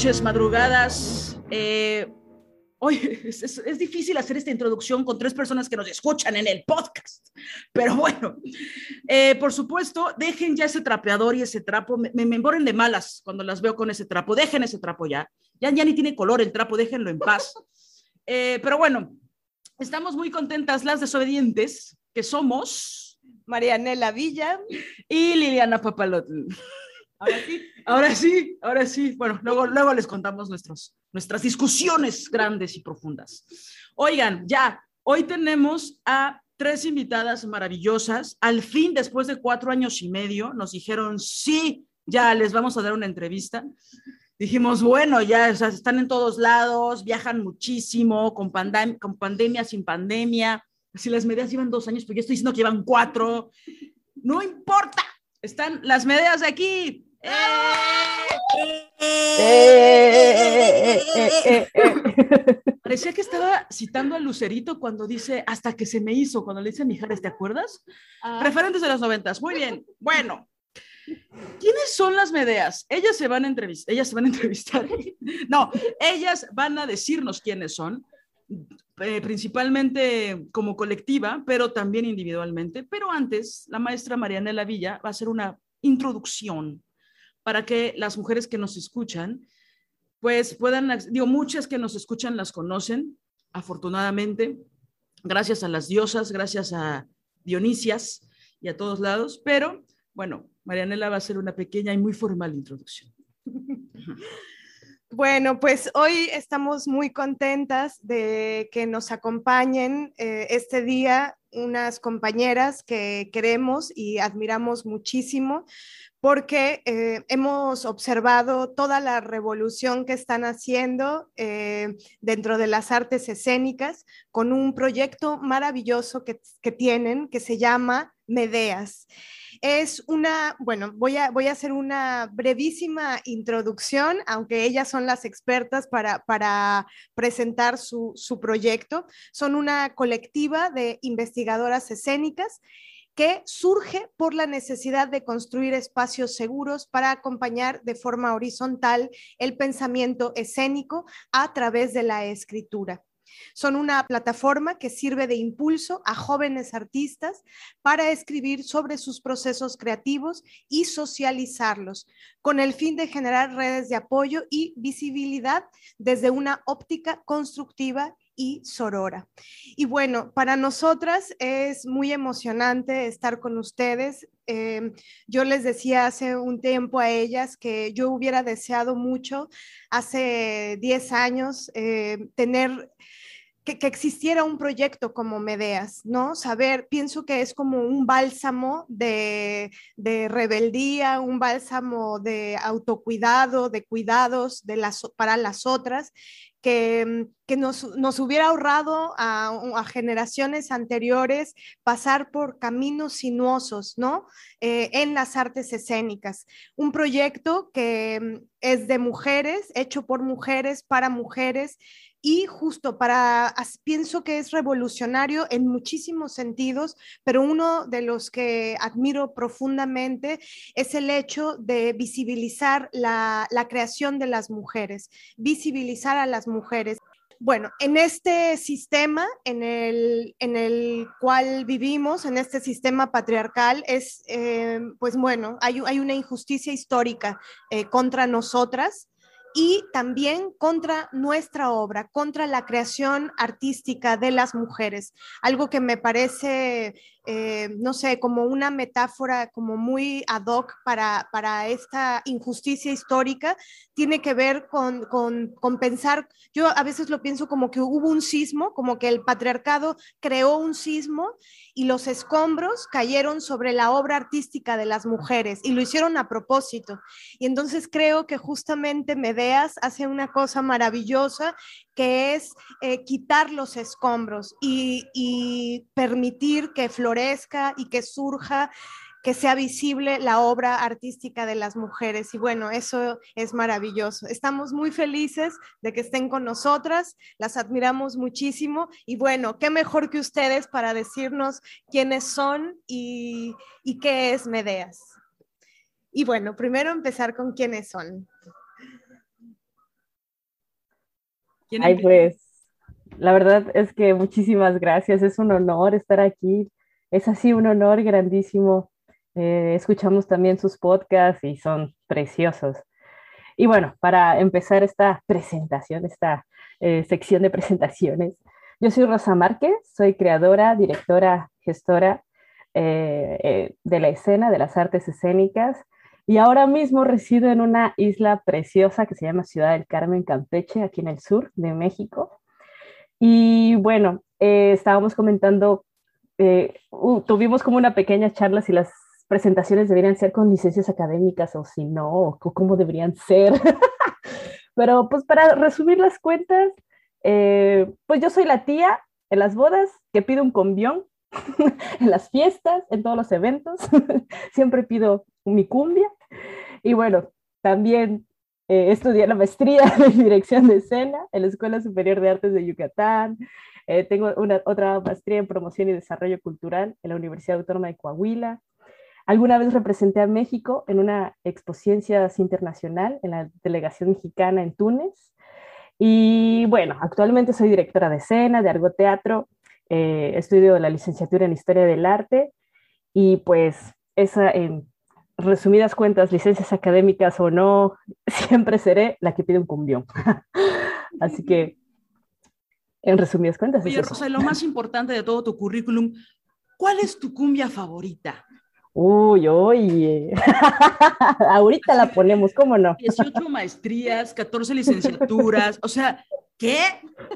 Noches, madrugadas. Eh, hoy es, difícil hacer esta introducción con tres personas que nos escuchan en el podcast, pero bueno, eh, por supuesto, dejen ya ese trapeador y ese trapo. Me, me, de malas cuando las veo con ese trapo. Dejen ese trapo ya. Ya, ya ni tiene color el trapo, déjenlo en paz. Eh, pero bueno, estamos muy contentas las desobedientes, que somos Marianela Villa y Liliana Papalot. Ahora sí, ahora sí, ahora sí. Bueno, luego, luego les contamos nuestros, nuestras discusiones grandes y profundas. Oigan, ya, hoy tenemos a tres invitadas maravillosas. Al fin, después de cuatro años y medio, nos dijeron, sí, ya les vamos a dar una entrevista. Dijimos, bueno, ya están en todos lados, viajan muchísimo, con, con pandemia, sin pandemia. Si las medidas llevan dos años, pero yo estoy diciendo que llevan cuatro. No importa, están las medidas de aquí. Parecía que estaba citando a Lucerito cuando dice hasta que se me hizo, cuando le dice a Mijares, ¿te acuerdas? Ah. Referentes de los noventas. Muy bien. Bueno, ¿quiénes son las Medeas? Ellas se van a entrevistar, ellas se van a entrevistar. No, ellas van a decirnos quiénes son, eh, principalmente como colectiva, pero también individualmente. Pero antes, la maestra Marianela Villa va a hacer una introducción para que las mujeres que nos escuchan, pues puedan, digo, muchas que nos escuchan las conocen, afortunadamente, gracias a las diosas, gracias a Dionisias y a todos lados, pero bueno, Marianela va a hacer una pequeña y muy formal introducción. Bueno, pues hoy estamos muy contentas de que nos acompañen eh, este día unas compañeras que queremos y admiramos muchísimo porque eh, hemos observado toda la revolución que están haciendo eh, dentro de las artes escénicas con un proyecto maravilloso que, que tienen que se llama Medeas. Es una, bueno, voy a, voy a hacer una brevísima introducción, aunque ellas son las expertas para, para presentar su, su proyecto. Son una colectiva de investigadoras escénicas que surge por la necesidad de construir espacios seguros para acompañar de forma horizontal el pensamiento escénico a través de la escritura. Son una plataforma que sirve de impulso a jóvenes artistas para escribir sobre sus procesos creativos y socializarlos, con el fin de generar redes de apoyo y visibilidad desde una óptica constructiva y sorora. Y bueno, para nosotras es muy emocionante estar con ustedes. Em, yo les decía hace un tiempo a ellas que yo hubiera deseado mucho hace 10 años eh, tener que, existiera un proyecto como Medeas, ¿no? Saber, pienso que es como un bálsamo de, rebeldía, un bálsamo de autocuidado, de cuidados de las, para las otras, que, nos, hubiera ahorrado a, generaciones anteriores pasar por caminos sinuosos, ¿no? Eh, en las artes escénicas. Un proyecto que es de mujeres, hecho por mujeres, para mujeres, y justo para, pienso que es revolucionario en muchísimos sentidos, pero uno de los que admiro profundamente es el hecho de visibilizar la, creación de las mujeres, visibilizar a las mujeres. Bueno, en este sistema en el, en el cual vivimos, en este sistema patriarcal, es, eh, pues bueno, hay, hay, una injusticia histórica eh, contra nosotras y también contra nuestra obra, contra la creación artística de las mujeres. Algo que me parece eh, no sé, como una metáfora como muy ad hoc para, para esta injusticia histórica, tiene que ver con, con, con, pensar, yo a veces lo pienso como que hubo un sismo, como que el patriarcado creó un sismo y los escombros cayeron sobre la obra artística de las mujeres y lo hicieron a propósito. Y entonces creo que justamente Medeas hace una cosa maravillosa que es eh, quitar los escombros y, permitir que florezca y que surja que sea visible la obra artística de las mujeres. Y bueno, eso es maravilloso. Estamos muy felices de que estén con nosotras, las admiramos muchísimo y bueno, qué mejor que ustedes para decirnos quiénes son y, y qué es Medeas. Y bueno, primero empezar con quiénes son. Ay, pues, la verdad es que muchísimas gracias. Es un honor estar aquí. Es así un honor grandísimo. Eh, escuchamos también sus podcasts y son preciosos. Y bueno, para empezar esta presentación, esta eh, sección de presentaciones, yo soy Rosa Márquez, soy creadora, directora, gestora eh, de la escena, de las artes escénicas y ahora mismo resido en una isla preciosa que se llama Ciudad del Carmen, Campeche, aquí en el sur de México. Y bueno, eh, estábamos comentando, eh, uh, tuvimos como una pequeña charla si las presentaciones deberían ser con licencias académicas o si no, o cómo deberían ser. Pero pues para resumir las cuentas, eh, pues yo soy la tía en las bodas que pide un convión, en las fiestas, en todos los eventos. Siempre pido mi cumbia. Y bueno, también eh, estudié la maestría de dirección de escena en la Escuela Superior de Artes de Yucatán. Eh, tengo una, otra maestría en promoción y desarrollo cultural en la Universidad Autónoma de Coahuila. Alguna vez representé a México en una exposición internacional en la delegación mexicana en Túnez. Y bueno, actualmente soy directora de escena, de Argo Teatro, eh, estudio la licenciatura en Historia del Arte y pues esa, en resumidas cuentas, licencias académicas o no, siempre seré la que pide un cumbión. Así que, en resumidas cuentas. Oye, Rosa, lo más importante de todo tu currículum, ¿cuál es tu cumbia favorita? Uy, oye. Ahorita la ponemos, ¿cómo no? 18 maestrías, 14 licenciaturas, o sea, ¿qué?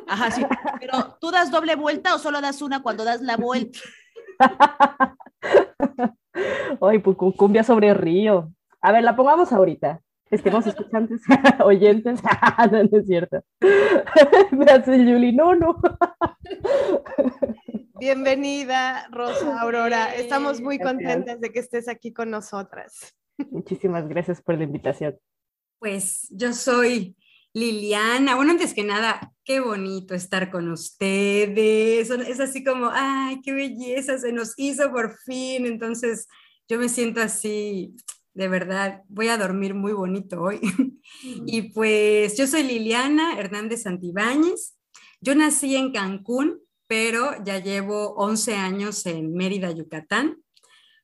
Ajá, sí. Pero ¿tú das doble vuelta o solo das una cuando das la vuelta? Ay, pues cumbia sobre el río. A ver, la pongamos ahorita. Estemos escuchantes, oyentes. no, no es cierto. Me hace Yuli, no, no. Bienvenida, Rosa Aurora. Estamos muy contentas de que estés aquí con nosotras. Muchísimas gracias por la invitación. Pues yo soy Liliana. Bueno, antes que nada, qué bonito estar con ustedes. Es así como, ay, qué belleza, se nos hizo por fin. Entonces, yo me siento así, de verdad, voy a dormir muy bonito hoy. y pues yo soy Liliana Hernández Santibáñez. Yo nací en Cancún, pero ya llevo 11 años en Mérida, Yucatán.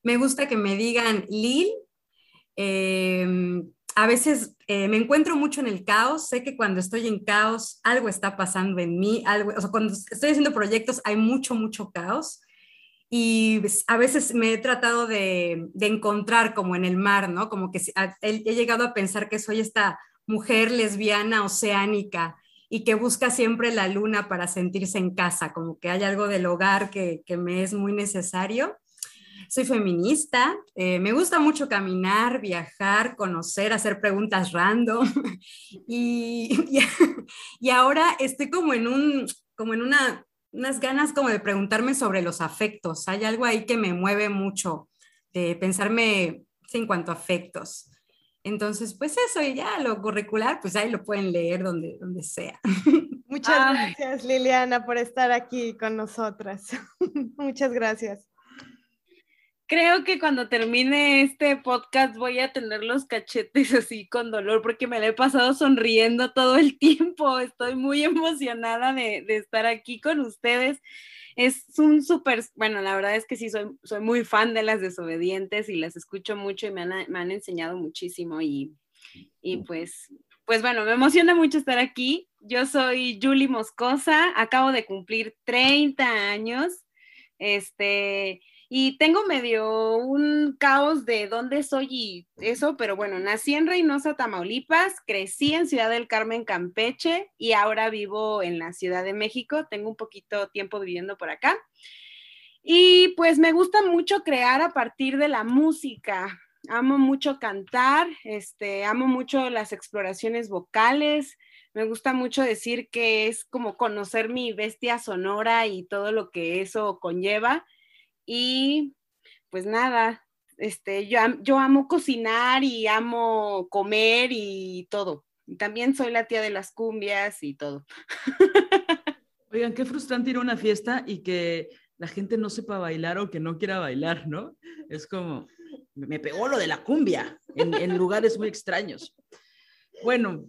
Me gusta que me digan Lil. Eh, a veces eh, me encuentro mucho en el caos, sé que cuando estoy en caos algo está pasando en mí, algo, o sea, cuando estoy haciendo proyectos hay mucho, mucho caos y a veces me he tratado de, encontrar como en el mar, ¿no? Como que he, llegado a pensar que soy esta mujer lesbiana oceánica y que busca siempre la luna para sentirse en casa, como que hay algo del hogar que, que me es muy necesario soy feminista, eh, me gusta mucho caminar, viajar, conocer, hacer preguntas random y, y, ahora estoy como en un, como en una, unas ganas como de preguntarme sobre los afectos. Hay algo ahí que me mueve mucho, de pensarme en cuanto a afectos. Entonces, pues eso, y ya lo curricular, pues ahí lo pueden leer donde, donde sea. Muchas gracias, Liliana, por estar aquí con nosotras. Muchas gracias. Creo que cuando termine este podcast voy a tener los cachetes así con dolor porque me lo he pasado sonriendo todo el tiempo. Estoy muy emocionada de, estar aquí con ustedes. Es un súper, bueno, la verdad es que sí, soy, soy muy fan de las desobedientes y las escucho mucho y me han, me han enseñado muchísimo y, y pues, pues bueno, me emociona mucho estar aquí. Yo soy Julie Moscosa, acabo de cumplir 30 años. Este, y tengo medio un caos de dónde soy y eso, pero bueno, nací en Reynosa, Tamaulipas, crecí en Ciudad del Carmen, Campeche y ahora vivo en la Ciudad de México. Tengo un poquito tiempo viviendo por acá. Y pues me gusta mucho crear a partir de la música. Amo mucho cantar, este, amo mucho las exploraciones vocales. Me gusta mucho decir que es como conocer mi bestia sonora y todo lo que eso conlleva y pues nada, este, yo, yo amo cocinar y amo comer y todo. También soy la tía de las cumbias y todo. Oigan, qué frustrante ir a una fiesta y que la gente no sepa bailar o que no quiera bailar, ¿no? Es como, me pegó lo de la cumbia en, en lugares muy extraños. Bueno,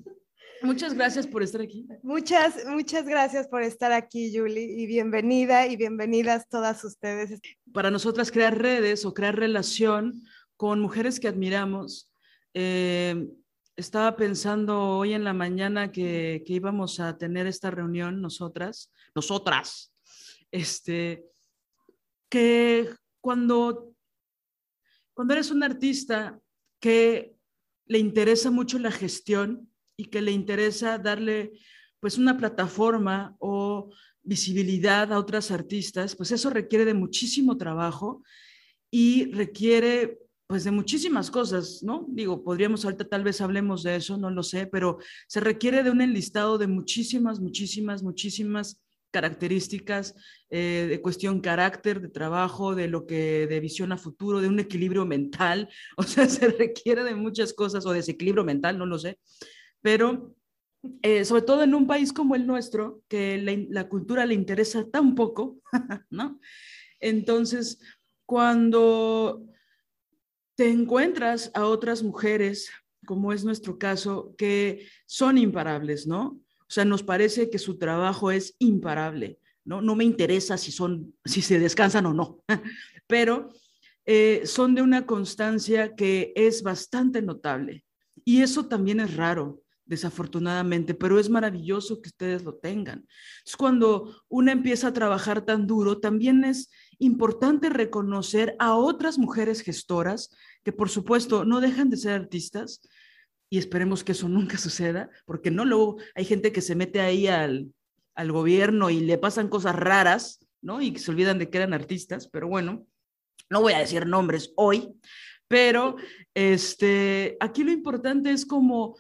Muchas gracias por estar aquí. Muchas, muchas gracias por estar aquí, Julie, y bienvenida y bienvenidas todas ustedes. Para nosotras crear redes o crear relación con mujeres que admiramos. Eh, estaba pensando hoy en la mañana que, que, íbamos a tener esta reunión nosotras, nosotras, este, que cuando, cuando eres un artista que le interesa mucho la gestión, y que le interesa darle pues una plataforma o visibilidad a otras artistas, pues eso requiere de muchísimo trabajo y requiere pues de muchísimas cosas, ¿no? Digo, podríamos ahorita tal vez hablemos de eso, no lo sé, pero se requiere de un enlistado de muchísimas, muchísimas, muchísimas características eh, de cuestión carácter, de trabajo, de lo que, de visión a futuro, de un equilibrio mental, o sea, se requiere de muchas cosas o desequilibrio mental, no lo sé pero eh, sobre todo en un país como el nuestro, que la, cultura le interesa tan poco, ¿no? Entonces, cuando te encuentras a otras mujeres, como es nuestro caso, que son imparables, ¿no? O sea, nos parece que su trabajo es imparable, ¿no? No me interesa si son, si se descansan o no, pero eh, son de una constancia que es bastante notable. Y eso también es raro, desafortunadamente, pero es maravilloso que ustedes lo tengan. Es cuando uno empieza a trabajar tan duro, también es importante reconocer a otras mujeres gestoras que por supuesto no dejan de ser artistas y esperemos que eso nunca suceda, porque no luego hay gente que se mete ahí al, al gobierno y le pasan cosas raras, ¿no? Y se olvidan de que eran artistas, pero bueno, no voy a decir nombres hoy, pero este, aquí lo importante es como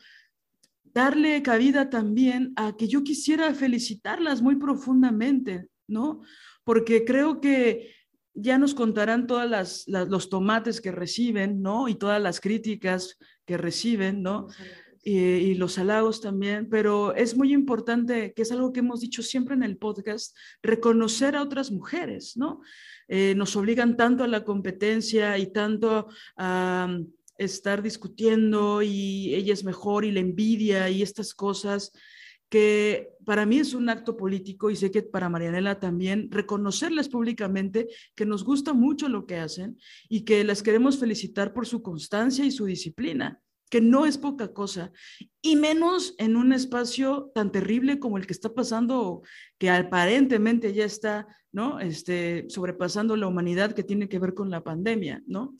darle cabida también a que yo quisiera felicitarlas muy profundamente, ¿no? Porque creo que ya nos contarán todas los tomates que reciben, ¿no? Y todas las críticas que reciben, ¿no? Y, los halagos también, pero es muy importante, que es algo que hemos dicho siempre en el podcast, reconocer a otras mujeres, ¿no? Eh, nos obligan tanto a la competencia y tanto a estar discutiendo y ella es mejor y la envidia y estas cosas que para mí es un acto político y sé que para Marianela también, reconocerles públicamente que nos gusta mucho lo que hacen y que las queremos felicitar por su constancia y su disciplina, que no es poca cosa, y menos en un espacio tan terrible como el que está pasando, que aparentemente ya está, ¿no? Este, sobrepasando la humanidad que tiene que ver con la pandemia, ¿no?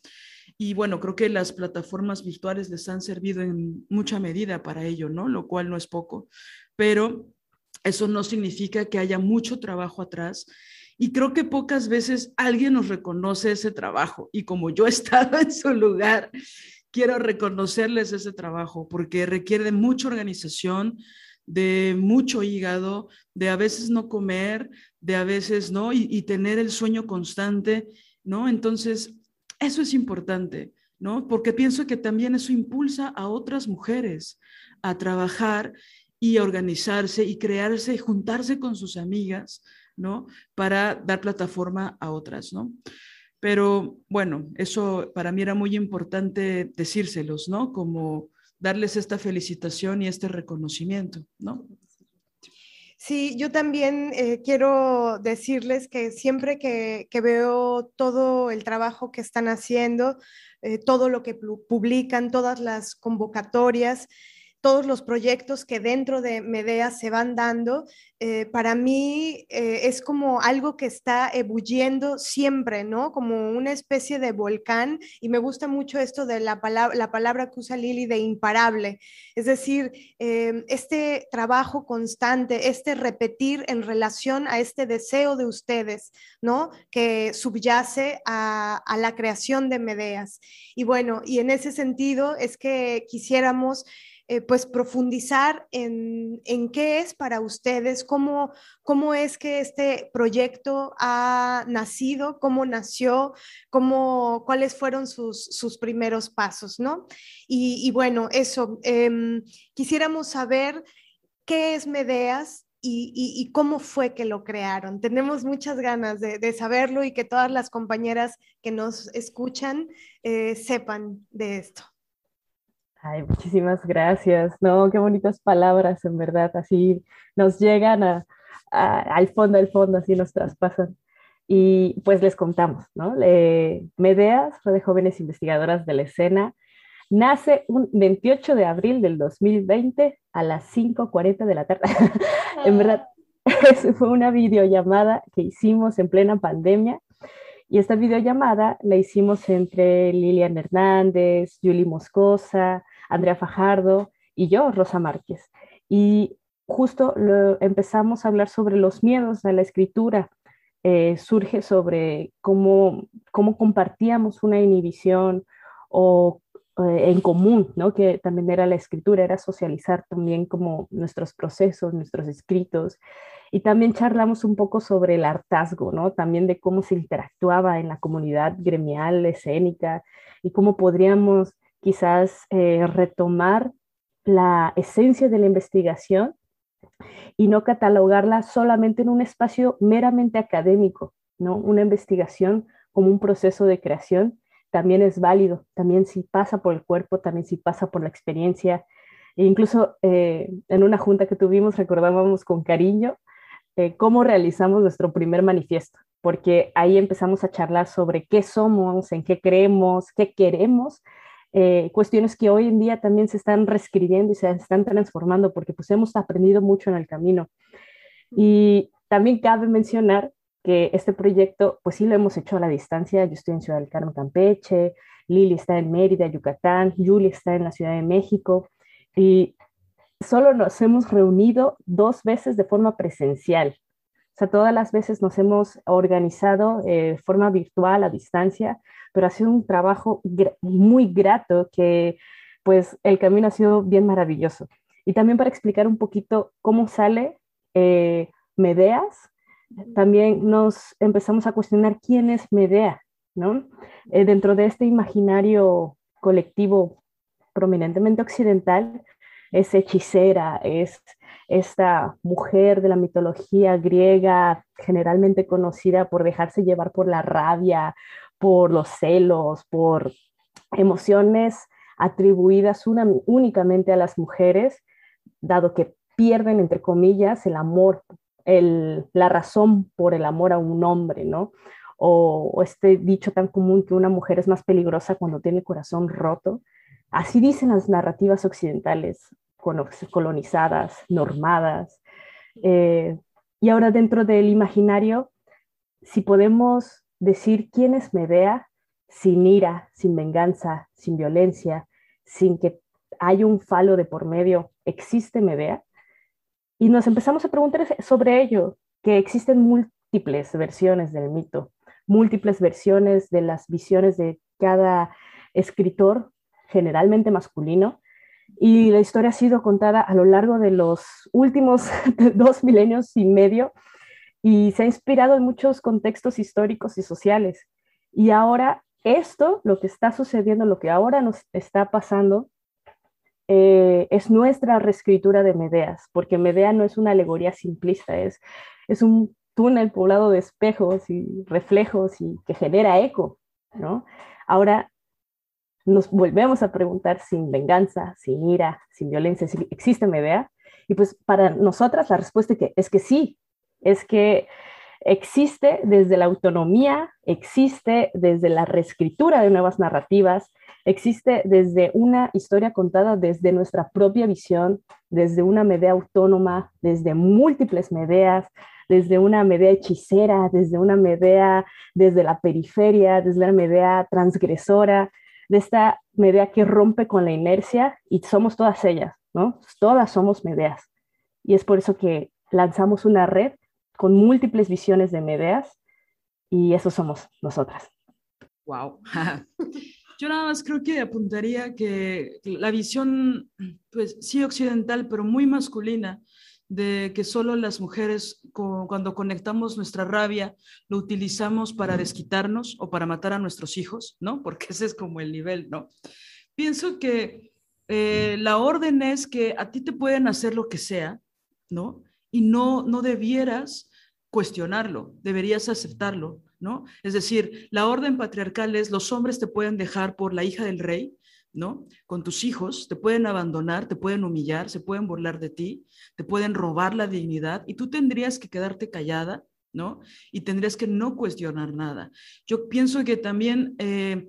Y bueno, creo que las plataformas virtuales les han servido en mucha medida para ello, ¿no? Lo cual no es poco, pero eso no significa que haya mucho trabajo atrás. Y creo que pocas veces alguien nos reconoce ese trabajo. Y como yo he estado en su lugar, quiero reconocerles ese trabajo porque requiere de mucha organización, de mucho hígado, de a veces no comer, de a veces no, y, y tener el sueño constante, ¿no? Entonces, eso es importante, ¿no? Porque pienso que también eso impulsa a otras mujeres a trabajar y a organizarse y crearse y juntarse con sus amigas, ¿no? Para dar plataforma a otras, ¿no? Pero bueno, eso para mí era muy importante decírselos, ¿no? Como darles esta felicitación y este reconocimiento, ¿no? Sí, yo también eh, quiero decirles que siempre que, veo todo el trabajo que están haciendo, eh, todo lo que publican, todas las convocatorias, todos los proyectos que dentro de Medea se van dando, eh, para mí eh, es como algo que está ebulliendo siempre, ¿no? Como una especie de volcán y me gusta mucho esto de la palabra, la palabra que usa Lili de imparable, es decir, eh, este trabajo constante, este repetir en relación a este deseo de ustedes, ¿no? Que subyace a, a la creación de Medeas. Y bueno, y en ese sentido es que quisiéramos eh, pues profundizar en, qué es para ustedes, cómo, cómo es que este proyecto ha nacido, cómo nació, cómo, cuáles fueron sus, primeros pasos, ¿no? Y, bueno, eso, em, quisiéramos saber qué es Medeas, y, cómo fue que lo crearon. Tenemos muchas ganas de, saberlo y que todas las compañeras que nos escuchan eh, sepan de esto. Ay, muchísimas gracias. No, qué bonitas palabras, en verdad. Así nos llegan a, al fondo, al fondo, así nos traspasan. Y pues les contamos, ¿no? Medeas, Red de Jóvenes Investigadoras de la Escena, nace un 28 de abril del 2020 a las 5.40 de la tarde. en verdad, fue una videollamada que hicimos en plena pandemia y esta videollamada la hicimos entre Lilian Hernández, Julie Moscosa, Andrea Fajardo y yo, Rosa Márquez. Y justo empezamos a hablar sobre los miedos de la escritura. Eh, surge sobre cómo, cómo compartíamos una inhibición o eh, en común, ¿no? que también era la escritura, era socializar también como nuestros procesos, nuestros escritos. Y también charlamos un poco sobre el hartazgo, ¿no? también de cómo se interactuaba en la comunidad gremial, escénica, y cómo podríamos quizás eh, retomar la esencia de la investigación y no catalogarla solamente en un espacio meramente académico, ¿no? Una investigación como un proceso de creación también es válido, también si pasa por el cuerpo, también si pasa por la experiencia. E incluso eh, en una junta que tuvimos recordábamos con cariño eh, cómo realizamos nuestro primer manifiesto, porque ahí empezamos a charlar sobre qué somos, en qué creemos, qué queremos eh, cuestiones que hoy en día también se están reescribiendo y se están transformando porque pues hemos aprendido mucho en el camino. Y también cabe mencionar que este proyecto pues sí lo hemos hecho a la distancia. Yo estoy en Ciudad del Carmen, Campeche, Lili está en Mérida, Yucatán, Julie está en la Ciudad de México y solo nos hemos reunido dos veces de forma presencial. O sea, todas las veces nos hemos organizado eh, de forma virtual, a distancia, pero ha sido un trabajo muy grato que pues el camino ha sido bien maravilloso. Y también para explicar un poquito cómo sale eh, Medeas, también nos empezamos a cuestionar quién es Medea, ¿no? Eh, dentro de este imaginario colectivo prominentemente occidental, es hechicera, es esta mujer de la mitología griega, generalmente conocida por dejarse llevar por la rabia, por los celos, por emociones atribuidas únicamente a las mujeres, dado que pierden, entre comillas, el amor, la razón por el amor a un hombre, ¿no? O, este dicho tan común que una mujer es más peligrosa cuando tiene corazón roto. Así dicen las narrativas occidentales, colonizadas, normadas. Eh, y ahora dentro del imaginario, si podemos decir quién es Medea sin ira, sin venganza, sin violencia, sin que haya un falo de por medio. ¿Existe Medea? Y nos empezamos a preguntar sobre ello, que existen múltiples versiones del mito, múltiples versiones de las visiones de cada escritor, generalmente masculino, y la historia ha sido contada a lo largo de los últimos dos milenios y medio y se ha inspirado en muchos contextos históricos y sociales. Y ahora esto, lo que está sucediendo, lo que ahora nos está pasando, eh, es nuestra reescritura de Medeas, porque Medea no es una alegoría simplista, es, es un túnel poblado de espejos y reflejos y que genera eco. ¿no? Ahora nos volvemos a preguntar sin venganza, sin ira, sin violencia, si existe Medea. Y pues para nosotras la respuesta es que sí, es que existe desde la autonomía, existe desde la reescritura de nuevas narrativas, existe desde una historia contada desde nuestra propia visión, desde una Medea autónoma, desde múltiples Medeas, desde una Medea hechicera, desde una Medea desde la periferia, desde una Medea transgresora, de esta Medea que rompe con la inercia y somos todas ellas, ¿no? Todas somos Medeas. Y es por eso que lanzamos una red con múltiples visiones de Medeas y eso somos nosotras. Wow. Yo nada más creo que apuntaría que la visión, pues sí occidental, pero muy masculina, de que solo las mujeres cuando conectamos nuestra rabia lo utilizamos para desquitarnos o para matar a nuestros hijos, ¿no? Porque ese es como el nivel, ¿no? Pienso que eh, la orden es que a ti te pueden hacer lo que sea, ¿no? Y no, no debieras cuestionarlo, deberías aceptarlo, ¿no? Es decir, la orden patriarcal es los hombres te pueden dejar por la hija del rey, ¿no? Con tus hijos, te pueden abandonar, te pueden humillar, se pueden burlar de ti, te pueden robar la dignidad y tú tendrías que quedarte callada, ¿no? Y tendrías que no cuestionar nada. Yo pienso que también... Eh,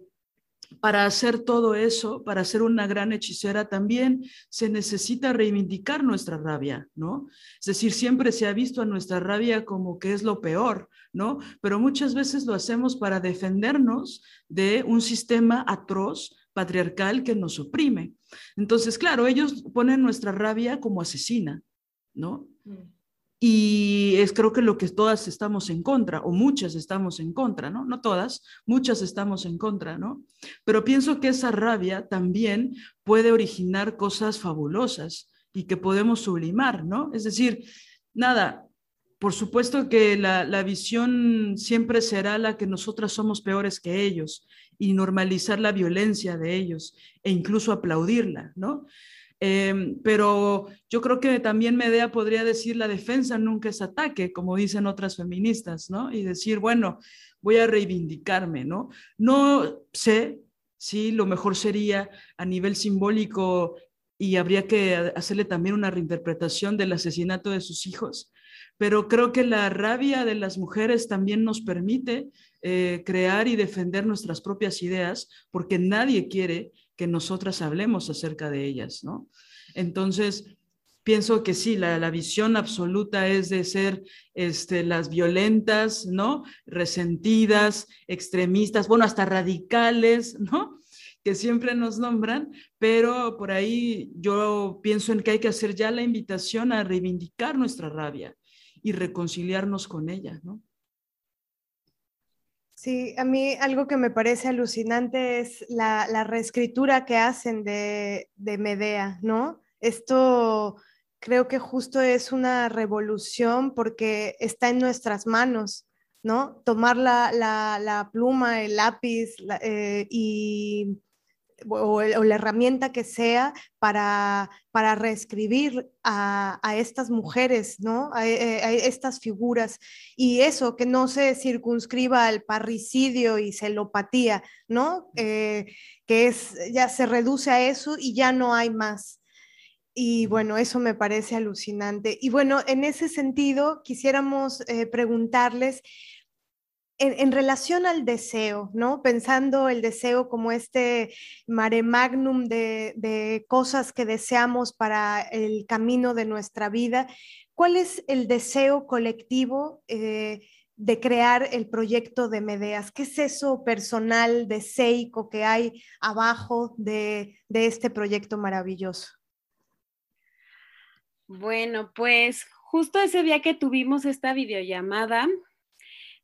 para hacer todo eso, para ser una gran hechicera, también se necesita reivindicar nuestra rabia, ¿no? Es decir, siempre se ha visto a nuestra rabia como que es lo peor, ¿no? Pero muchas veces lo hacemos para defendernos de un sistema atroz, patriarcal, que nos oprime. Entonces, claro, ellos ponen nuestra rabia como asesina, ¿no? Mm. Y es creo que lo que todas estamos en contra, o muchas estamos en contra, ¿no? No todas, muchas estamos en contra, ¿no? Pero pienso que esa rabia también puede originar cosas fabulosas y que podemos sublimar, ¿no? Es decir, nada, por supuesto que la, la visión siempre será la que nosotras somos peores que ellos y normalizar la violencia de ellos e incluso aplaudirla, ¿no? Em, pero yo creo que también Medea podría decir la defensa nunca es ataque, como dicen otras feministas, ¿no? Y decir, bueno, voy a reivindicarme, ¿no? No sé si lo mejor sería a nivel simbólico y habría que hacerle también una reinterpretación del asesinato de sus hijos, pero creo que la rabia de las mujeres también nos permite eh, crear y defender nuestras propias ideas, porque nadie quiere nosotras hablemos acerca de ellas, ¿no? Entonces, pienso que sí, la, visión absoluta es de ser este, las violentas, ¿no? Resentidas, extremistas, bueno, hasta radicales, ¿no? que siempre nos nombran, pero por ahí yo pienso en que hay que hacer ya la invitación a reivindicar nuestra rabia y reconciliarnos con ella, ¿no? Sí, a mí algo que me parece alucinante es la, reescritura que hacen de, Medea, ¿no? Esto creo que justo es una revolución porque está en nuestras manos, ¿no? Tomar la, pluma, el lápiz eh, y o, la herramienta que sea para, para reescribir a, estas mujeres, ¿no? Eh, a, estas figuras. Y eso, que no se circunscriba al parricidio y celopatía, ¿no? Eh, que es, ya se reduce a eso y ya no hay más. Y bueno, eso me parece alucinante. Y bueno, en ese sentido, quisiéramos eh, preguntarles, en, relación al deseo, ¿no? Pensando el deseo como este mare magnum de, cosas que deseamos para el camino de nuestra vida, ¿cuál es el deseo colectivo eh, de crear el proyecto de Medeas? ¿Qué es eso personal, deseico que hay abajo de, de este proyecto maravilloso? Bueno, pues justo ese día que tuvimos esta videollamada,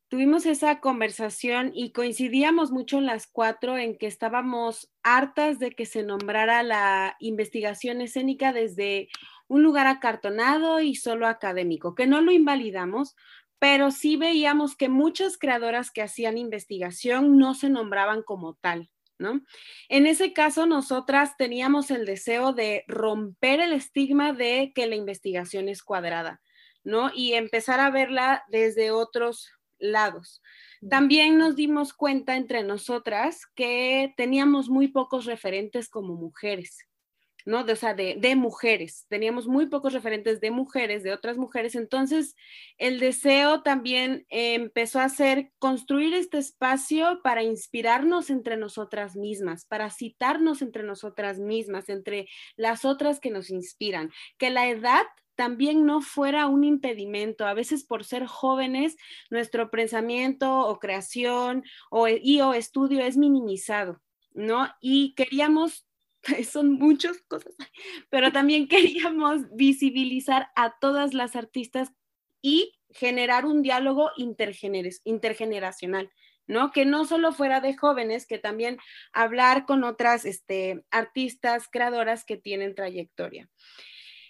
tuvimos esa conversación y coincidíamos mucho las cuatro en que estábamos hartas de que se nombrara la investigación escénica desde un lugar acartonado y solo académico, que no lo invalidamos, pero sí veíamos que muchas creadoras que hacían investigación no se nombraban como tal. ¿No? En ese caso, nosotras teníamos el deseo de romper el estigma de que la investigación es cuadrada, ¿no? Y empezar a verla desde otros lados. También nos dimos cuenta entre nosotras que teníamos muy pocos referentes como mujeres. ¿no? De, o sea, de, de, mujeres. Teníamos muy pocos referentes de mujeres, de otras mujeres. Entonces, el deseo también empezó a ser construir este espacio para inspirarnos entre nosotras mismas, para citarnos entre nosotras mismas, entre las otras que nos inspiran. Que la edad también no fuera un impedimento. A veces por ser jóvenes, nuestro pensamiento o creación o, y o estudio es minimizado, ¿no? Y queríamos son muchas cosas, pero también queríamos visibilizar a todas las artistas y generar un diálogo intergeneracional, ¿no? Que no solo fuera de jóvenes, que también hablar con otras este, artistas, creadoras que tienen trayectoria.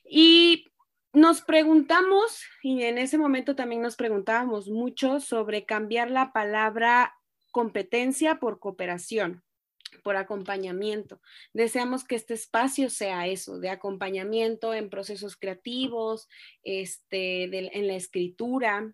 Y nos preguntamos, y en ese momento también nos preguntábamos mucho sobre cambiar la palabra competencia por cooperación por acompañamiento. Deseamos que este espacio sea eso, de acompañamiento en procesos creativos, este, en la escritura.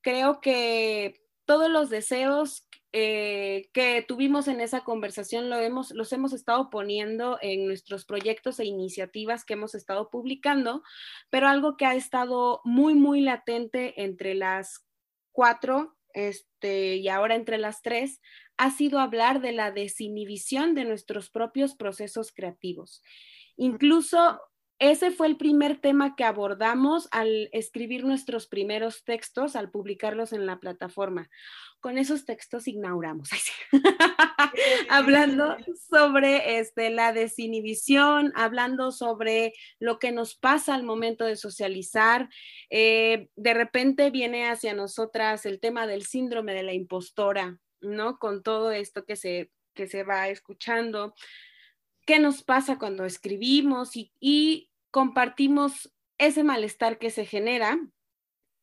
Creo que todos los deseos eh, que tuvimos en esa conversación lo hemos, los hemos estado poniendo en nuestros proyectos e iniciativas que hemos estado publicando, pero algo que ha estado muy, muy latente entre las cuatro este, y ahora entre las tres ha sido hablar de la desinhibición de nuestros propios procesos creativos. Incluso ese fue el primer tema que abordamos al escribir nuestros primeros textos, al publicarlos en la plataforma. Con esos textos inauguramos, hablando sobre este, la desinhibición, hablando sobre lo que nos pasa al momento de socializar. Eh, de repente viene hacia nosotras el tema del síndrome de la impostora, ¿no? Con todo esto que se, que se va escuchando. ¿Qué nos pasa cuando escribimos y, compartimos ese malestar que se genera?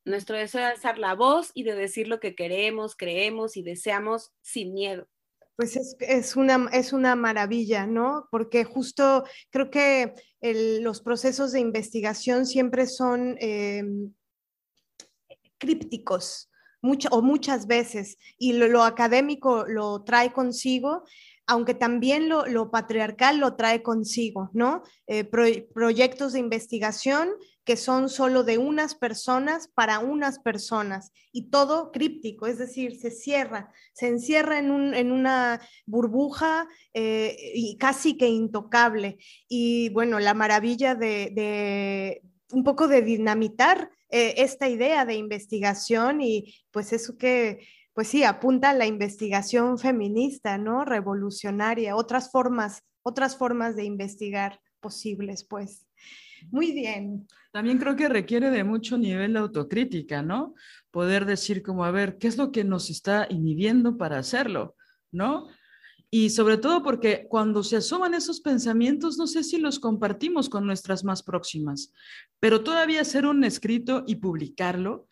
Nuestro deseo de alzar la voz y de decir lo que queremos, creemos y deseamos sin miedo. Pues es, una, es una maravilla, ¿no? Porque justo creo que los procesos de investigación siempre son em, crípticos, o muchas veces, y lo, académico lo trae consigo, aunque también lo, patriarcal lo trae consigo, ¿no? Eh, proyectos de investigación que son solo de unas personas para unas personas y todo críptico, es decir, se cierra, se encierra en, una burbuja eh, y casi que intocable. Y bueno, la maravilla de un poco de dinamitar eh, esta idea de investigación y pues eso que, pues sí, apunta a la investigación feminista, ¿no? Revolucionaria, otras formas, otras formas de investigar posibles, pues. Muy bien. También creo que requiere de mucho nivel de autocrítica, ¿no? Poder decir como, a ver, ¿qué es lo que nos está inhibiendo para hacerlo? ¿No? Y sobre todo porque cuando se asoman esos pensamientos, no sé si los compartimos con nuestras más próximas, pero todavía hacer un escrito y publicarlo,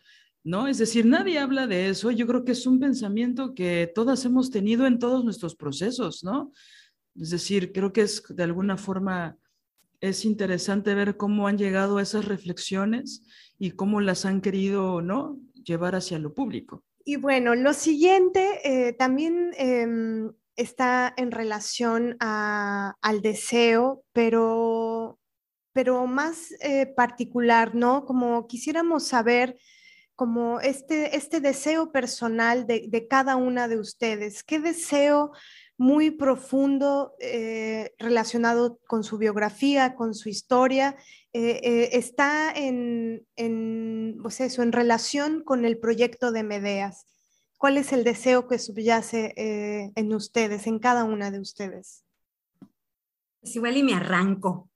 ¿no? Es decir, nadie habla de eso. Yo creo que es un pensamiento que todas hemos tenido en todos nuestros procesos, ¿no? Es decir, creo que es de alguna forma, es interesante ver cómo han llegado a esas reflexiones y cómo las han querido, ¿no? Llevar hacia lo público. Y bueno, lo siguiente, eh, también em, está en relación al deseo, pero, pero más eh, particular, ¿no? Como quisiéramos saber como este, este deseo personal de, cada una de ustedes, qué deseo muy profundo eh, relacionado con su biografía, con su historia, eh, está en, en, pues eso, en relación con el proyecto de Medeas. ¿Cuál es el deseo que subyace eh, en ustedes, en cada una de ustedes? Pues igual y me arranco.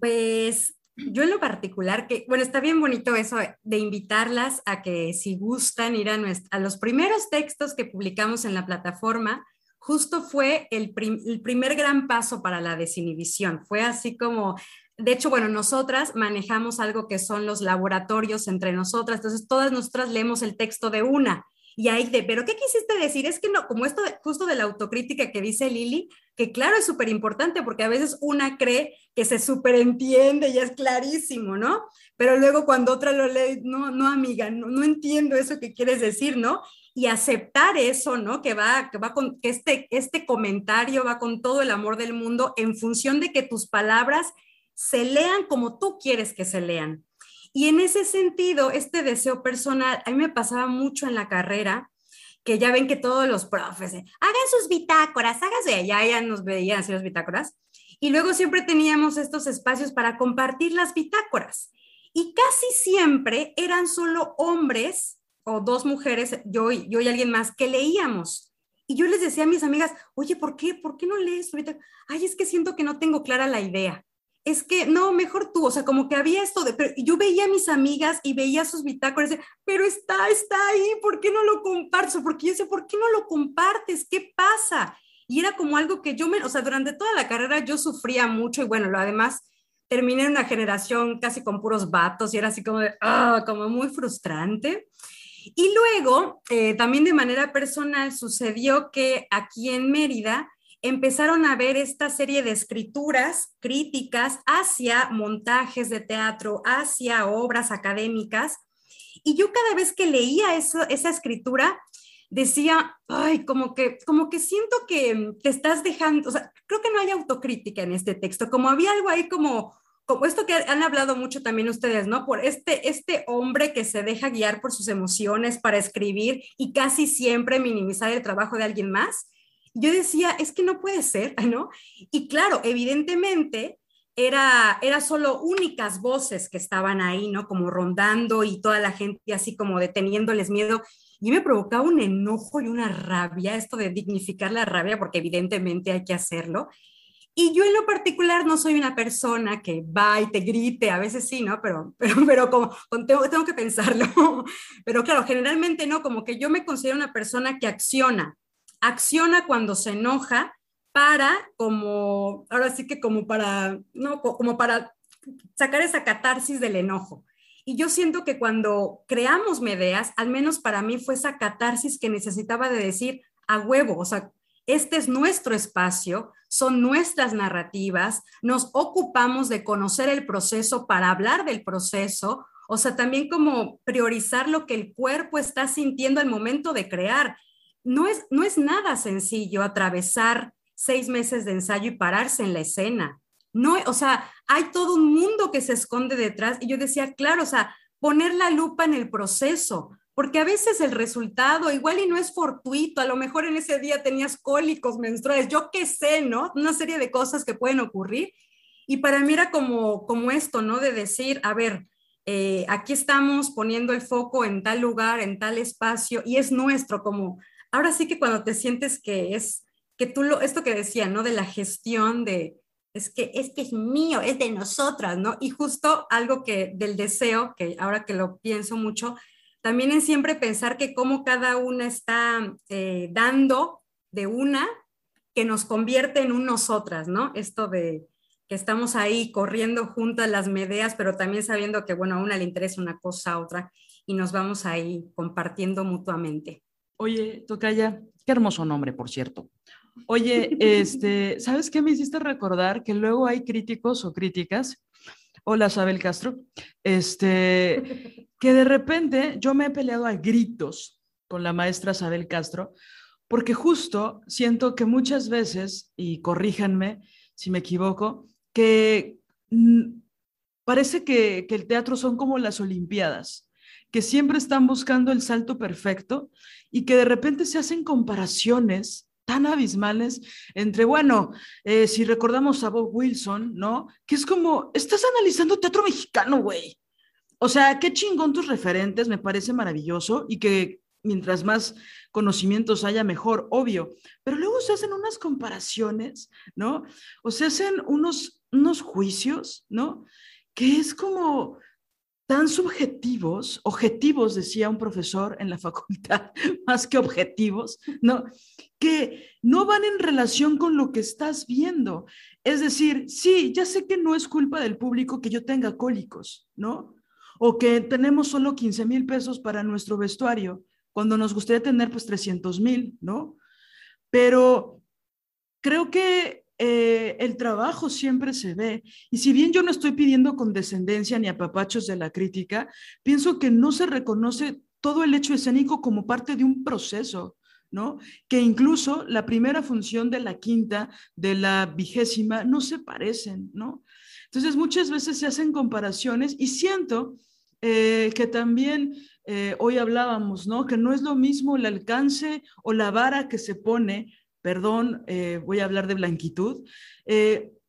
Pues yo en lo particular, que bueno, está bien bonito eso de invitarlas a que si gustan ir a, a los primeros textos que publicamos en la plataforma, justo fue el, el, primer gran paso para la desinhibición. Fue así como, de hecho, bueno, nosotras manejamos algo que son los laboratorios entre nosotras, entonces todas nosotras leemos el texto de una y ahí de, pero ¿qué quisiste decir? Es que no, como esto justo de la autocrítica que dice Lili, que claro es súper importante porque a veces una cree que se superentiende y es clarísimo, ¿no? Pero luego cuando otra lo lee, no, no amiga, no, no entiendo eso que quieres decir, ¿no? Y aceptar eso, ¿no? Que va, que va con, que este, este comentario va con todo el amor del mundo en función de que tus palabras se lean como tú quieres que se lean. Y en ese sentido, este deseo personal, a mí me pasaba mucho en la carrera, que ya ven que todos los profes, hagan sus bitácoras, háganse, allá ya nos veían hacer las bitácoras. Y luego siempre teníamos estos espacios para compartir las bitácoras. Y casi siempre eran solo hombres o dos mujeres, yo, yo y alguien más, que leíamos. Y yo les decía a mis amigas, oye, ¿por qué? ¿Por qué no lees? Ay, es que siento que no tengo clara la idea es que no, mejor tú, o sea, como que había esto de, pero yo veía a mis amigas y veía sus bitácoras, pero está, está ahí, ¿por qué no lo comparto? Porque yo decía, ¿por qué no lo compartes? ¿Qué pasa? Y era como algo que yo me, o sea, durante toda la carrera yo sufría mucho y bueno, lo además terminé en una generación casi con puros vatos y era así como de, ah, como muy frustrante. Y luego, eh, también de manera personal, sucedió que aquí en Mérida, empezaron a ver esta serie de escrituras críticas hacia montajes de teatro, hacia obras académicas. Y yo cada vez que leía esa escritura, decía, ay, como que, como que siento que te estás dejando, o sea, creo que no hay autocrítica en este texto, como había algo ahí como, como esto que han hablado mucho también ustedes, ¿no? Por este, este hombre que se deja guiar por sus emociones para escribir y casi siempre minimizar el trabajo de alguien más yo decía, es que no puede ser, ¿no? Y claro, evidentemente era, era solo únicas voces que estaban ahí, ¿no? Como rondando y toda la gente así como deteniéndoles miedo. Y me provocaba un enojo y una rabia, esto de dignificar la rabia, porque evidentemente hay que hacerlo. Y yo en lo particular no soy una persona que va y te grite, a veces sí, ¿no? Pero, pero, pero como tengo, tengo que pensarlo. Pero claro, generalmente no, como que yo me considero una persona que acciona, acciona cuando se enoja para como, ahora sí que como para, no, como para sacar esa catarsis del enojo. Y yo siento que cuando creamos Medeas, al menos para mí fue esa catarsis que necesitaba de decir a huevo, o sea, este es nuestro espacio, son nuestras narrativas, nos ocupamos de conocer el proceso para hablar del proceso, o sea, también como priorizar lo que el cuerpo está sintiendo al momento de crear no es, no es nada sencillo atravesar seis meses de ensayo y pararse en la escena. No, o sea, hay todo un mundo que se esconde detrás y yo decía, claro, o sea, poner la lupa en el proceso, porque a veces el resultado igual y no es fortuito, a lo mejor en ese día tenías cólicos menstruales, yo qué sé, ¿no? Una serie de cosas que pueden ocurrir. Y para mí era como, como esto, ¿no? De decir, a ver, eh, aquí estamos poniendo el foco en tal lugar, en tal espacio, y es nuestro, como ahora sí que cuando te sientes que es, que tú lo, esto que decía, ¿no? De la gestión de, es que, es que es mío, es de nosotras, ¿no? Y justo algo que del deseo, que ahora que lo pienso mucho, también es siempre pensar que como cada una está eh, dando de una que nos convierte en un nosotras, ¿no? Esto de que estamos ahí corriendo juntas las medeas, pero también sabiendo que, bueno, a una le interesa una cosa, a otra, y nos vamos ahí compartiendo mutuamente. Oye, Tocaya, qué hermoso nombre, por cierto. Oye, este, ¿sabes qué me hiciste recordar? Que luego hay críticos o críticas. Hola, Sabel Castro. Este, que de repente yo me he peleado a gritos con la maestra Sabel Castro, porque justo siento que muchas veces, y corríjanme si me equivoco, que mm, parece que, que el teatro son como las Olimpiadas que siempre están buscando el salto perfecto y que de repente se hacen comparaciones tan abismales entre, bueno, eh, si recordamos a Bob Wilson, ¿no? Que es como, estás analizando teatro mexicano, güey. O sea, qué chingón tus referentes, me parece maravilloso y que mientras más conocimientos haya, mejor, obvio. Pero luego se hacen unas comparaciones, ¿no? O se hacen unos, unos juicios, ¿no? Que es como, tan subjetivos, objetivos, decía un profesor en la facultad, más que objetivos, ¿no? Que no van en relación con lo que estás viendo. Es decir, sí, ya sé que no es culpa del público que yo tenga cólicos, ¿no? O que tenemos solo 15 mil pesos para nuestro vestuario, cuando nos gustaría tener pues 300 mil, ¿no? Pero creo que eh, el trabajo siempre se ve. Y si bien yo no estoy pidiendo condescendencia ni apapachos de la crítica, pienso que no se reconoce todo el hecho escénico como parte de un proceso. ¿no? Que incluso la primera función de la quinta, de la vigésima, no se parecen, ¿no? Entonces muchas veces se hacen comparaciones y siento eh, que también eh, hoy hablábamos, ¿no? Que no es lo mismo el alcance o la vara que se pone, perdón, eh, voy a hablar de blanquitud,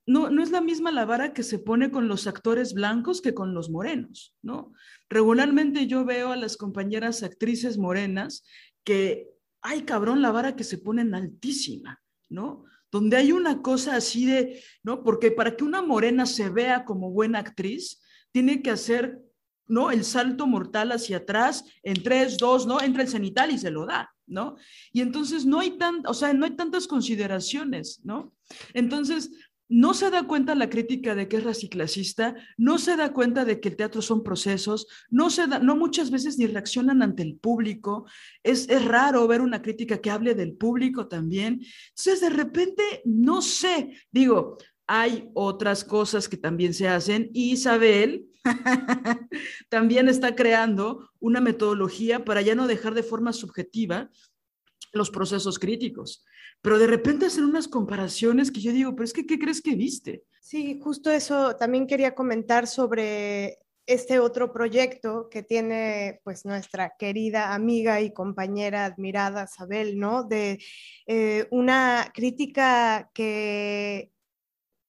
no, no es la misma la vara que se pone con los actores blancos que con los morenos, ¿no? Regularmente yo veo a las compañeras actrices morenas que, ay cabrón, la vara que se ponen altísima, ¿no? Donde hay una cosa así de, ¿no? Porque para que una morena se vea como buena actriz, tiene que hacer ¿no? El salto mortal hacia atrás en tres, dos, ¿no? Entra el cenital y se lo da, ¿no? Y entonces no hay tan, o sea, no hay tantas consideraciones, ¿no? Entonces, no se da cuenta la crítica de que es raciclasista, no se da cuenta de que el teatro son procesos, no se da, no muchas veces ni reaccionan ante el público. Es, es raro ver una crítica que hable del público también. Entonces, de repente, no sé, digo, hay otras cosas que también se hacen Isabel también está creando una metodología para ya no dejar de forma subjetiva los procesos críticos. Pero de repente hacen unas comparaciones que yo digo, pero es que, ¿qué crees que viste? Sí, justo eso también quería comentar sobre este otro proyecto que tiene pues nuestra querida amiga y compañera admirada Sabel, ¿no? De eh, una crítica que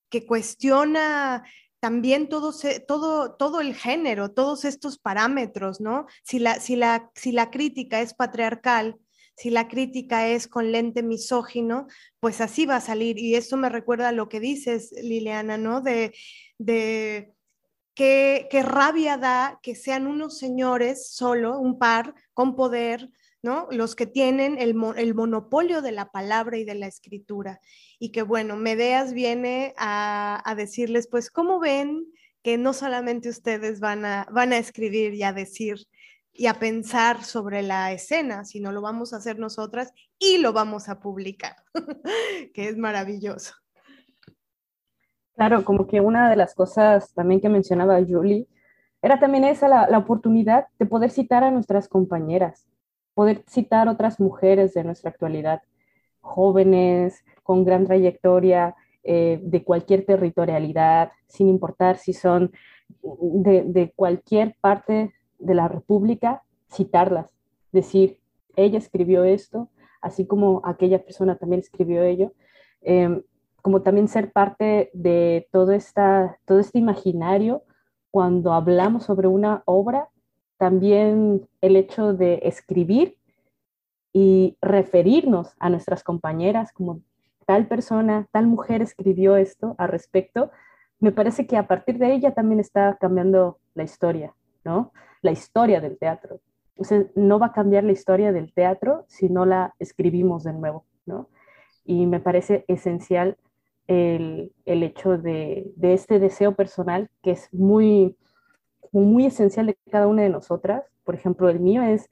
que cuestiona también todo, todo, todo el género, todos estos parámetros, ¿no? Si la, si, la, si la crítica es patriarcal, si la crítica es con lente misógino, pues así va a salir. Y esto me recuerda a lo que dices, Liliana, ¿no? De, de qué, qué rabia da que sean unos señores solo, un par, con poder, Los que tienen el, monopolio de la palabra y de la escritura. Y que bueno, Medeas viene a, decirles, pues, ¿cómo ven que no solamente ustedes van a, escribir y a decir y a pensar sobre la escena, sino lo vamos a hacer nosotras y lo vamos a publicar, que es maravilloso. Claro, como que una de las cosas también que mencionaba Julie era también esa la oportunidad de poder citar a nuestras compañeras, poder citar otras mujeres de nuestra actualidad, jóvenes con gran trayectoria eh, de cualquier territorialidad, sin importar si son de, cualquier parte de la República, citarlas, decir, ella escribió esto, así como aquella persona también escribió ello, eh, como también ser parte de todo, esta, todo este imaginario cuando hablamos sobre una obra también el hecho de escribir y referirnos a nuestras compañeras como tal persona, tal mujer escribió esto al respecto, me parece que a partir de ella también está cambiando la historia, ¿no? La historia del teatro. O sea, no va a cambiar la historia del teatro si no la escribimos de nuevo, ¿no? Y me parece esencial el, el hecho de, de, este deseo personal que es muy, muy esencial de cada una de nosotras. Por ejemplo, el mío es,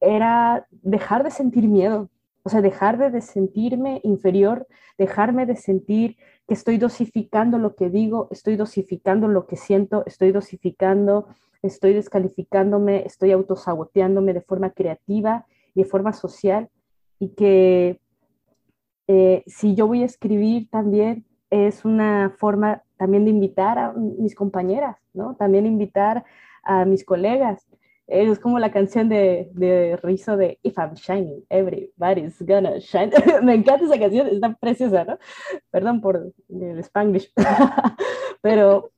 era dejar de sentir miedo, o sea, dejar de sentirme inferior, dejarme de sentir que estoy dosificando lo que digo, estoy dosificando lo que siento, estoy dosificando, estoy descalificándome, estoy autosaboteándome de forma creativa y de forma social y que eh, si yo voy a escribir también es una forma también de invitar a mis compañeras, ¿no? También invitar a mis colegas. Es como la canción de, de Rizzo de If I'm shining, everybody's gonna shine. Me encanta esa canción, está preciosa, ¿no? Perdón por el spanglish. pero,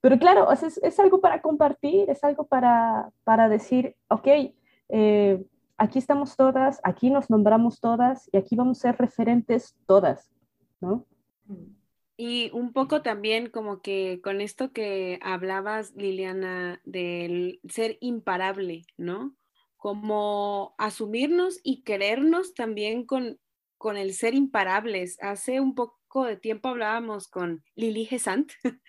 pero claro, es, es, algo para compartir, es algo para, para decir, ok, eh, aquí estamos todas, aquí nos nombramos todas y aquí vamos a ser referentes todas, ¿no? Y un poco también como que con esto que hablabas, Liliana, del ser imparable, ¿no? Como asumirnos y querernos también con, con el ser imparables. Hace un poco de tiempo hablábamos con Lili Gesant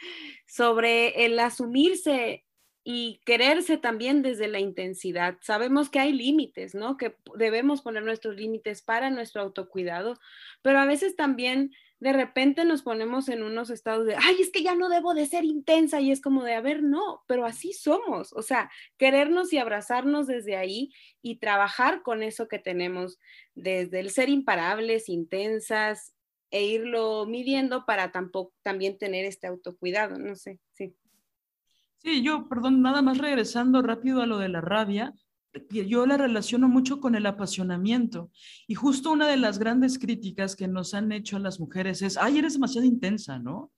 sobre el asumirse y quererse también desde la intensidad. Sabemos que hay límites, ¿no? Que debemos poner nuestros límites para nuestro autocuidado, pero a veces también de repente nos ponemos en unos estados de, ay, es que ya no debo de ser intensa y es como de, a ver, no, pero así somos, o sea, querernos y abrazarnos desde ahí y trabajar con eso que tenemos, desde el ser imparables, intensas e irlo midiendo para tampoco también tener este autocuidado, no sé, sí. Sí, yo, perdón, nada más regresando rápido a lo de la rabia, yo la relaciono mucho con el apasionamiento. Y justo una de las grandes críticas que nos han hecho a las mujeres es, ay, eres demasiado intensa, ¿no?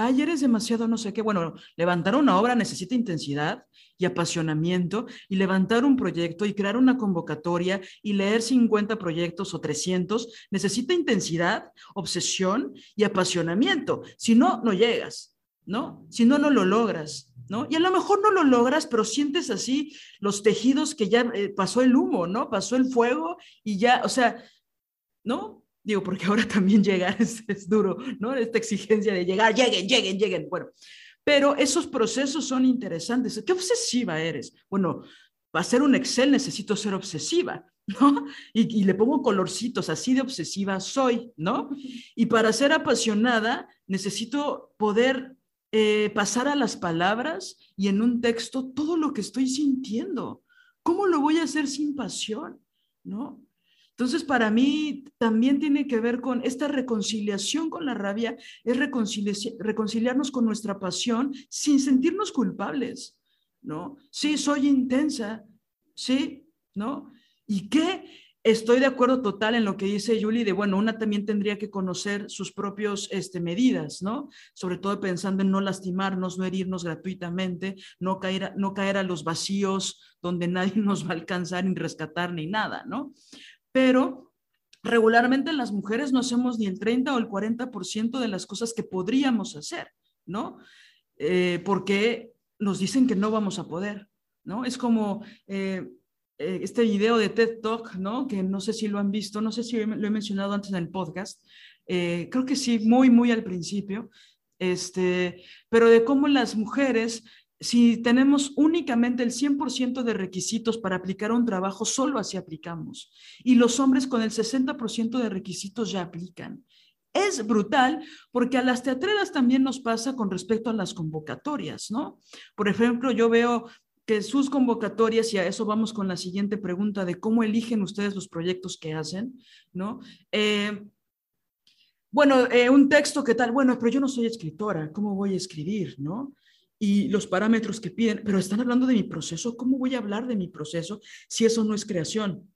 Ay, eres demasiado no sé qué. Bueno, levantar una obra necesita intensidad y apasionamiento y levantar un proyecto y crear una convocatoria y leer 50 proyectos o 300 necesita intensidad, obsesión y apasionamiento. Si no, no llegas, ¿no? Si no, no lo logras. ¿no? Y a lo mejor no lo logras, pero sientes así los tejidos que ya eh, pasó el humo, ¿no? Pasó el fuego y ya, o sea, ¿no? Digo, porque ahora también llegar es, es duro, ¿no? Esta exigencia de llegar, lleguen, lleguen, lleguen. Bueno, pero esos procesos son interesantes. ¿Qué obsesiva eres? Bueno, para hacer un Excel necesito ser obsesiva, ¿no? Y, y, le pongo colorcitos, así de obsesiva soy, ¿no? Y para ser apasionada necesito poder eh, pasar a las palabras y en un texto todo lo que estoy sintiendo. ¿Cómo lo voy a hacer sin pasión? ¿No? Entonces, para mí también tiene que ver con esta reconciliación con la rabia, es reconciliarnos con nuestra pasión sin sentirnos culpables, ¿no? Sí, soy intensa, sí, ¿no? ¿Y qué? Estoy de acuerdo total en lo que dice Julie de, bueno, una también tendría que conocer sus propias este, medidas, ¿no? Sobre todo pensando en no lastimarnos, no herirnos gratuitamente, no caer, no caer a los vacíos donde nadie nos va a alcanzar ni rescatar ni nada, ¿no? Pero regularmente las mujeres no hacemos ni el 30 o el 40% de las cosas que podríamos hacer, ¿no? Eh, porque nos dicen que no vamos a poder, ¿no? Es como... Eh, este video de TED Talk, ¿no? Que no sé si lo han visto, no sé si lo he mencionado antes en el podcast, eh, creo que sí, muy, muy al principio, este, pero de cómo las mujeres, si tenemos únicamente el 100% de requisitos para aplicar un trabajo, solo así aplicamos. Y los hombres con el 60% de requisitos ya aplican. Es brutal porque a las teatreras también nos pasa con respecto a las convocatorias, ¿no? Por ejemplo, yo veo que sus convocatorias, y a eso vamos con la siguiente pregunta de cómo eligen ustedes los proyectos que hacen, ¿no? Eh, bueno, eh, un texto que tal, bueno, pero yo no soy escritora, ¿cómo voy a escribir, no? Y los parámetros que piden, pero están hablando de mi proceso, ¿cómo voy a hablar de mi proceso si eso no es creación?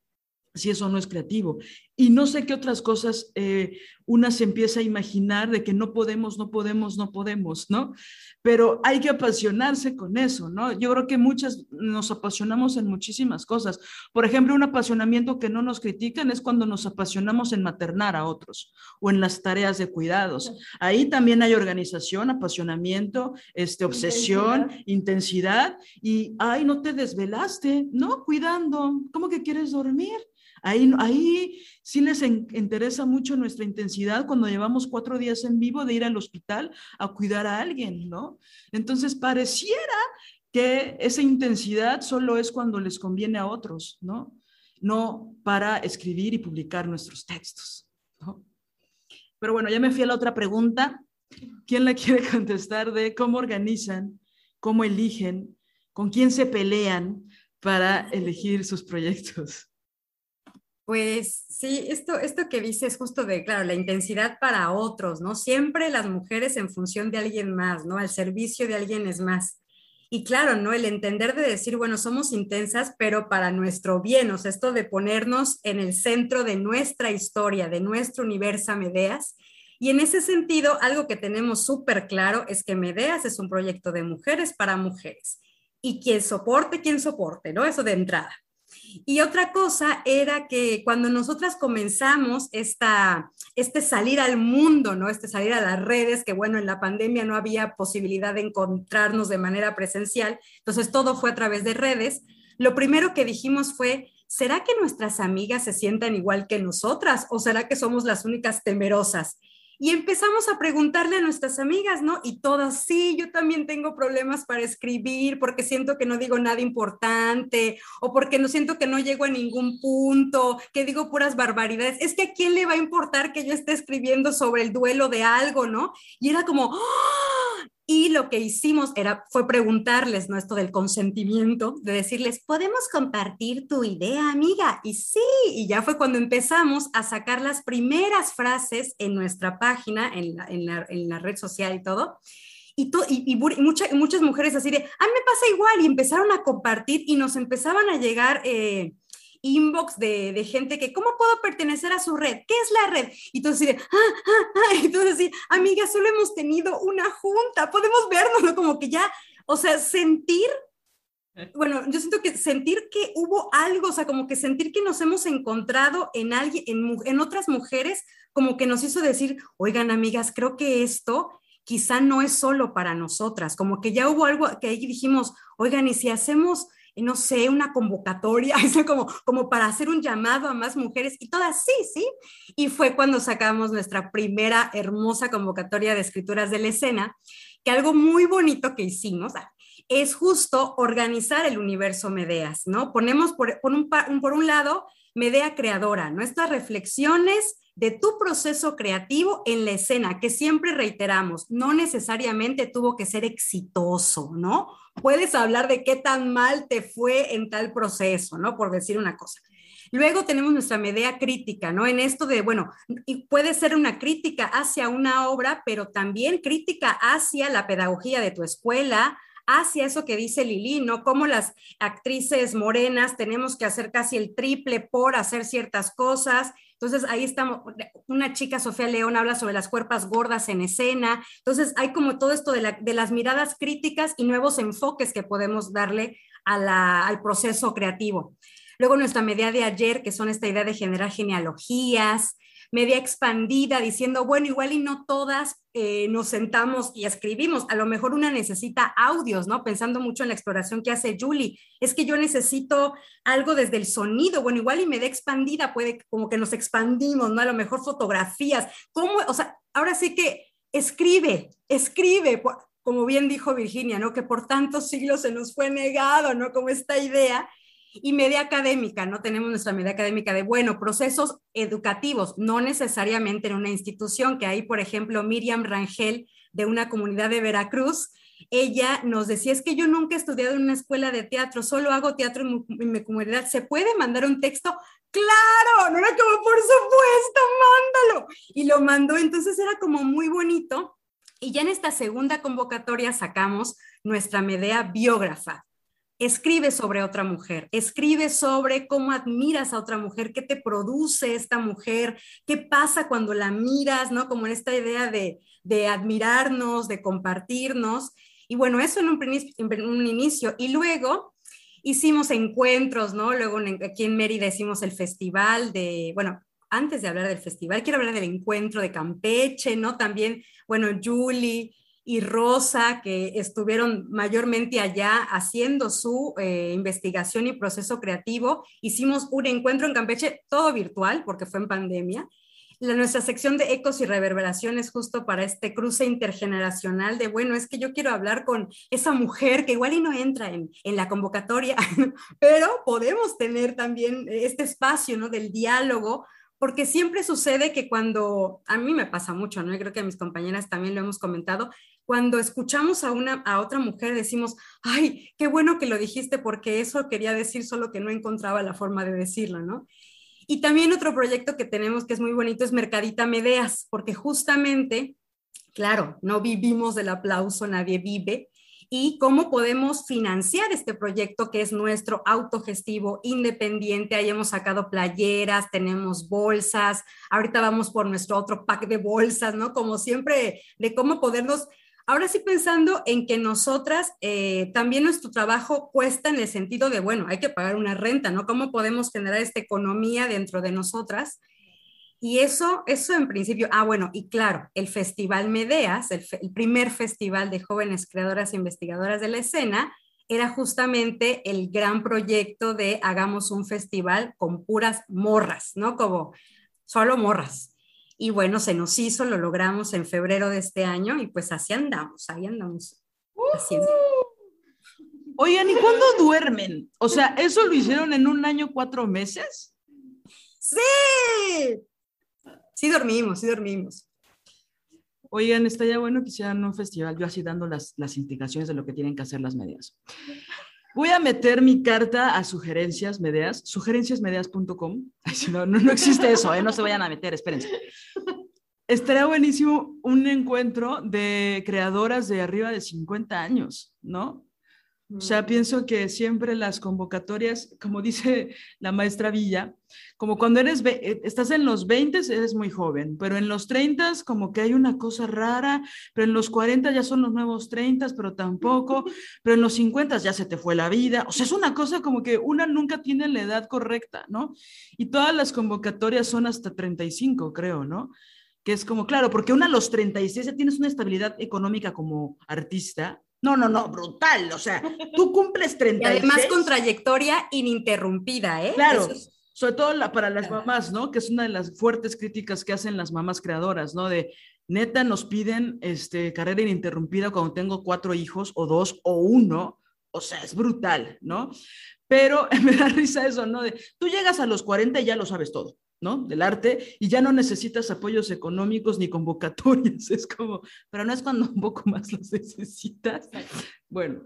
si eso no es creativo. Y no sé qué otras cosas eh, una se empieza a imaginar de que no podemos, no podemos, no podemos, ¿no? Pero hay que apasionarse con eso, ¿no? Yo creo que muchas nos apasionamos en muchísimas cosas. Por ejemplo, un apasionamiento que no nos critican es cuando nos apasionamos en maternar a otros o en las tareas de cuidados. Ahí también hay organización, apasionamiento, este, obsesión, intensidad, intensidad y, ay, no te desvelaste, ¿no? Cuidando, ¿cómo que quieres dormir? Ahí, ahí sí les interesa mucho nuestra intensidad cuando llevamos cuatro días en vivo de ir al hospital a cuidar a alguien, ¿no? Entonces, pareciera que esa intensidad solo es cuando les conviene a otros, ¿no? No para escribir y publicar nuestros textos, ¿no? Pero bueno, ya me fui a la otra pregunta. ¿Quién la quiere contestar de cómo organizan, cómo eligen, con quién se pelean para elegir sus proyectos? Pues sí, esto, esto que dices justo de, claro, la intensidad para otros, ¿no? Siempre las mujeres en función de alguien más, ¿no? Al servicio de alguien es más. Y claro, ¿no? El entender de decir, bueno, somos intensas, pero para nuestro bien, o sea, esto de ponernos en el centro de nuestra historia, de nuestro universo Medeas. Y en ese sentido, algo que tenemos súper claro es que Medeas es un proyecto de mujeres para mujeres. Y quien soporte, quien soporte, ¿no? Eso de entrada. Y otra cosa era que cuando nosotras comenzamos esta, este salir al mundo, ¿no? Este salir a las redes, que bueno, en la pandemia no había posibilidad de encontrarnos de manera presencial, entonces todo fue a través de redes. Lo primero que dijimos fue, ¿será que nuestras amigas se sientan igual que nosotras o será que somos las únicas temerosas? Y empezamos a preguntarle a nuestras amigas, ¿no? Y todas, sí, yo también tengo problemas para escribir porque siento que no digo nada importante o porque no siento que no llego a ningún punto, que digo puras barbaridades. Es que a quién le va a importar que yo esté escribiendo sobre el duelo de algo, ¿no? Y era como, ¡ah! Y lo que hicimos era, fue preguntarles, ¿no? Esto del consentimiento, de decirles, ¿podemos compartir tu idea, amiga? Y sí, y ya fue cuando empezamos a sacar las primeras frases en nuestra página, en la, en la, en la red social y todo. Y, y, y, muchas mujeres así de, a mí me pasa igual, y empezaron a compartir y nos empezaban a llegar... Eh, inbox de, de, gente que, ¿cómo puedo pertenecer a su red? ¿Qué es la red? Y tú así de, ah, ah, ah, y tú así, solo hemos tenido una junta, podemos vernos, ¿no? Como que ya, o sea, sentir, bueno, yo siento que sentir que hubo algo, o sea, como que sentir que nos hemos encontrado en alguien, en, en otras mujeres, como que nos hizo decir, oigan, amigas, creo que esto quizá no es solo para nosotras, como que ya hubo algo que ahí dijimos, oigan, y si hacemos no sé, una convocatoria, como, como para hacer un llamado a más mujeres y todas sí, sí. Y fue cuando sacamos nuestra primera hermosa convocatoria de escrituras de la escena, que algo muy bonito que hicimos ah, es justo organizar el universo Medeas, ¿no? Ponemos por, un, por un lado Medea creadora, nuestras reflexiones de tu proceso creativo en la escena, que siempre reiteramos, no necesariamente tuvo que ser exitoso, ¿no? Puedes hablar de qué tan mal te fue en tal proceso, ¿no? Por decir una cosa. Luego tenemos nuestra medea crítica, ¿no? En esto de, bueno, y puede ser una crítica hacia una obra, pero también crítica hacia la pedagogía de tu escuela, hacia eso que dice Lili, ¿no? Como las actrices morenas tenemos que hacer casi el triple por hacer ciertas cosas. Entonces ahí estamos, una chica, Sofía León, habla sobre las cuerpas gordas en escena. Entonces hay como todo esto de, las miradas críticas y nuevos enfoques que podemos darle al proceso creativo. Luego nuestra media de ayer, que son esta idea de generar genealogías, media expandida, diciendo, bueno, igual y no todas eh, nos sentamos y escribimos, a lo mejor una necesita audios, ¿no? Pensando mucho en la exploración que hace Julie, es que yo necesito algo desde el sonido, bueno, igual y media expandida puede como que nos expandimos, ¿no? A lo mejor fotografías, ¿cómo? O sea, ahora sí que escribe, escribe, como bien dijo Virginia, ¿no? Que por tantos siglos se nos fue negado, ¿no? Como esta idea y media académica, ¿no? Tenemos nuestra media académica de, bueno, procesos educativos, no necesariamente en una institución, que hay, por ejemplo, Miriam Rangel de una comunidad de Veracruz, ella nos decía, es que yo nunca he estudiado en una escuela de teatro, solo hago teatro en mi, en mi comunidad, ¿se puede mandar un texto? Claro, no era como, por supuesto, mándalo. Y lo mandó, entonces era como muy bonito. Y ya en esta segunda convocatoria sacamos nuestra Medea biógrafa, escribe sobre otra mujer, escribe sobre cómo admiras a otra mujer, qué te produce esta mujer, qué pasa cuando la miras, ¿no? Como en esta idea de, admirarnos, de compartirnos. Y bueno, eso en un, en un inicio. Y luego hicimos encuentros, ¿no? Luego aquí en Mérida hicimos el festival de, bueno, antes de hablar del festival, quiero hablar del encuentro de Campeche, ¿no? También, bueno, Julie y Rosa, que estuvieron mayormente allá haciendo su eh, investigación y proceso creativo. Hicimos un encuentro en Campeche, todo virtual, porque fue en pandemia. La, nuestra sección de ecos y reverberaciones justo para este cruce intergeneracional de, bueno, es que yo quiero hablar con esa mujer que igual y no entra en, en la convocatoria, pero podemos tener también este espacio, ¿no? Del diálogo porque siempre sucede que cuando, a mí me pasa mucho, ¿no? Y creo que a mis compañeras también lo hemos comentado, cuando escuchamos a, una, a otra mujer decimos, ay, qué bueno que lo dijiste porque eso quería decir, solo que no encontraba la forma de decirlo, ¿no? Y también otro proyecto que tenemos que es muy bonito es Mercadita Medeas, porque justamente, claro, no vivimos del aplauso, nadie vive, y cómo podemos financiar este proyecto que es nuestro autogestivo independiente. Ahí hemos sacado playeras, tenemos bolsas, ahorita vamos por nuestro otro pack de bolsas, ¿no? Como siempre, de cómo podernos Ahora sí pensando en que nosotras eh, también nuestro trabajo cuesta en el sentido de, bueno, hay que pagar una renta, ¿no? ¿Cómo podemos generar esta economía dentro de nosotras? Y eso, eso en principio, ah, bueno, y claro, el Festival Medeas, el, primer festival de jóvenes creadoras e investigadoras de la escena, era justamente el gran proyecto de hagamos un festival con puras morras, ¿no? Como solo morras. Y bueno, se nos hizo, lo logramos en febrero de este año y pues así andamos, ahí andamos haciendo. Oigan, ¿y cuándo duermen? O sea, ¿eso lo hicieron en un año, cuatro meses? Sí, sí dormimos, sí dormimos. Oigan, estaría bueno que hicieran un festival, yo así dando las, las indicaciones de lo que tienen que hacer las medias. Voy a meter mi carta a sugerencias medias, sugerenciasmedias.com. No, no, no existe eso, ¿eh? no se vayan a meter, espérense. Estaría buenísimo un encuentro de creadoras de arriba de 50 años, ¿no? O sea, pienso que siempre las convocatorias, como dice la maestra Villa, como cuando eres, eh, estás en los 20 eres muy joven, pero en los 30 como que hay una cosa rara, pero en los 40 ya son los nuevos 30, pero tampoco, pero en los 50 ya se te fue la vida. O sea, es una cosa como que una nunca tiene la edad correcta, ¿no? Y todas las convocatorias son hasta 35, creo, ¿no? Que es como, claro, porque una a los 36 ya tienes una estabilidad económica como artista, no, no, no, brutal. O sea, tú cumples 30. Y además con trayectoria ininterrumpida, ¿eh? Claro. Sobre todo la, para las mamás, ¿no? Que es una de las fuertes críticas que hacen las mamás creadoras, ¿no? De neta nos piden este, carrera ininterrumpida cuando tengo cuatro hijos o dos o uno. O sea, es brutal, ¿no? Pero me da risa eso, ¿no? De tú llegas a los 40 y ya lo sabes todo. ¿No? Del arte y ya no necesitas apoyos económicos ni convocatorias, es como, pero no es cuando un poco más los necesitas. Bueno,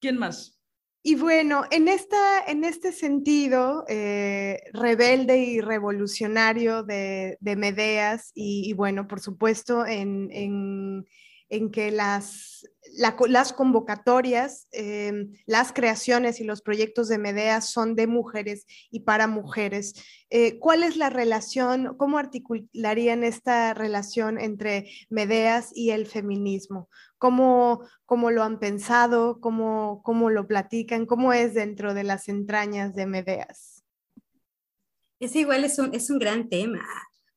¿quién más? Y bueno, en, esta, en este sentido, eh, rebelde y revolucionario de, de Medeas, y, y, bueno, por supuesto, en, en, en que las, la, las convocatorias, eh, las creaciones y los proyectos de Medea son de mujeres y para mujeres. Eh, ¿Cuál es la relación, cómo articularían esta relación entre Medeas y el feminismo? ¿Cómo, cómo lo han pensado? ¿Cómo, ¿Cómo lo platican? ¿Cómo es dentro de las entrañas de Medeas? Es igual, es un, es un gran tema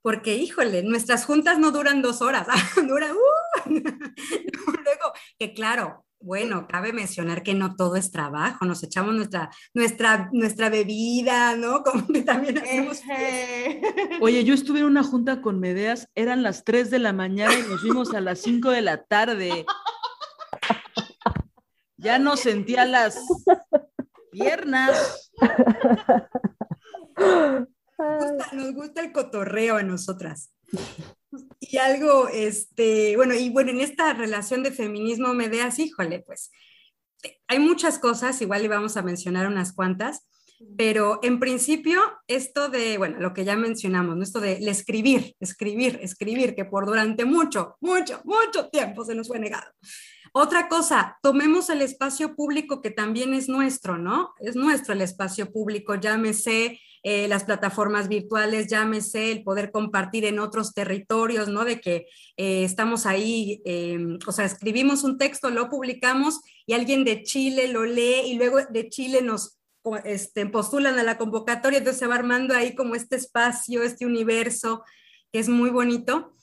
porque híjole, nuestras juntas no duran dos horas, duran, uh, luego, que claro, bueno, cabe mencionar que no todo es trabajo, nos echamos nuestra, nuestra, nuestra bebida, ¿no? Como que también hacemos... Oye, yo estuve en una junta con Medeas, eran las 3 de la mañana y nos vimos a las 5 de la tarde. Ya no sentía las piernas nos gusta el cotorreo a nosotras. Y algo, este, bueno, y bueno, en esta relación de feminismo me Medeas, híjole, pues hay muchas cosas, igual le vamos a mencionar unas cuantas, pero en principio esto de, bueno, lo que ya mencionamos, ¿no? esto de escribir, escribir, escribir, que por durante mucho, mucho, mucho tiempo se nos fue negado. Otra cosa, tomemos el espacio público que también es nuestro, ¿no? Es nuestro el espacio público, llámese eh, las plataformas virtuales, llámese el poder compartir en otros territorios, ¿no? De que eh, estamos ahí, em, o sea, escribimos un texto, lo publicamos y alguien de Chile lo lee y luego de Chile nos este, postulan a la convocatoria, entonces se va armando ahí como este espacio, este universo, que es muy bonito.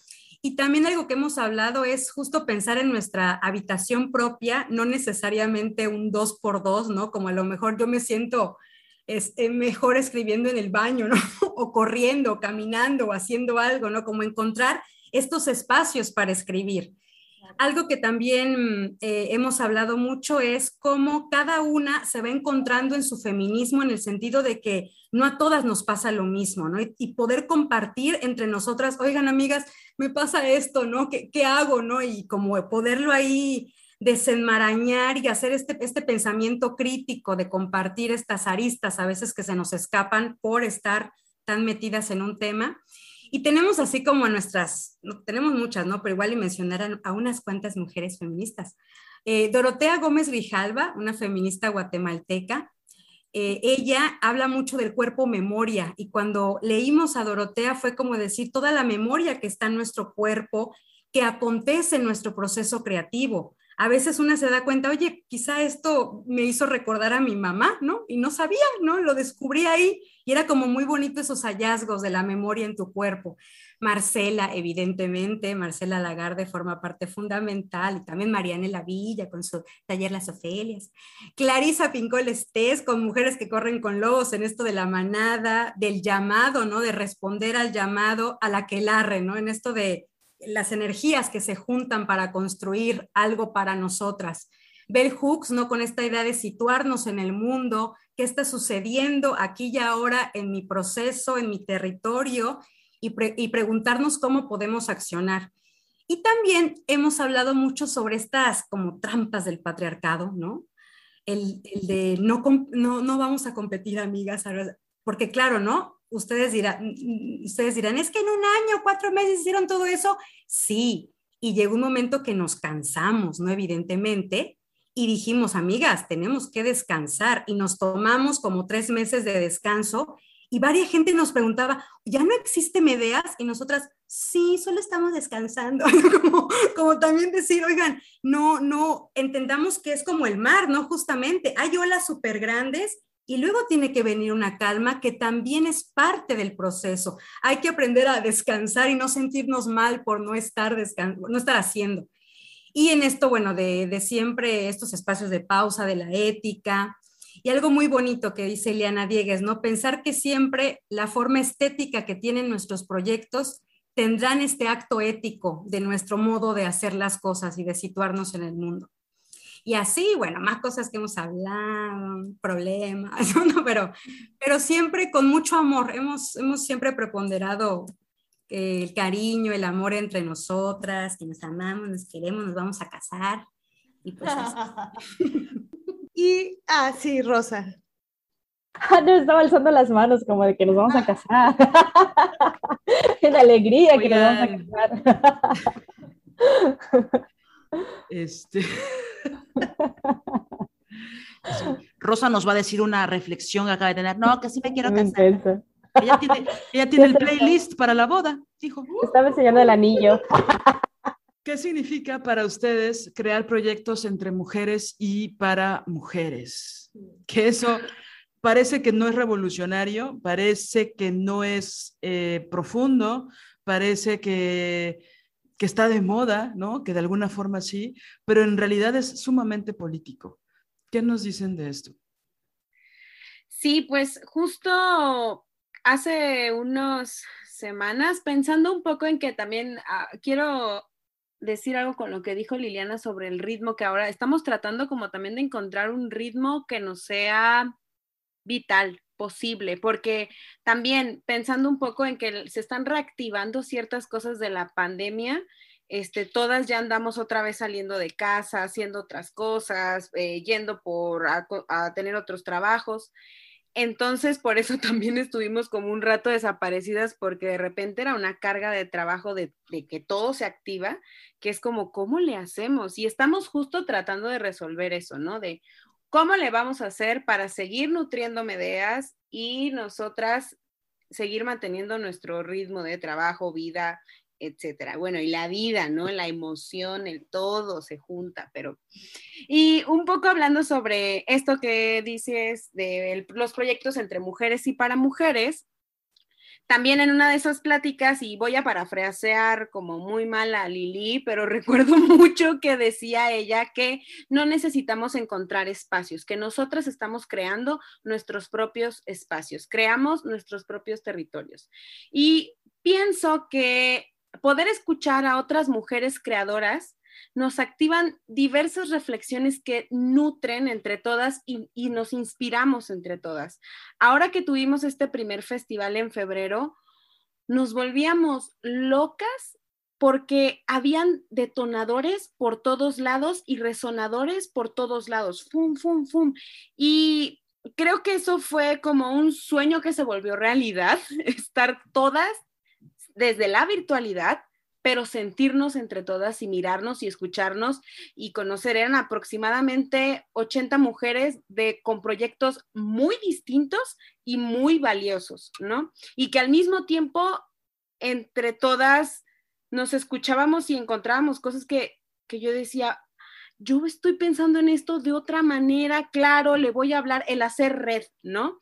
Y también algo que hemos hablado es justo pensar en nuestra habitación propia, no necesariamente un dos por dos, ¿no? Como a lo mejor yo me siento es mejor escribiendo en el baño, ¿no? o corriendo, caminando, o haciendo algo, ¿no? Como encontrar estos espacios para escribir. Algo que también eh, hemos hablado mucho es cómo cada una se va encontrando en su feminismo en el sentido de que no a todas nos pasa lo mismo, ¿no? Y, y poder compartir entre nosotras, oigan amigas, me pasa esto, ¿no? ¿Qué, ¿Qué, hago, no? Y como poderlo ahí desenmarañar y hacer este, este pensamiento crítico de compartir estas aristas a veces que se nos escapan por estar tan metidas en un tema. Y tenemos así como nuestras, tenemos muchas, ¿no? Pero igual y mencionar a, unas cuantas mujeres feministas. Eh, Dorotea Gómez Grijalva, una feminista guatemalteca, eh, ella habla mucho del cuerpo memoria y cuando leímos a Dorotea fue como decir toda la memoria que está en nuestro cuerpo, que acontece en nuestro proceso creativo A veces una se da cuenta, oye, quizá esto me hizo recordar a mi mamá, ¿no? Y no sabía, ¿no? Lo descubrí ahí y era como muy bonito esos hallazgos de la memoria en tu cuerpo. Marcela, evidentemente, Marcela Lagarde forma parte fundamental, y también Mariana La Villa con su taller Las Ofelias. Clarisa Pincol Estés con Mujeres que corren con lobos en esto de la manada, del llamado, ¿no? De responder al llamado a la que larre, ¿no? En esto de las energías que se juntan para construir algo para nosotras. Bell Hooks, ¿no? Con esta idea de situarnos en el mundo, qué está sucediendo aquí y ahora en mi proceso, en mi territorio, y, preguntarnos cómo podemos accionar. Y también hemos hablado mucho sobre estas como trampas del patriarcado, ¿no? El, de no, no, no vamos a competir, amigas, porque claro, ¿no? Ustedes dirán, ustedes dirán, es que en un año, cuatro meses hicieron todo eso. Sí, y llegó un momento que nos cansamos, ¿no? Evidentemente, y dijimos, amigas, tenemos que descansar y nos tomamos como tres meses de descanso y varias gente nos preguntaba, ¿ya no existe Medeas? Y nosotras, sí, solo estamos descansando. como, como también decir, oigan, no, no, entendamos que es como el mar, ¿no? Justamente, hay olas súper grandes y luego tiene que venir una calma que también es parte del proceso. Hay que aprender a descansar y no sentirnos mal por no estar, no estar haciendo. Y en esto, bueno, de, de siempre estos espacios de pausa, de la ética, y algo muy bonito que dice Eliana Diegues, ¿no? Pensar que siempre la forma estética que tienen nuestros proyectos tendrán este acto ético de nuestro modo de hacer las cosas y de situarnos en el mundo. Y así, bueno, más cosas que hemos hablado, problemas, ¿no? pero, pero siempre con mucho amor. Hemos, hemos siempre preponderado el cariño, el amor entre nosotras, que nos amamos, nos queremos, nos vamos a casar. Y pues Y, ah, sí, Rosa. Ah, no, estaba alzando las manos como de que nos vamos a casar. en alegría que nos vamos a casar. este. Rosa nos va a decir una reflexión que acaba de tener. No, que sí me quiero casar. Ella tiene, ella tiene el playlist para la boda, dijo. Estaba enseñando el anillo. ¿Qué significa para ustedes crear proyectos entre mujeres y para mujeres? Que eso parece que no es revolucionario, parece que no es eh, profundo, parece que, que está de moda, ¿no? Que de alguna forma sí, pero en realidad es sumamente político. ¿Qué nos dicen de esto? Sí, pues justo hace unas semanas, pensando un poco en que también ah, quiero decir algo con lo que dijo Liliana sobre el ritmo, que ahora estamos tratando como también de encontrar un ritmo que nos sea vital, posible, porque también pensando un poco en que se están reactivando ciertas cosas de la pandemia, este, todas ya andamos otra vez saliendo de casa, haciendo otras cosas, eh, yendo por a, tener otros trabajos. Entonces, por eso también estuvimos como un rato desaparecidas porque de repente era una carga de trabajo de, que todo se activa, que es como, ¿cómo le hacemos? Y estamos justo tratando de resolver eso, ¿no? De cómo le vamos a hacer para seguir nutriendo Medeas y nosotras seguir manteniendo nuestro ritmo de trabajo, vida, etcétera. Bueno, y la vida, ¿no? La emoción, el todo se junta, pero... Y un poco hablando sobre esto que dices de los proyectos entre mujeres y para mujeres, también en una de esas pláticas, y voy a parafrasear como muy mal a Lili, pero recuerdo mucho que decía ella que no necesitamos encontrar espacios, que nosotras estamos creando nuestros propios espacios, creamos nuestros propios territorios. Y pienso que poder escuchar a otras mujeres creadoras nos activan diversas reflexiones que nutren entre todas y, nos inspiramos entre todas. Ahora que tuvimos este primer festival en febrero, nos volvíamos locas porque habían detonadores por todos lados y resonadores por todos lados. Fum, fum, fum. Y creo que eso fue como un sueño que se volvió realidad, estar todas desde la virtualidad, pero sentirnos entre todas y mirarnos y escucharnos y conocer. Eran aproximadamente 80 mujeres de, con proyectos muy distintos y muy valiosos, ¿no? Y que al mismo tiempo, entre todas, nos escuchábamos y encontrábamos cosas que, que yo decía, yo estoy pensando en esto de otra manera, claro, le voy a hablar el hacer red, ¿no?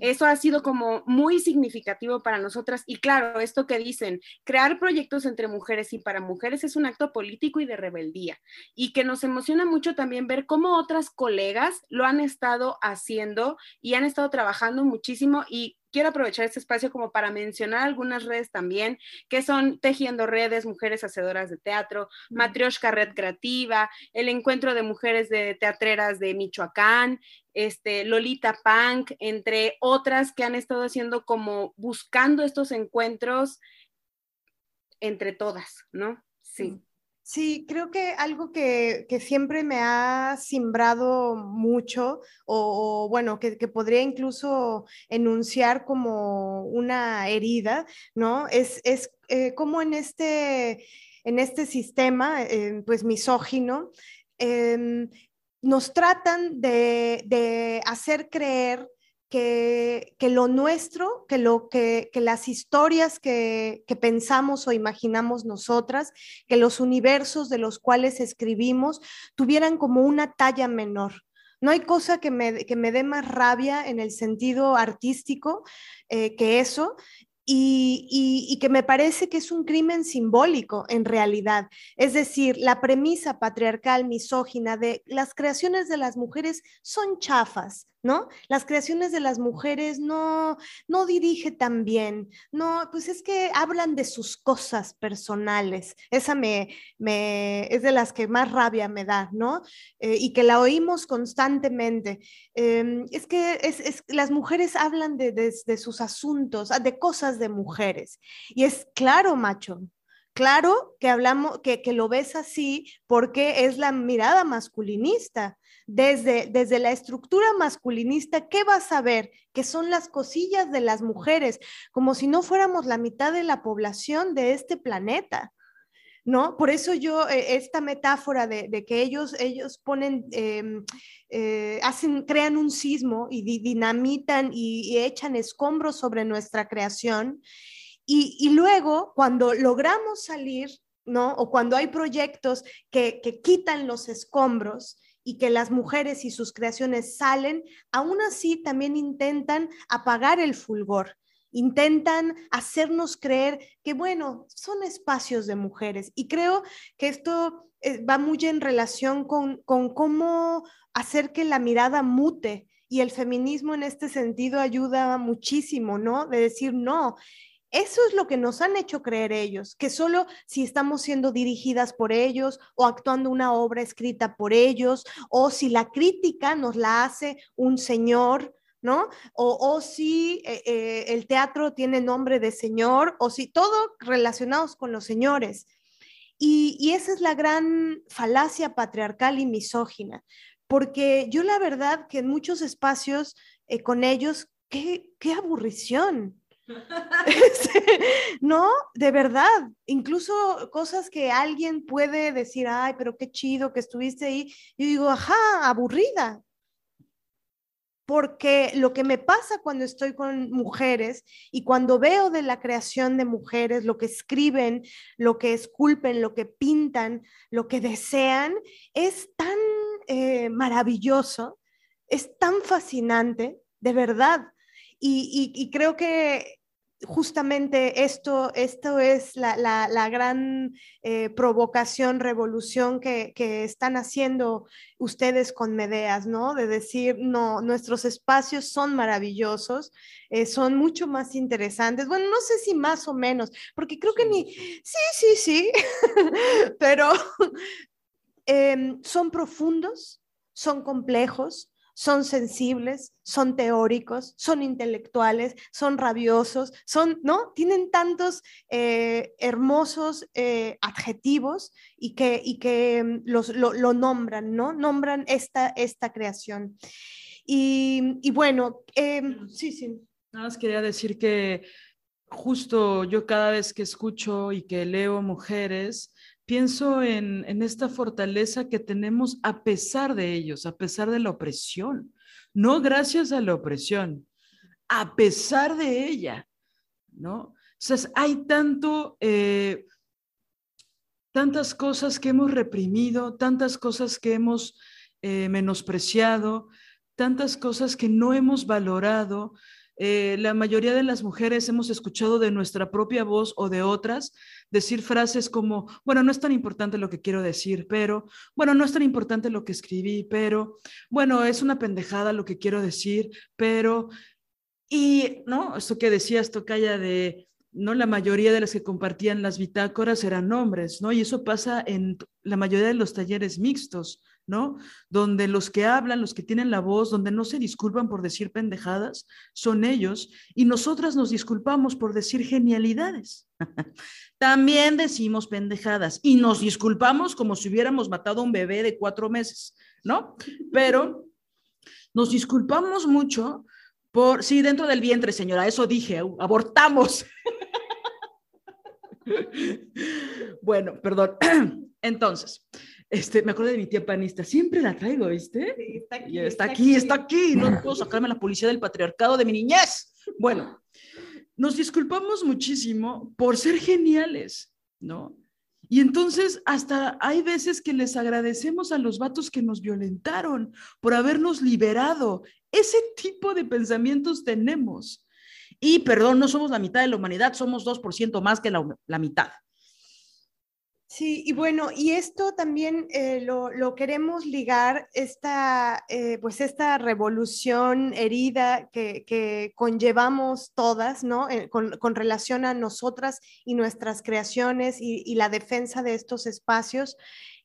Eso ha sido como muy significativo para nosotras. Y claro, esto que dicen, crear proyectos entre mujeres y para mujeres es un acto político y de rebeldía. Y que nos emociona mucho también ver cómo otras colegas lo han estado haciendo y han estado trabajando muchísimo. Y quiero aprovechar este espacio como para mencionar algunas redes también, que son Tejiendo Redes, Mujeres Hacedoras de Teatro, Matrioshka Red Creativa, el Encuentro de Mujeres de Teatreras de Michoacán, este, Lolita Punk, entre otras que han estado haciendo como buscando estos encuentros entre todas, ¿no? Sí. Sí, creo que algo que, siempre me ha simbrado mucho, o, bueno, que, podría incluso enunciar como una herida, ¿no? Es, es eh, como en este, en este sistema, eh, pues misógino, em, nos tratan de, de hacer creer que, lo nuestro, que, lo, que, las historias que, pensamos o imaginamos nosotras, que los universos de los cuales escribimos tuvieran como una talla menor. No hay cosa que me, dé más rabia en el sentido artístico eh, que eso y, que me parece que es un crimen simbólico en realidad. Es decir, la premisa patriarcal misógina de las creaciones de las mujeres son chafas, ¿no? Las creaciones de las mujeres no, no dirige tan bien, no, pues es que hablan de sus cosas personales. Esa me, me es de las que más rabia me da, ¿no? Eh, y que la oímos constantemente. Em, es que es, las mujeres hablan de, de sus asuntos, de cosas de mujeres. Y es claro, macho, Claro que hablamos, que, que, lo ves así porque es la mirada masculinista. Desde, desde la estructura masculinista, ¿qué vas a ver? Que son las cosillas de las mujeres, como si no fuéramos la mitad de la población de este planeta. ¿No? Por eso yo, eh, esta metáfora de, que ellos, ellos ponen, em, eh, hacen, crean un sismo y dinamitan y echan escombros sobre nuestra creación y, luego, cuando logramos salir, ¿no? O cuando hay proyectos que, quitan los escombros y que las mujeres y sus creaciones salen, aún así también intentan apagar el fulgor, intentan hacernos creer que, bueno, son espacios de mujeres. Y creo que esto eh, va muy en relación con, con cómo hacer que la mirada mute. Y el feminismo en este sentido ayuda muchísimo, ¿no? De decir, no, eso es lo que nos han hecho creer ellos, que solo si estamos siendo dirigidas por ellos o actuando una obra escrita por ellos, o si la crítica nos la hace un señor, ¿no? O, si eh, eh, el teatro tiene nombre de señor, o si todo relacionados con los señores. Y, esa es la gran falacia patriarcal y misógina, porque yo la verdad que en muchos espacios eh, con ellos, qué, qué aburrición no, de verdad, incluso cosas que alguien puede decir, ay, pero qué chido que estuviste ahí. Yo digo, ajá, aburrida. Porque lo que me pasa cuando estoy con mujeres y cuando veo de la creación de mujeres, lo que escriben, lo que esculpen, lo que pintan, lo que desean, es tan eh, maravilloso, es tan fascinante, de verdad. y, creo que justamente esto, esto es la, gran eh, provocación, revolución que, están haciendo ustedes con Medeas, ¿no? De decir, no, nuestros espacios son maravillosos, eh, son mucho más interesantes. Bueno, no sé si más o menos, porque creo que ni, sí, sí, sí, pero em, son profundos, son complejos, son sensibles, son teóricos, son intelectuales, son rabiosos, son, ¿no? Tienen tantos eh, hermosos eh, adjetivos y que, y que mm, los, lo, nombran, ¿no? Nombran esta, esta creación. Y, bueno, em, sí, sí. Nada más quería decir que justo yo cada vez que escucho y que leo mujeres, pienso en, esta fortaleza que tenemos a pesar de ellos, a pesar de la opresión, no gracias a la opresión, a pesar de ella, ¿no? Hay tanto, eh, tantas cosas que hemos reprimido, tantas cosas que hemos eh, menospreciado, tantas cosas que no hemos valorado. Eh, la mayoría de las mujeres hemos escuchado de nuestra propia voz o de otras decir frases como, bueno, no es tan importante lo que quiero decir, pero, bueno, no es tan importante lo que escribí, pero, bueno, es una pendejada lo que quiero decir, pero, y, ¿no? Esto que decías, Tocaya, de, ¿no? La mayoría de las que compartían las bitácoras eran hombres, ¿no? Y eso pasa en la mayoría de los talleres mixtos, ¿no? Donde los que hablan, los que tienen la voz, donde no se disculpan por decir pendejadas, son ellos, y nosotras nos disculpamos por decir genialidades. También decimos pendejadas y nos disculpamos como si hubiéramos matado a un bebé de cuatro meses, ¿no? Pero nos disculpamos mucho por, sí, dentro del vientre, señora, eso dije, abortamos. bueno, perdón. Entonces, este, me acuerdo de mi tía panista, siempre la traigo, ¿viste? está aquí, está, aquí, está aquí, no puedo sacarme la policía del patriarcado de mi niñez. Bueno, nos disculpamos muchísimo por ser geniales, ¿no? Y entonces hasta hay veces que les agradecemos a los vatos que nos violentaron por habernos liberado. Ese tipo de pensamientos tenemos. Y perdón, no somos la mitad de la humanidad, somos 2% más que la, la mitad. Sí, y bueno, y esto también eh, lo, queremos ligar, esta, eh, pues esta revolución herida que, conllevamos todas, ¿no? Eh, con, relación a nosotras y nuestras creaciones y, la defensa de estos espacios.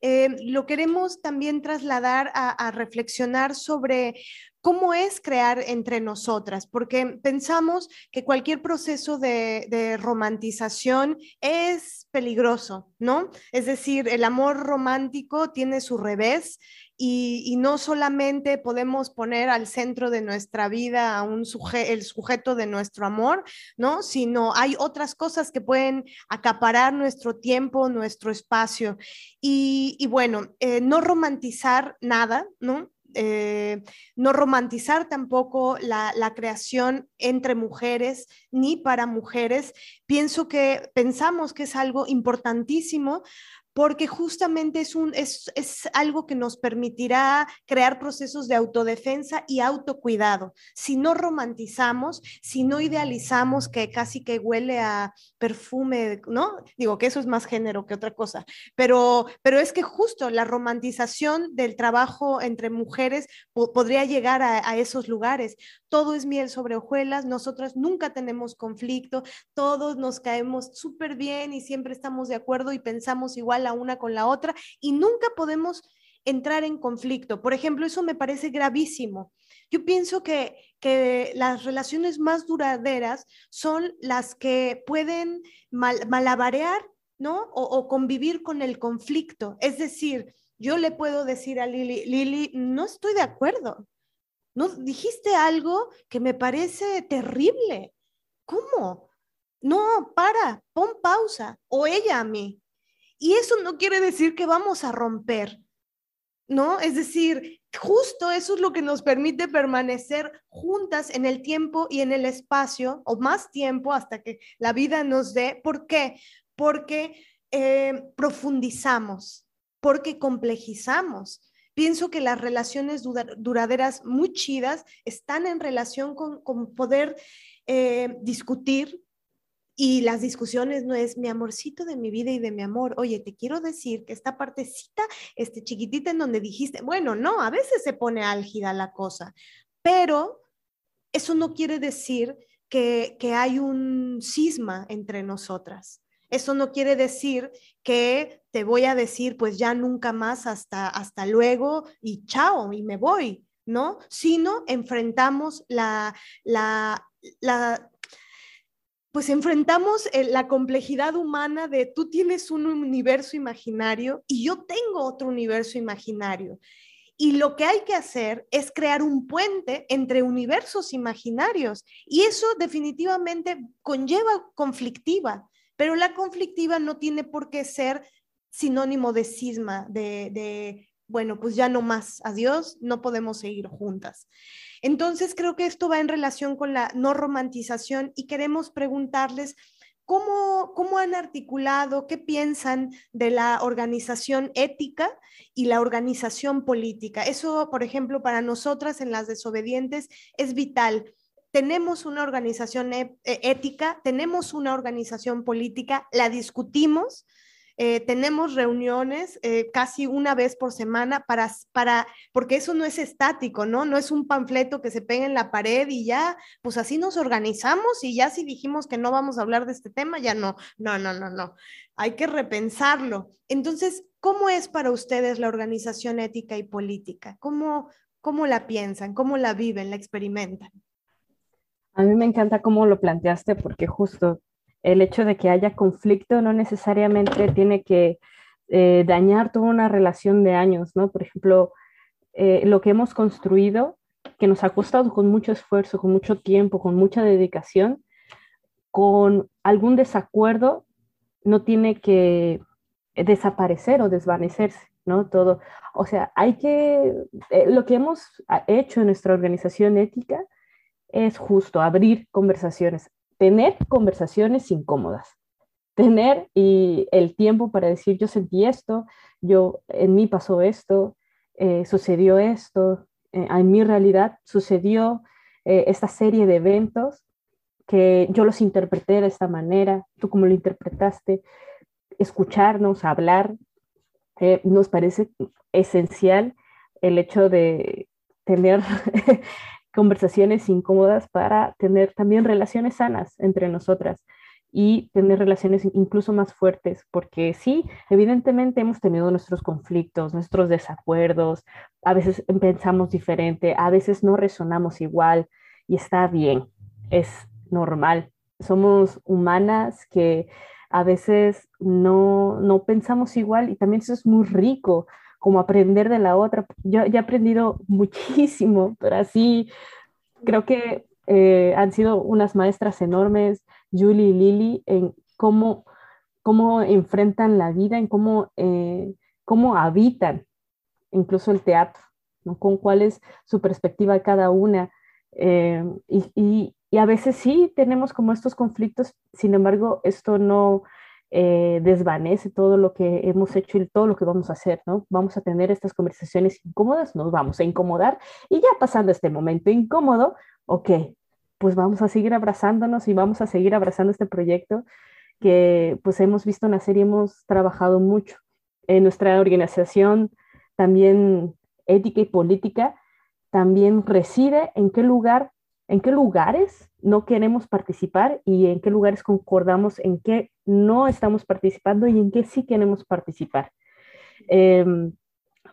lo queremos también trasladar a reflexionar sobre cómo es crear entre nosotras, porque pensamos que cualquier proceso de, romantización es peligroso, ¿no? Es decir, el amor romántico tiene su revés y, no solamente podemos poner al centro de nuestra vida a un el sujeto de nuestro amor, ¿no? Sino hay otras cosas que pueden acaparar nuestro tiempo, nuestro espacio. Y, bueno, eh, no romantizar nada, ¿no? Eh, no romantizar tampoco la, la, creación entre mujeres ni para mujeres. Pienso que pensamos que es algo importantísimo porque justamente es, un, es, es, algo que nos permitirá crear procesos de autodefensa y autocuidado. Si no romantizamos, si no idealizamos que casi que huele a perfume, ¿no? Digo que eso es más género que otra cosa, pero, pero es que justo la romantización del trabajo entre mujeres podría llegar a, a esos lugares. Todo es miel sobre hojuelas, nosotras nunca tenemos conflicto, todos nos caemos súper bien y siempre estamos de acuerdo y pensamos igual la una con la otra y nunca podemos entrar en conflicto. Por ejemplo, eso me parece gravísimo. Yo pienso que, que las relaciones más duraderas son las que pueden malabarear, ¿no? O, convivir con el conflicto. Es decir, yo le puedo decir a Lili, Lili, no estoy de acuerdo. No dijiste algo que me parece terrible. ¿Cómo? No, para, pon pausa. O ella a mí. Y eso no quiere decir que vamos a romper, ¿no? Es decir, justo eso es lo que nos permite permanecer juntas en el tiempo y en el espacio, o más tiempo hasta que la vida nos dé. ¿Por qué? Porque eh, profundizamos, porque complejizamos. Pienso que las relaciones duraderas muy chidas están en relación con, poder eh, discutir, y las discusiones no es mi amorcito de mi vida y de mi amor. Oye, te quiero decir que esta partecita, este chiquitita en donde dijiste, bueno, no, a veces se pone álgida la cosa, pero eso no quiere decir que, que hay un cisma entre nosotras. Eso no quiere decir que te voy a decir, pues ya nunca más, hasta, hasta luego y chao, y me voy, ¿no? Sino enfrentamos la, la, la pues enfrentamos eh, la complejidad humana de tú tienes un universo imaginario y yo tengo otro universo imaginario. Y lo que hay que hacer es crear un puente entre universos imaginarios. Y eso definitivamente conlleva conflictiva, pero la conflictiva no tiene por qué ser sinónimo de cisma, de, bueno, pues ya no más, adiós, no podemos seguir juntas. Entonces, creo que esto va en relación con la no romantización y queremos preguntarles ¿Cómo, ¿Cómo han articulado, qué piensan de la organización ética y la organización política? Eso, por ejemplo, para nosotras en las desobedientes es vital tenemos una organización e, e, ética, tenemos una organización política, la discutimos, eh, tenemos reuniones eh, casi una vez por semana para, para, porque eso no es estático, ¿no? No es un panfleto que se pega en la pared y ya, pues así nos organizamos y ya si dijimos que no vamos a hablar de este tema, ya no, no, no, no, no. Hay que repensarlo. Entonces, ¿cómo es para ustedes la organización ética y política? ¿Cómo, cómo la piensan? ¿Cómo la viven? ¿La experimentan? A mí me encanta cómo lo planteaste porque justo el hecho de que haya conflicto no necesariamente tiene que eh, dañar toda una relación de años, ¿no? Por ejemplo, eh, lo que hemos construido, que nos ha costado con mucho esfuerzo, con mucho tiempo, con mucha dedicación, con algún desacuerdo, no tiene que desaparecer o desvanecerse, ¿no? Todo. O sea, hay que, eh, lo que hemos hecho en nuestra organización ética, es justo abrir conversaciones, tener conversaciones incómodas, tener y el tiempo para decir yo sentí esto, yo en mí pasó esto, eh, sucedió esto, eh, en mi realidad sucedió eh, esta serie de eventos que yo los interpreté de esta manera, tú como lo interpretaste, escucharnos, hablar, nos parece esencial el hecho de tener conversaciones incómodas para tener también relaciones sanas entre nosotras y tener relaciones incluso más fuertes, porque sí, evidentemente hemos tenido nuestros conflictos, nuestros desacuerdos, a veces pensamos diferente, a veces no resonamos igual y está bien, es normal. Somos humanas que a veces no, no pensamos igual y también eso es muy rico como aprender de la otra. Yo he aprendido muchísimo, pero así creo que eh, han sido unas maestras enormes, Julie y Lily, en cómo, cómo enfrentan la vida, en cómo, eh, cómo habitan incluso el teatro, ¿no? con cuál es su perspectiva cada una. Eh, y, y, a veces sí tenemos como estos conflictos, sin embargo, esto no, eh, desvanece todo lo que hemos hecho y todo lo que vamos a hacer, ¿no? Vamos a tener estas conversaciones incómodas, nos vamos a incomodar y ya pasando este momento incómodo, ok, pues vamos a seguir abrazándonos y vamos a seguir abrazando este proyecto que pues hemos visto nacer y hemos trabajado mucho. En nuestra organización también ética y política también reside en qué lugar, en qué lugares no queremos participar y en qué lugares concordamos en qué no estamos participando y en qué sí queremos participar. Em,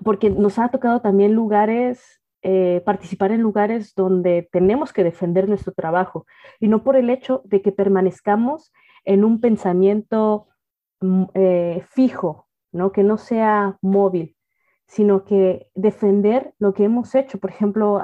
porque nos ha tocado también lugares, eh, participar en lugares donde tenemos que defender nuestro trabajo y no por el hecho de que permanezcamos en un pensamiento mm, eh, fijo, ¿no? que no sea móvil, sino que defender lo que hemos hecho. Por ejemplo,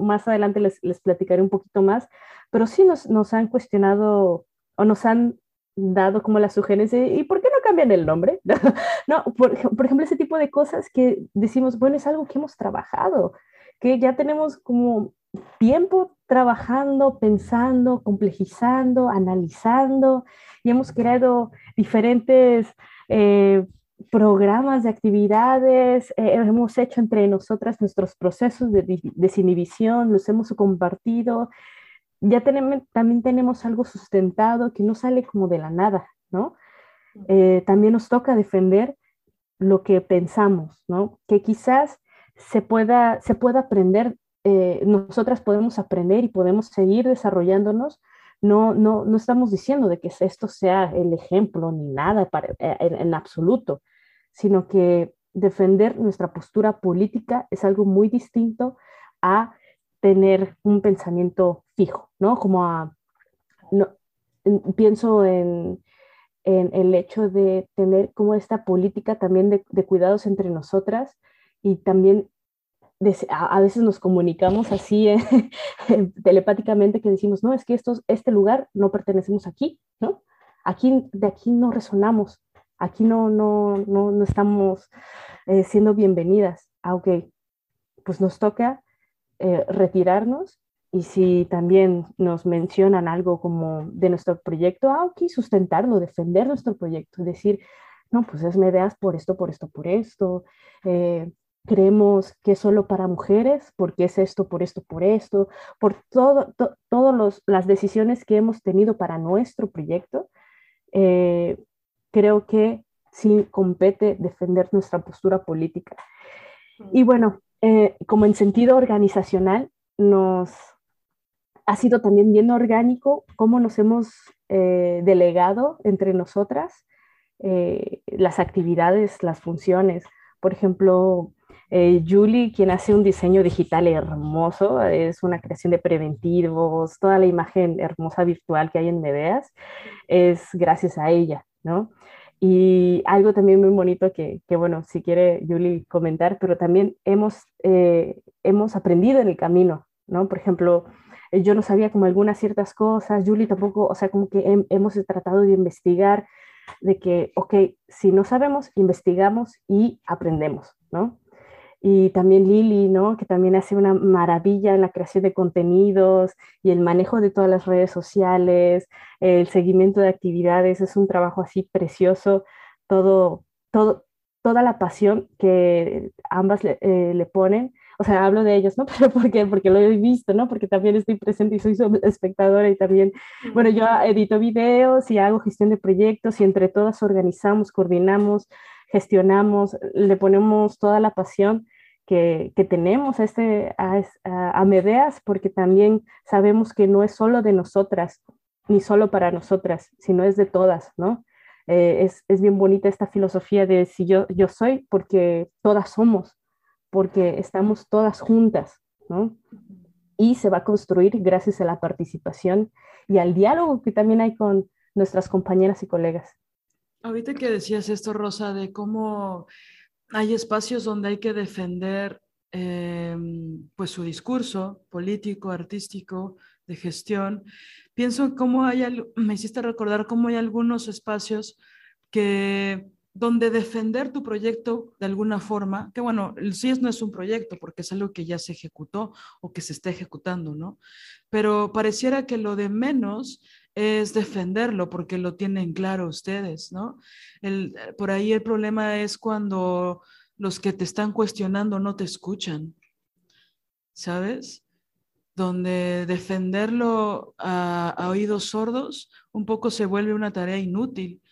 más adelante les, les, platicaré un poquito más, pero sí nos, nos, han cuestionado o nos han dado como la sugerencia, ¿y por qué no cambian el nombre? no, por, por, ejemplo, ese tipo de cosas que decimos, bueno, es algo que hemos trabajado, que ya tenemos como tiempo trabajando, pensando, complejizando, analizando, y hemos creado diferentes... Eh, programas de actividades, eh, hemos hecho entre nosotras nuestros procesos de desinhibición, los hemos compartido, ya tenemos, también tenemos algo sustentado que no sale como de la nada, ¿no? Eh, también nos toca defender lo que pensamos, ¿no? Que quizás se pueda, se pueda aprender, eh, nosotras podemos aprender y podemos seguir desarrollándonos, no, no, no estamos diciendo de que esto sea el ejemplo ni nada para, eh, en, absoluto, sino que defender nuestra postura política es algo muy distinto a tener un pensamiento fijo, ¿no? Como a, no, pienso en, en, el hecho de tener como esta política también de, de cuidados entre nosotras y también a, veces nos comunicamos así eh, telepáticamente que decimos, no, es que esto, este lugar no pertenecemos aquí, ¿no? Aquí, de aquí no resonamos, aquí no, no, no, no estamos eh, siendo bienvenidas. Ah, ok, pues nos toca eh, retirarnos y si también nos mencionan algo como de nuestro proyecto, ah, sustentarlo, defender nuestro proyecto, decir, no, pues es medias por esto, por esto, por esto. Eh, creemos que es solo para mujeres, porque es esto, por esto, por esto, por todas to, las decisiones que hemos tenido para nuestro proyecto. Eh, creo que sí compete defender nuestra postura política. Y bueno, eh, como en sentido organizacional, nos ha sido también bien orgánico cómo nos hemos eh, delegado entre nosotras las actividades, las funciones. Por ejemplo, Julie, quien hace un diseño digital hermoso, es una creación de preventivos, toda la imagen hermosa virtual que hay en Medeas, es gracias a ella, ¿no? Y algo también muy bonito que, que bueno, si quiere Julie comentar, pero también hemos, eh, hemos aprendido en el camino, ¿no? Por ejemplo, eh, yo no sabía como algunas ciertas cosas, Julie tampoco, o sea, como que hemos tratado de investigar, de que, ok, si no sabemos, investigamos y aprendemos, ¿no? Y también Lili, ¿no? Que también hace una maravilla en la creación de contenidos y el manejo de todas las redes sociales, el seguimiento de actividades, es un trabajo así precioso, todo, todo, toda la pasión que ambas le, eh, ponen. O sea, hablo de ellos, ¿no? Pero ¿por qué? Porque lo he visto, ¿no? Porque también estoy presente y soy espectadora y también, bueno, yo edito videos y hago gestión de proyectos y entre todas organizamos, coordinamos, gestionamos, le ponemos toda la pasión que, que tenemos a, este, a, a, Medeas, porque también sabemos que no es solo de nosotras, ni solo para nosotras, sino es de todas, ¿no? Eh, es, es, bien bonita esta filosofía de si yo, yo soy, porque todas somos, porque estamos todas juntas, ¿no? Y se va a construir gracias a la participación y al diálogo que también hay con nuestras compañeras y colegas. Ahorita que decías esto, Rosa, de cómo hay espacios donde hay que defender em, pues su discurso político, artístico, de gestión, pienso cómo hay, me hiciste recordar cómo hay algunos espacios que donde defender tu proyecto de alguna forma, que bueno, el CIES no es un proyecto porque es algo que ya se ejecutó o que se está ejecutando, ¿no? Pero pareciera que lo de menos es defenderlo porque lo tienen claro ustedes, ¿no? El, por ahí el problema es cuando los que te están cuestionando no te escuchan, ¿sabes? Donde defenderlo a, a oídos sordos un poco se vuelve una tarea inútil.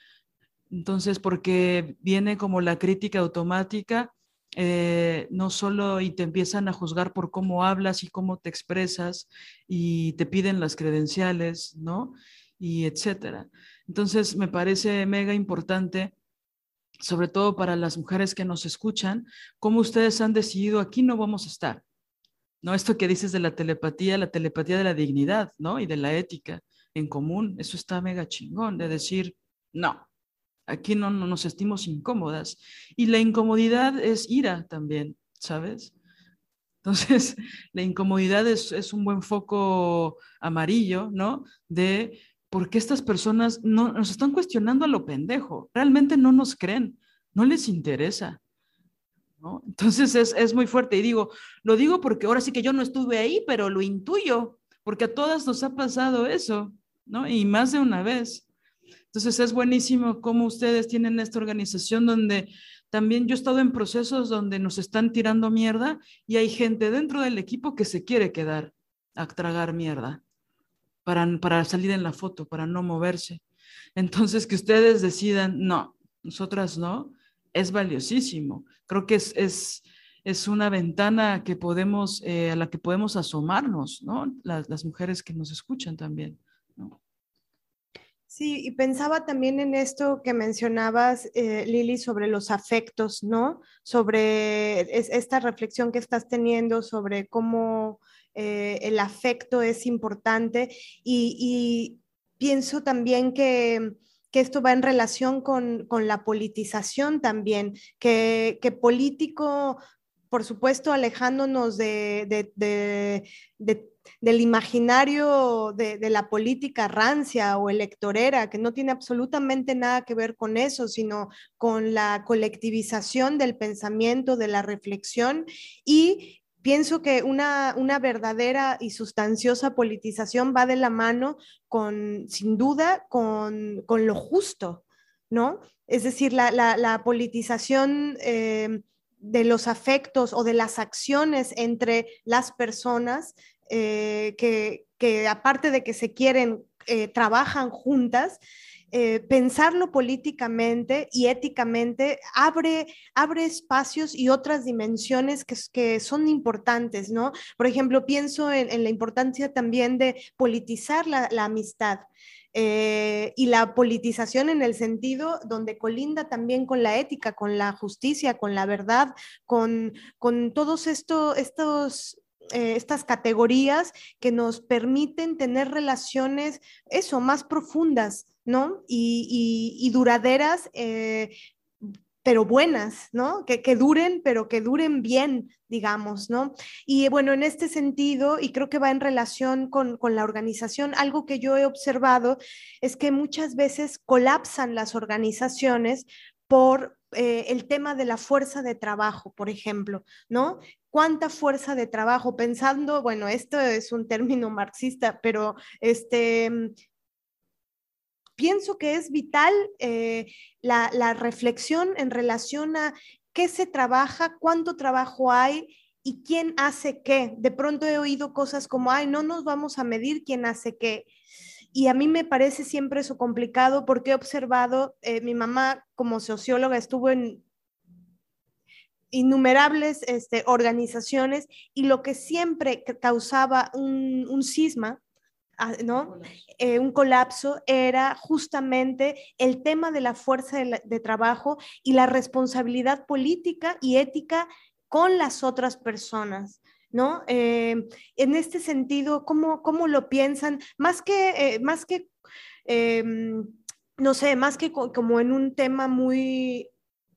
Entonces, porque viene como la crítica automática eh, no solo y te empiezan a juzgar por cómo hablas y cómo te expresas y te piden las credenciales, ¿no? Y etcétera. Entonces, me parece mega importante, sobre todo para las mujeres que nos escuchan, cómo ustedes han decidido aquí no vamos a estar. ¿No? Esto que dices de la telepatía, la telepatía de la dignidad, ¿no? Y de la ética en común, eso está mega chingón, de decir, no, Aquí no, nos sentimos incómodas. Y la incomodidad es ira también, ¿sabes? Entonces, la incomodidad es, un buen foco amarillo, ¿no? De por qué estas personas no, nos están cuestionando a lo pendejo. Realmente no nos creen, no les interesa. ¿no? Entonces es, es muy fuerte. Y digo, lo digo porque ahora sí que yo no estuve ahí, pero lo intuyo, porque a todas nos ha pasado eso, ¿no? Y más de una vez. Entonces es buenísimo cómo ustedes tienen esta organización donde también yo he estado en procesos donde nos están tirando mierda y hay gente dentro del equipo que se quiere quedar a tragar mierda para, para salir en la foto, para no moverse. Entonces que ustedes decidan, no, nosotras no, es valiosísimo. Creo que es, es, es una ventana que podemos, eh, a la que podemos asomarnos, ¿no? Las, las mujeres que nos escuchan también. Sí, y pensaba también en esto que mencionabas, eh, Lili, sobre los afectos, ¿no? Sobre esta reflexión que estás teniendo sobre cómo eh, el afecto es importante y, pienso también que, esto va en relación con, la politización también, que, que político, por supuesto, alejándonos de, de del imaginario de, la política rancia o electorera, que no tiene absolutamente nada que ver con eso, sino con la colectivización del pensamiento, de la reflexión y pienso que una, una verdadera y sustanciosa politización va de la mano con, sin duda, con, con lo justo, ¿no? Es decir, la, la, politización eh, de los afectos o de las acciones entre las personas eh, que, que, aparte de que se quieren, eh, trabajan juntas, eh, pensarlo políticamente y éticamente abre, abre espacios y otras dimensiones que, que son importantes, ¿no? Por ejemplo, pienso en, la importancia también de politizar la, amistad. Eh, y la politización en el sentido donde colinda también con la ética, con la justicia, con la verdad, con, con todos esto, estos eh, estas categorías que nos permiten tener relaciones, eso, más profundas, ¿no? Y, duraderas, eh, pero buenas, ¿no? Que, duren, pero que duren bien, digamos, ¿no? Y bueno, en este sentido, y creo que va en relación con, con la organización, algo que yo he observado es que muchas veces colapsan las organizaciones por eh, el tema de la fuerza de trabajo, por ejemplo, ¿no? ¿Cuánta fuerza de trabajo? Pensando, bueno, esto es un término marxista, pero este, pienso que es vital eh, la, la reflexión en relación a qué se trabaja, cuánto trabajo hay y quién hace qué. De pronto he oído cosas como, ay, no nos vamos a medir quién hace qué y a mí me parece siempre eso complicado porque he observado, eh, mi mamá como socióloga estuvo en innumerables este, organizaciones y lo que siempre causaba un, un cisma, ah, ¿no? Eh, un colapso era justamente el tema de la fuerza de, trabajo y la responsabilidad política y ética con las otras personas. ¿No? Eh, en este sentido, ¿cómo, cómo lo piensan? Más que, eh, más que em, no sé, más que como en un tema muy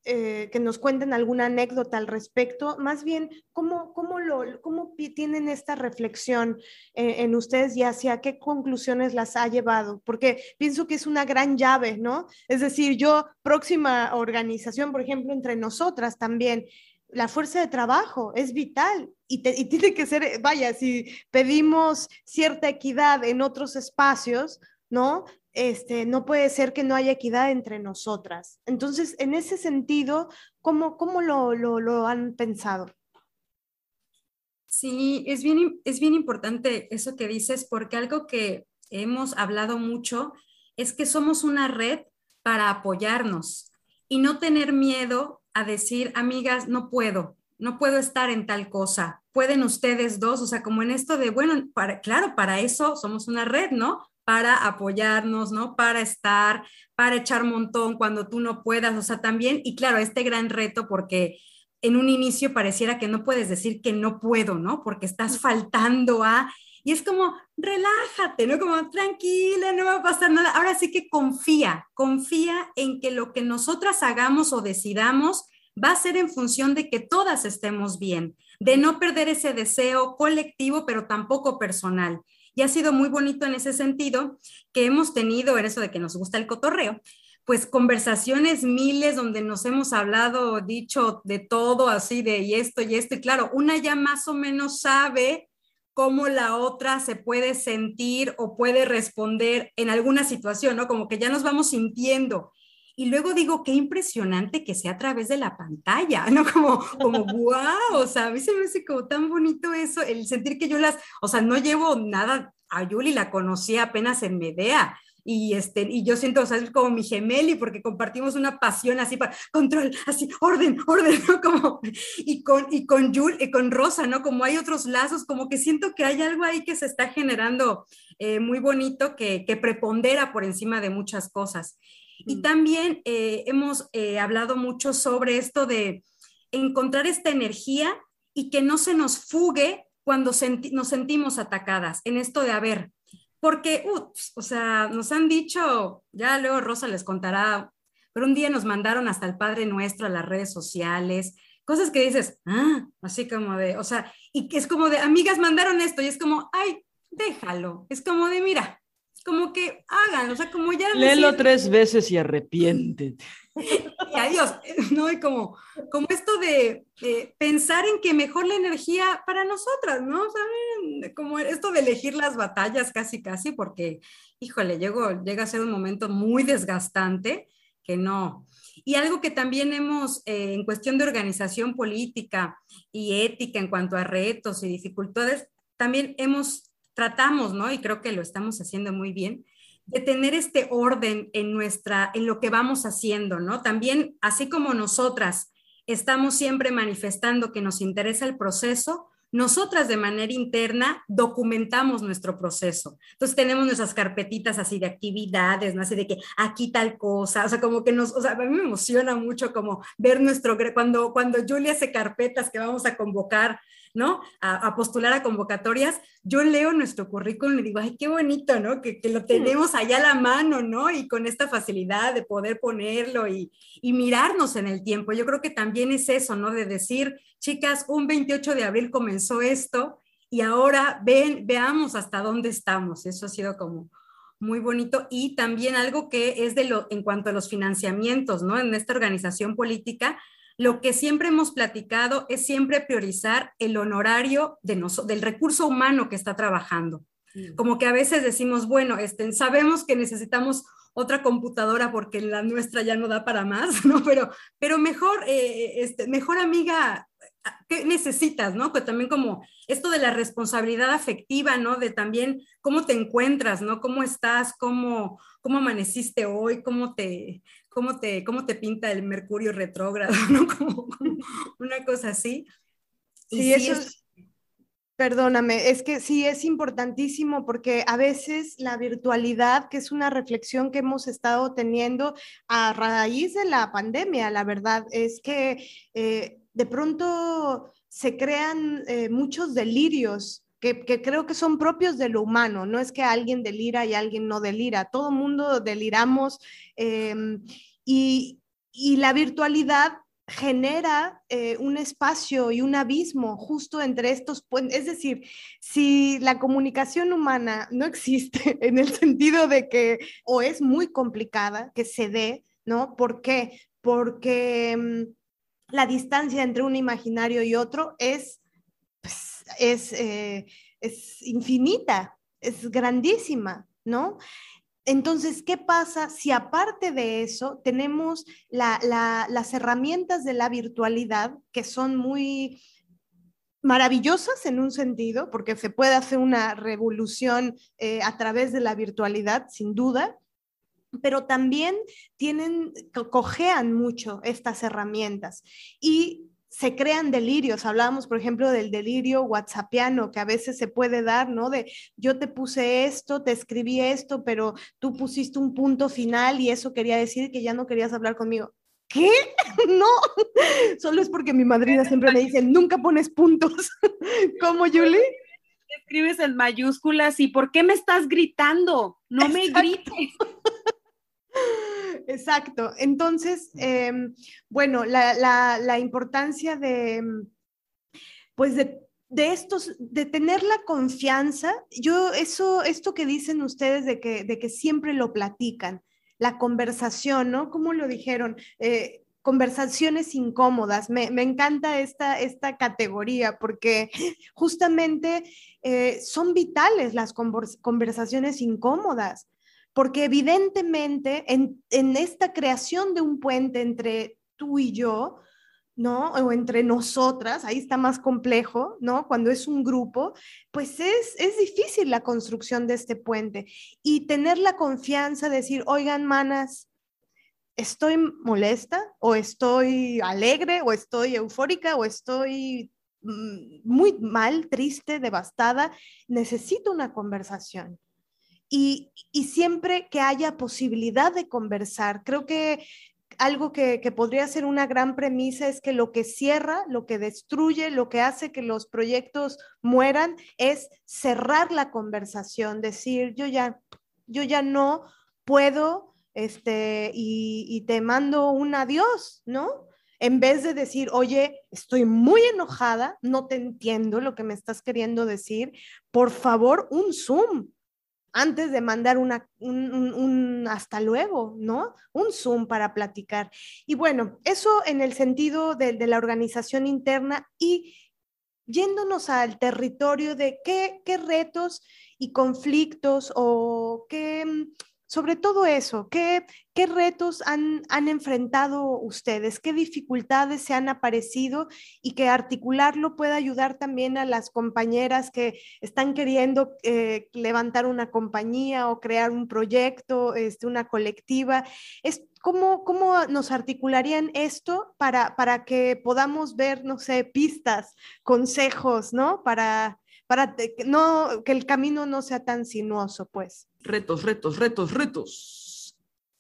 eh, que nos cuenten alguna anécdota al respecto, más bien, ¿cómo, cómo, lo, cómo tienen esta reflexión en ustedes y hacia qué conclusiones las ha llevado? Porque pienso que es una gran llave, ¿no? Es decir, yo, próxima organización, por ejemplo, entre nosotras también, la fuerza de trabajo es vital y, tiene que ser, vaya, si pedimos cierta equidad en otros espacios, ¿no? Este, no puede ser que no haya equidad entre nosotras. Entonces, en ese sentido, ¿cómo, cómo lo, lo, han pensado? Sí, es bien, es bien importante eso que dices, porque algo que hemos hablado mucho es que somos una red para apoyarnos y no tener miedo a decir, amigas, no puedo, no puedo estar en tal cosa, pueden ustedes dos, o sea, como en esto de, bueno, para, claro, para eso somos una red, ¿no? Para apoyarnos, ¿no? Para estar, para echar montón cuando tú no puedas, o sea, también, y claro, este gran reto porque en un inicio pareciera que no puedes decir que no puedo, ¿no? Porque estás faltando a, y es como, relájate, ¿no? Como, tranquila, no va a pasar nada. Ahora sí que confía, confía en que lo que nosotras hagamos o decidamos va a ser en función de que todas estemos bien, de no perder ese deseo colectivo, pero tampoco personal. Y ha sido muy bonito en ese sentido que hemos tenido, en eso de que nos gusta el cotorreo, pues conversaciones miles donde nos hemos hablado, dicho de todo, así de y esto y esto. Y claro, una ya más o menos sabe cómo la otra se puede sentir o puede responder en alguna situación, ¿no? Como que ya nos vamos sintiendo. Y luego digo, qué impresionante que sea a través de la pantalla, ¿no? Como, como, wow, o sea, a mí se me hace como tan bonito eso, el sentir que yo las, o sea, no llevo nada, a Yuli la conocí apenas en Medea, y, este, y yo siento, o sea, es como mi gemeli porque compartimos una pasión así para control, así, orden, orden, ¿no? Como, y con, y con Jul, y con Rosa, ¿no? Como hay otros lazos, como que siento que hay algo ahí que se está generando eh, muy bonito que, que, prepondera por encima de muchas cosas. Y mm. también eh, hemos eh, hablado mucho sobre esto de encontrar esta energía y que no se nos fugue cuando nos sentimos atacadas, en esto de, a ver, porque, ups, o sea, nos han dicho, ya luego Rosa les contará, pero un día nos mandaron hasta el Padre Nuestro a las redes sociales, cosas que dices, ah, así como de, o sea, y que es como de, amigas mandaron esto, y es como, ay, déjalo, es como de, mira, como que hagan, o sea, como ya... Léelo tres veces y arrepiéntete. y adiós, ¿no? Y como, como esto de pensar en que mejor la energía para nosotras, ¿no? Como esto de elegir las batallas casi, casi, porque, híjole, llega a ser un momento muy desgastante que no. Y algo que también hemos, eh, en cuestión de organización política y ética en cuanto a retos y dificultades, también hemos, tratamos, ¿no? Y creo que lo estamos haciendo muy bien, de tener este orden en nuestra, en lo que vamos haciendo, ¿no? También, así como nosotras estamos siempre manifestando que nos interesa el proceso, nosotras de manera interna documentamos nuestro proceso. Entonces tenemos nuestras carpetitas así de actividades, ¿no? Así de que aquí tal cosa, o sea, como que nos, o sea, a mí me emociona mucho como ver nuestro, cuando, cuando Julia hace carpetas que vamos a convocar ¿no? A, postular a convocatorias, yo leo nuestro currículum y digo, ay, qué bonito, ¿no? Que, lo tenemos allá a la mano, ¿no? Y con esta facilidad de poder ponerlo y, y mirarnos en el tiempo. Yo creo que también es eso, ¿no? De decir, chicas, un 28 de abril comenzó esto y ahora ven, veamos hasta dónde estamos. Eso ha sido como muy bonito y también algo que es de lo en cuanto a los financiamientos, ¿no? En esta organización política, lo que siempre hemos platicado es siempre priorizar el honorario de del recurso humano que está trabajando. Como que a veces decimos, bueno, este, sabemos que necesitamos otra computadora porque la nuestra ya no da para más, ¿no? Pero, pero mejor, eh, este, mejor amiga, ¿qué necesitas, no? Que también como esto de la responsabilidad afectiva, ¿no? De también cómo te encuentras, ¿no? ¿Cómo estás? ¿Cómo, cómo amaneciste hoy? ¿Cómo te, cómo te, cómo te pinta el mercurio retrógrado, ¿no? Como, una cosa así. Sí, eso es... Perdóname, es que sí es importantísimo porque a veces la virtualidad, que es una reflexión que hemos estado teniendo a raíz de la pandemia, la verdad, es que eh, de pronto se crean eh, muchos delirios que, creo que son propios de lo humano, no es que alguien delira y alguien no delira, todo mundo deliramos em, y, la virtualidad genera eh, un espacio y un abismo justo entre estos. Es decir, si la comunicación humana no existe en el sentido de que o es muy complicada que se dé, ¿no? ¿Por qué? Porque em, la distancia entre un imaginario y otro es eh, es, infinita, es grandísima, ¿no? Entonces, ¿qué pasa si aparte de eso tenemos las herramientas de la virtualidad que son muy maravillosas en un sentido, porque se puede hacer una revolución eh, a través de la virtualidad, sin duda, pero también tienen, cojean mucho estas herramientas. Y se crean delirios. Hablábamos, por ejemplo, del delirio whatsappiano que a veces se puede dar, ¿no? De yo te puse esto, te escribí esto, pero tú pusiste un punto final y eso quería decir que ya no querías hablar conmigo. ¿Qué? No, solo es porque mi madrina siempre me dice, nunca pones puntos. ¿Cómo, Julie? Escribes en mayúsculas y ¿por qué me estás gritando? No me grites. Exacto. Entonces, em, bueno, la, importancia de, pues de, estos, de tener la confianza, yo eso, esto que dicen ustedes de que, de que siempre lo platican, la conversación, ¿no? ¿Cómo lo dijeron? Eh, conversaciones incómodas. Me, encanta esta, esta categoría porque justamente eh, son vitales las conversaciones incómodas porque evidentemente en, esta creación de un puente entre tú y yo, ¿no? O entre nosotras, ahí está más complejo, ¿no? Cuando es un grupo, pues es, es difícil la construcción de este puente. Y tener la confianza de decir, oigan, manas, estoy molesta o estoy alegre o estoy eufórica o estoy mm, muy mal, triste, devastada, necesito una conversación y, siempre que haya posibilidad de conversar. Creo que algo que, podría ser una gran premisa es que lo que cierra, lo que destruye, lo que hace que los proyectos mueran es cerrar la conversación, decir, yo ya, yo ya no puedo, este, y, y te mando un adiós, ¿no? En vez de decir, oye, estoy muy enojada, no te entiendo lo que me estás queriendo decir, por favor, un Zoom, antes de mandar una, un, hasta luego, ¿no? Un Zoom para platicar. Y bueno, eso en el sentido de, la organización interna y yéndonos al territorio de qué retos y conflictos o qué sobre todo eso, ¿qué, qué retos han, han, enfrentado ustedes? ¿Qué dificultades se han aparecido? Y que articularlo pueda ayudar también a las compañeras que están queriendo eh, levantar una compañía o crear un proyecto, este, una colectiva. Es, ¿cómo, ¿Cómo nos articularían esto para, para que podamos ver, no sé, pistas, consejos, ¿no? Para, para que, no, que el camino no sea tan sinuoso, pues. Retos, retos, retos, retos.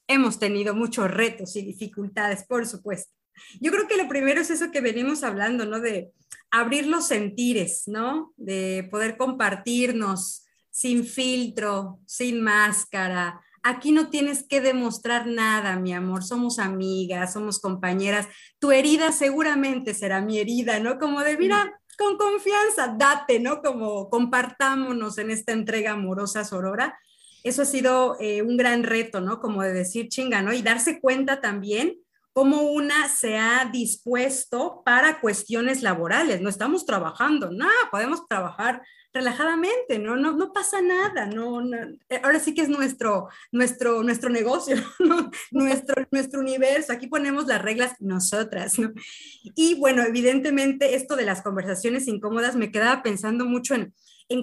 Hemos tenido muchos retos y dificultades, por supuesto. Yo creo que lo primero es eso que venimos hablando, ¿no? De abrir los sentires, ¿no? De poder compartirnos sin filtro, sin máscara. Aquí no tienes que demostrar nada, mi amor. Somos amigas, somos compañeras. Tu herida seguramente será mi herida, ¿no? Como de, mira, con confianza, date, ¿no? Como compartámonos en esta entrega amorosa sorora. Eso ha sido eh, un gran reto, ¿no? Como de decir chinga, ¿no? Y darse cuenta también cómo una se ha dispuesto para cuestiones laborales. No estamos trabajando, no, podemos trabajar relajadamente, ¿no? No, no pasa nada, no, eh, ahora sí que es nuestro, nuestro, nuestro negocio, nuestro, nuestro universo, aquí ponemos las reglas nosotras, ¿no? Y bueno, evidentemente esto de las conversaciones incómodas me quedaba pensando mucho en,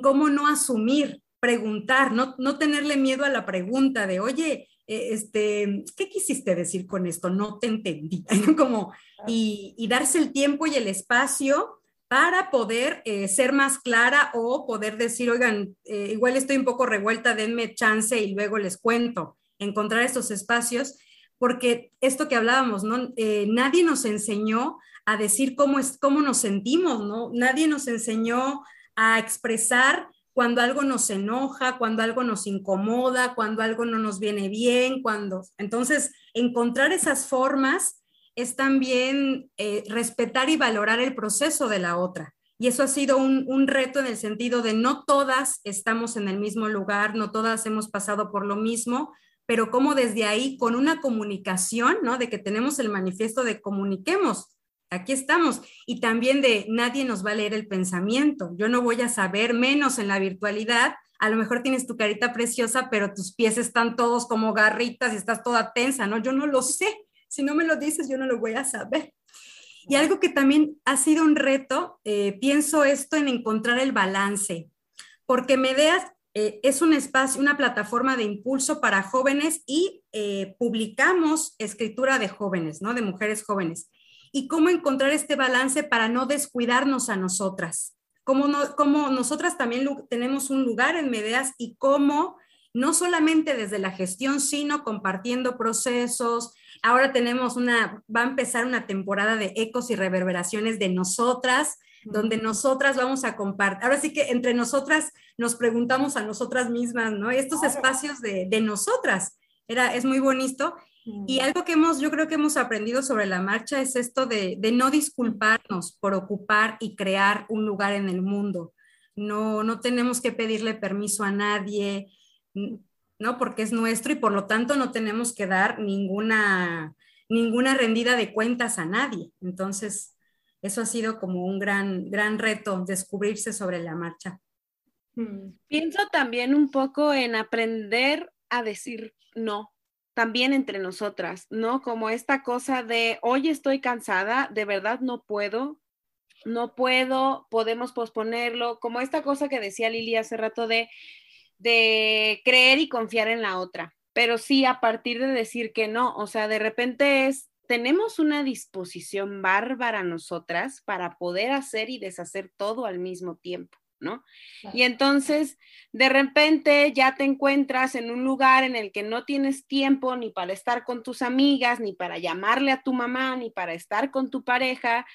cómo no asumir, preguntar, no, no tenerle miedo a la pregunta de, oye, eh, este, ¿qué quisiste decir con esto? No te entendí, Como, y darse el tiempo y el espacio para poder eh, ser más clara o poder decir, oigan, eh, igual estoy un poco revuelta, denme chance y luego les cuento, encontrar estos espacios, porque esto que hablábamos, ¿no? Eh, nadie nos enseñó a decir cómo, es, cómo nos sentimos, ¿no? Nadie nos enseñó a expresar cuando algo nos enoja, cuando algo nos incomoda, cuando algo no nos viene bien, cuando... Entonces, encontrar esas formas es también eh, respetar y valorar el proceso de la otra. Y eso ha sido un, reto en el sentido de no todas estamos en el mismo lugar, no todas hemos pasado por lo mismo, pero como desde ahí, con una comunicación, ¿no? De que tenemos el manifiesto de comuniquemos, aquí estamos, y también de nadie nos va a leer el pensamiento, yo no voy a saber menos en la virtualidad, a lo mejor tienes tu carita preciosa, pero tus pies están todos como garritas y estás toda tensa, ¿no? Yo no lo sé, si no me lo dices, yo no lo voy a saber. Y algo que también ha sido un reto, eh, pienso esto en encontrar el balance, porque Medeas eh, es un espacio, una plataforma de impulso para jóvenes y eh, publicamos escritura de jóvenes, ¿no? De mujeres jóvenes. Y cómo encontrar este balance para no descuidarnos a nosotras. Cómo, no, cómo nosotras también tenemos un lugar en Medeas y cómo no solamente desde la gestión, sino compartiendo procesos, Ahora tenemos una, va a empezar una temporada de ecos y reverberaciones de nosotras, donde nosotras vamos a compartir. Ahora sí que entre nosotras nos preguntamos a nosotras mismas, ¿no? Estos espacios de, de nosotras. Era, es muy bonito. Y algo que hemos, yo creo que hemos aprendido sobre la marcha es esto de, de, no disculparnos por ocupar y crear un lugar en el mundo. No, no tenemos que pedirle permiso a nadie. ¿No? Porque es nuestro y por lo tanto no tenemos que dar ninguna, ninguna rendida de cuentas a nadie. Entonces, eso ha sido como un gran, gran reto, descubrirse sobre la marcha. Mm. Pienso también un poco en aprender a decir no, también entre nosotras, ¿no? Como esta cosa de, hoy estoy cansada, de verdad no puedo, no puedo, podemos posponerlo, como esta cosa que decía Lili hace rato de, de creer y confiar en la otra, pero sí a partir de decir que no, o sea, de repente es, tenemos una disposición bárbara nosotras para poder hacer y deshacer todo al mismo tiempo. ¿no? Y entonces, de repente ya te encuentras en un lugar en el que no tienes tiempo ni para estar con tus amigas, ni para llamarle a tu mamá, ni para estar con tu pareja,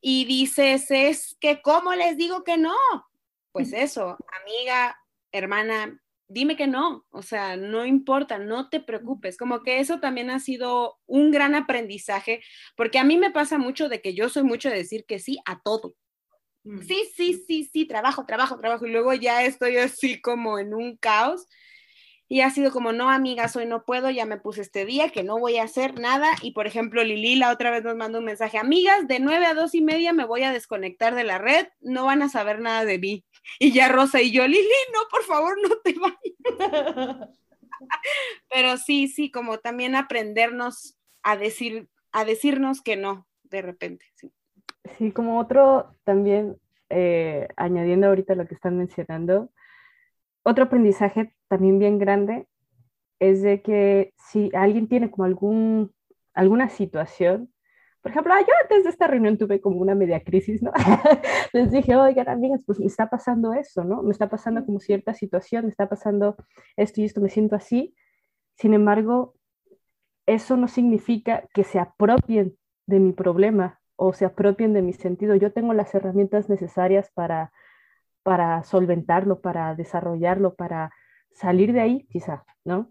y dices, es que, ¿cómo les digo que no? Pues eso, amiga, hermana, dime que no, o sea, no importa, no te preocupes, como que eso también ha sido un gran aprendizaje, porque a mí me pasa mucho de que yo soy mucho de decir que sí a todo, sí, sí, sí, sí, trabajo, trabajo, trabajo, y luego ya estoy así como en un caos. Y ha sido como, no, amigas, hoy no puedo, ya me puse este día, que no voy a hacer nada. Y por ejemplo, Lili la otra vez nos mandó un mensaje, amigas, de nueve a dos y media me voy a desconectar de la red, no van a saber nada de mí. Y ya Rosa y yo, Lili, no, por favor, no te vayas. Pero sí, sí, como también aprendernos a decir, a decirnos que no, de repente. Sí, sí como otro también, eh, añadiendo ahorita lo que están mencionando, otro aprendizaje también bien grande es de que si alguien tiene como algún, alguna situación, por ejemplo, yo antes de esta reunión tuve como una media crisis, ¿no? Les dije, oigan, amigas, pues me está pasando eso, ¿no? Me está pasando como cierta situación, me está pasando esto y esto, me siento así. Sin embargo, eso no significa que se apropien de mi problema o se apropien de mi sentido. Yo tengo las herramientas necesarias para, para solventarlo, para desarrollarlo, para salir de ahí, quizá, ¿no?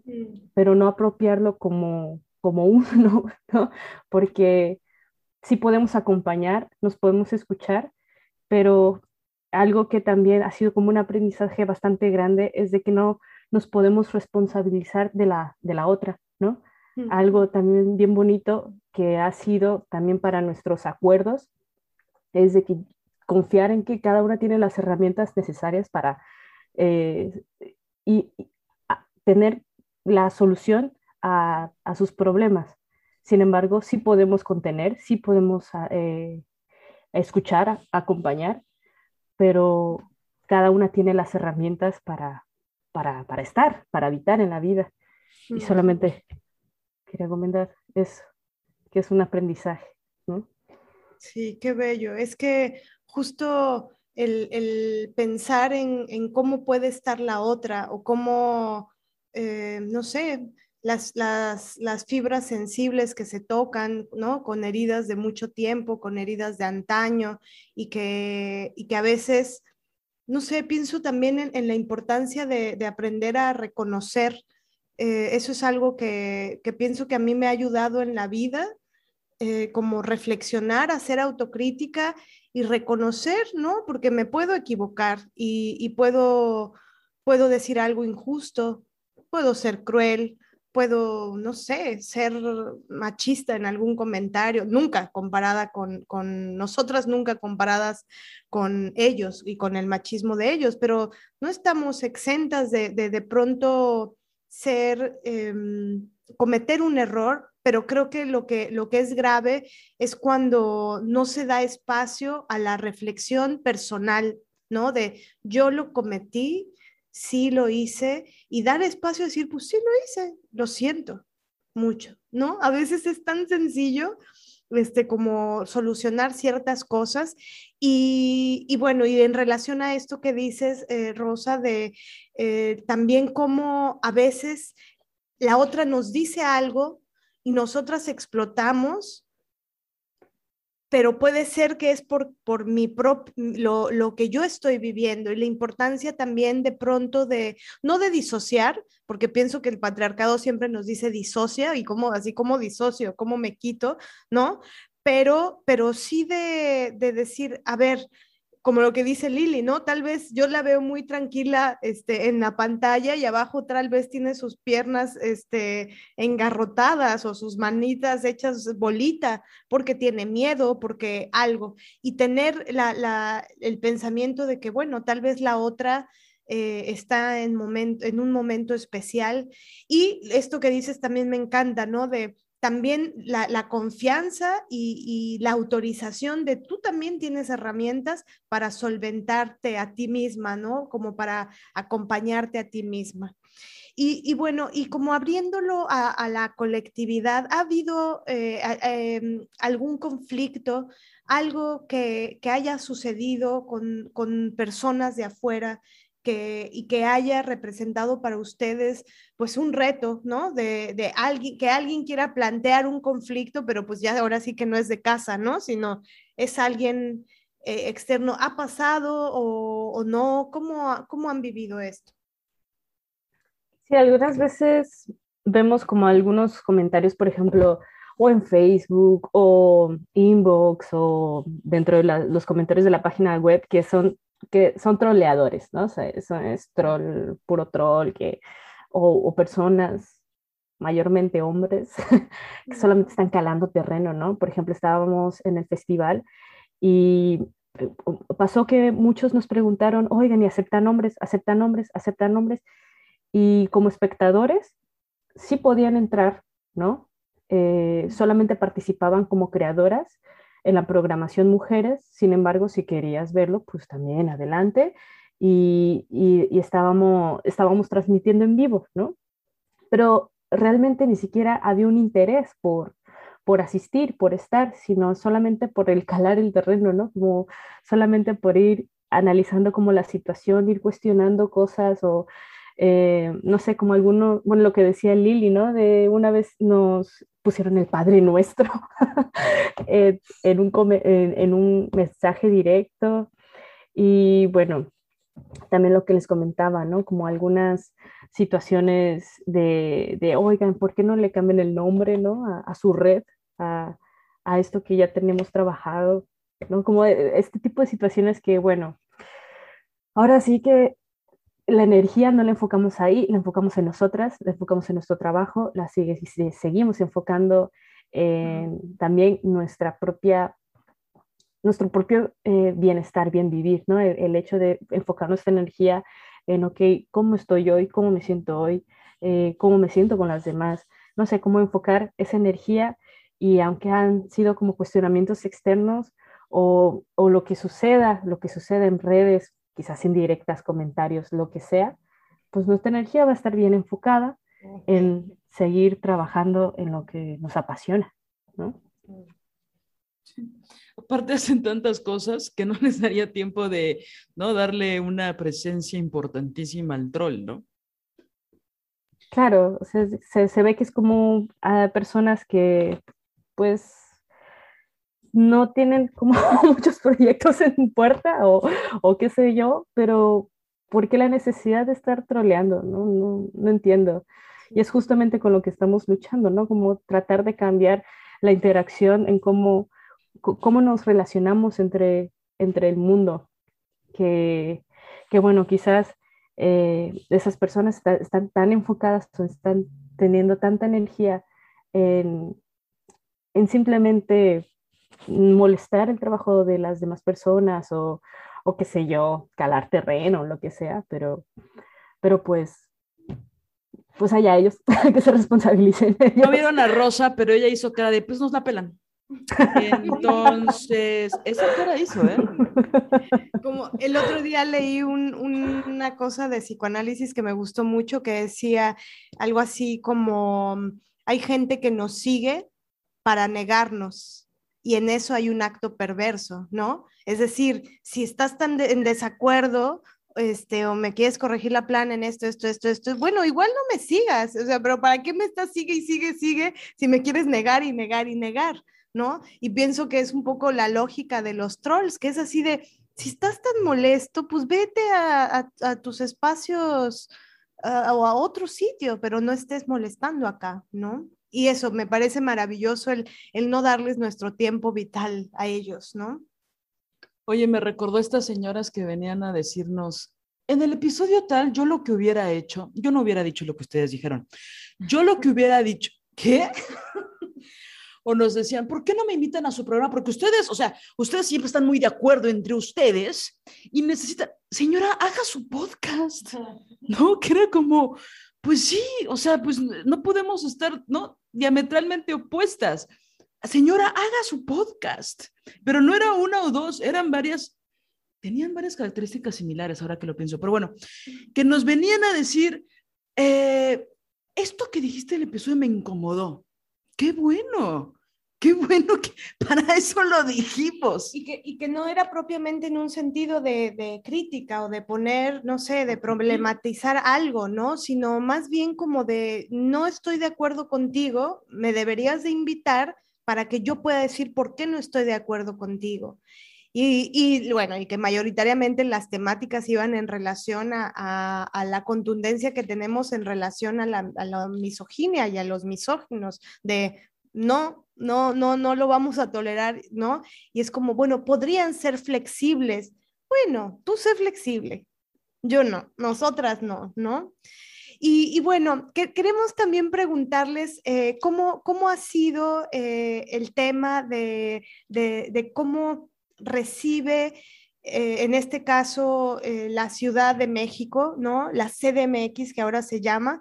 Pero no apropiarlo como, como uno, ¿no? Porque sí podemos acompañar, nos podemos escuchar, pero algo que también ha sido como un aprendizaje bastante grande es de que no nos podemos responsabilizar de la, de la otra, ¿no? Algo también bien bonito que ha sido también para nuestros acuerdos es de que confiar en que cada una tiene las herramientas necesarias para eh, y, tener la solución a, a sus problemas. Sin embargo, sí podemos contener, sí podemos ah, eh, escuchar, acompañar, pero cada una tiene las herramientas para, para, para estar, para habitar en la vida. Y solamente quería comentar eso, que es un aprendizaje. ¿no? Sí, qué bello. Es que justo el, pensar en, cómo puede estar la otra o cómo, eh, no sé, las, fibras sensibles que se tocan, ¿no? Con heridas de mucho tiempo, con heridas de antaño y que, y que a veces, no sé, pienso también en, la importancia de, aprender a reconocer. Eh, eso es algo que, pienso que a mí me ha ayudado en la vida, eh, como reflexionar, hacer autocrítica y reconocer, ¿no? Porque me puedo equivocar y, puedo, puedo decir algo injusto, puedo ser cruel, puedo, no sé, ser machista en algún comentario, nunca comparada con, con, nosotras, nunca comparadas con ellos y con el machismo de ellos, pero no estamos exentas de de, pronto ser, em, cometer un error, pero creo que lo, que lo que es grave es cuando no se da espacio a la reflexión personal, ¿no? De yo lo cometí, sí lo hice y dar espacio a decir, pues sí lo hice, lo siento mucho, ¿no? A veces es tan sencillo este, como solucionar ciertas cosas. Y, bueno, y en relación a esto que dices, eh, Rosa, de eh, también cómo a veces la otra nos dice algo y nosotras explotamos pero puede ser que es por, por mi lo, lo, que yo estoy viviendo y la importancia también de pronto de, no de disociar, porque pienso que el patriarcado siempre nos dice disocia y como, así como disocio, cómo me quito, ¿no? Pero, pero sí de, de decir, a ver, como lo que dice Lili, ¿no? Tal vez yo la veo muy tranquila este, en la pantalla y abajo tal vez tiene sus piernas este, engarrotadas o sus manitas hechas bolita porque tiene miedo, porque algo. Y tener la, el pensamiento de que, bueno, tal vez la otra... Eh, está en, momento, en un momento especial. Y esto que dices también me encanta, ¿no? De también la, confianza y, la autorización de tú también tienes herramientas para solventarte a ti misma, ¿no? Como para acompañarte a ti misma. Y, bueno, y como abriéndolo a, la colectividad, ¿ha habido eh, em, algún conflicto, algo que, haya sucedido con, con personas de afuera y que haya representado para ustedes pues un reto, ¿no? De, alguien, que alguien quiera plantear un conflicto, pero pues ya ahora sí que no es de casa, ¿no? Sino es alguien eh, externo. ¿Ha pasado o, no? ¿Cómo, ¿Cómo han vivido esto? Sí, algunas veces vemos como algunos comentarios, por ejemplo, o en Facebook o inbox o dentro de los comentarios de la página web que son, que son troleadores, ¿no? O sea, eso es troll, puro troll, que, o, o personas mayormente hombres, que solamente están calando terreno, ¿no? Por ejemplo, estábamos en el festival y eh, pasó que muchos nos preguntaron, oigan, ¿y aceptan hombres? ¿Aceptan hombres? ¿Aceptan hombres? Y como espectadores, sí podían entrar, ¿no? Eh, solamente participaban como creadoras en la programación mujeres, sin embargo, si querías verlo, pues también adelante. Y, y, estábamos, estábamos transmitiendo en vivo, ¿no? Pero realmente ni siquiera había un interés por, por asistir, por estar, sino solamente por el calar el terreno, ¿no? Como solamente por ir analizando como la situación, ir cuestionando cosas o eh, no sé, como alguno, bueno, lo que decía Lili, ¿no? De una vez nos pusieron el Padre Nuestro en, un, en, un mensaje directo y bueno, también lo que les comentaba, ¿no? Como algunas situaciones de, de oigan, ¿por qué no le cambian el nombre, ¿no? A, su red, a, a, esto que ya tenemos trabajado, ¿no? Como este tipo de situaciones que, bueno, ahora sí que la energía no la enfocamos ahí, la enfocamos en nosotras, la enfocamos en nuestro trabajo, la sigue, seguimos enfocando en también nuestra propia, nuestro propio eh, bienestar, bien vivir, ¿no? El, hecho de enfocar nuestra energía en, ok, ¿cómo estoy hoy? ¿Cómo me siento hoy? Eh, ¿Cómo me siento con las demás? No sé, cómo enfocar esa energía y aunque han sido como cuestionamientos externos o, o lo que suceda, lo que suceda en redes, quizás indirectas, comentarios, lo que sea, pues nuestra energía va a estar bien enfocada en seguir trabajando en lo que nos apasiona, ¿no? Aparte hacen tantas cosas que no les daría tiempo de no darle una presencia importantísima al troll, ¿no? Claro, se, se, ve que es como a personas que pues no tienen como muchos proyectos en puerta o, o, qué sé yo, pero ¿por qué la necesidad de estar troleando? No, no, no entiendo. Y es justamente con lo que estamos luchando, ¿no? Como tratar de cambiar la interacción en cómo, cómo nos relacionamos entre, entre el mundo. Que, que bueno, quizás eh, esas personas están tan enfocadas o están teniendo tanta energía en, en simplemente molestar el trabajo de las demás personas o, o qué sé yo, calar terreno, lo que sea, pero, pero pues, pues allá ellos que se responsabilicen. No vieron a Rosa, pero ella hizo cara de, pues nos la pelan. Entonces, esa cara hizo, ¿eh? Como el otro día leí un, una cosa de psicoanálisis que me gustó mucho, que decía algo así como, hay gente que nos sigue para negarnos y en eso hay un acto perverso, ¿no? Es decir, si estás tan en desacuerdo, este, o me quieres corregir la plan en esto, esto, esto, esto, bueno, igual no me sigas, o sea, pero ¿para qué me estás sigue y sigue, sigue si me quieres negar y negar y negar, ¿no? Y pienso que es un poco la lógica de los trolls, que es así de, si estás tan molesto, pues vete a, tus espacios o a otro sitio, pero no estés molestando acá, ¿no? Y eso me parece maravilloso el, el no darles nuestro tiempo vital a ellos, ¿no? Oye, me recordó estas señoras que venían a decirnos, en el episodio tal, yo lo que hubiera hecho, yo no hubiera dicho lo que ustedes dijeron, yo lo que hubiera dicho, ¿qué? o nos decían, ¿por qué no me invitan a su programa? Porque ustedes, o sea, ustedes siempre están muy de acuerdo entre ustedes y necesitan, señora, haga su podcast, ¿no? Que era como, pues sí, o sea, pues no podemos estar, ¿no? Diametralmente opuestas. Señora, haga su podcast, pero no era una o dos, eran varias, tenían varias características similares, ahora que lo pienso, pero bueno, que nos venían a decir, eh, esto que dijiste en el episodio me incomodó. Qué bueno, Qué bueno que para eso lo dijimos. Y que, y que no era propiamente en un sentido de, de, crítica o de poner, no sé, de problematizar algo, ¿no? Sino más bien como de, no estoy de acuerdo contigo, me deberías de invitar para que yo pueda decir por qué no estoy de acuerdo contigo. Y, y, bueno, y que mayoritariamente las temáticas iban en relación a, a, a la contundencia que tenemos en relación a la, a la, misoginia y a los misóginos, de no, no, no, no lo vamos a tolerar, ¿no? Y es como, bueno, podrían ser flexibles. Bueno, tú sé flexible, yo no, nosotras no, ¿no? Y, bueno, queremos también preguntarles eh, cómo, cómo ha sido eh, el tema de, de, cómo recibe, eh, en este caso, la Ciudad de México, ¿no? La CDMX, que ahora se llama,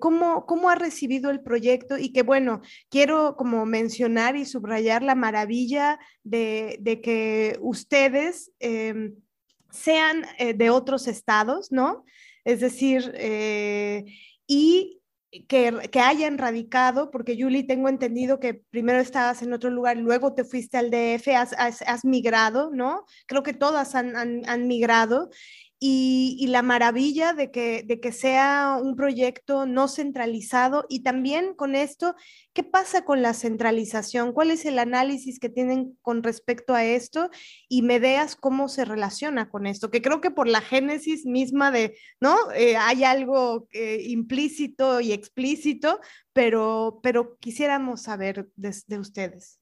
cómo, cómo ha recibido el proyecto y que, bueno, quiero como mencionar y subrayar la maravilla de, de que ustedes sean de otros estados, ¿no? Es decir, eh, y que, que, hayan radicado, porque Yuli, tengo entendido que primero estabas en otro lugar, luego te fuiste al DF, has, migrado, ¿no? Creo que todas han, han migrado y, la maravilla de que, de que sea un proyecto no centralizado y también con esto, ¿qué pasa con la centralización? ¿Cuál es el análisis que tienen con respecto a esto? Y Medeas, ¿cómo se relaciona con esto? Que creo que por la génesis misma de, ¿no? Eh, hay algo eh, implícito y explícito, pero, pero quisiéramos saber de ustedes.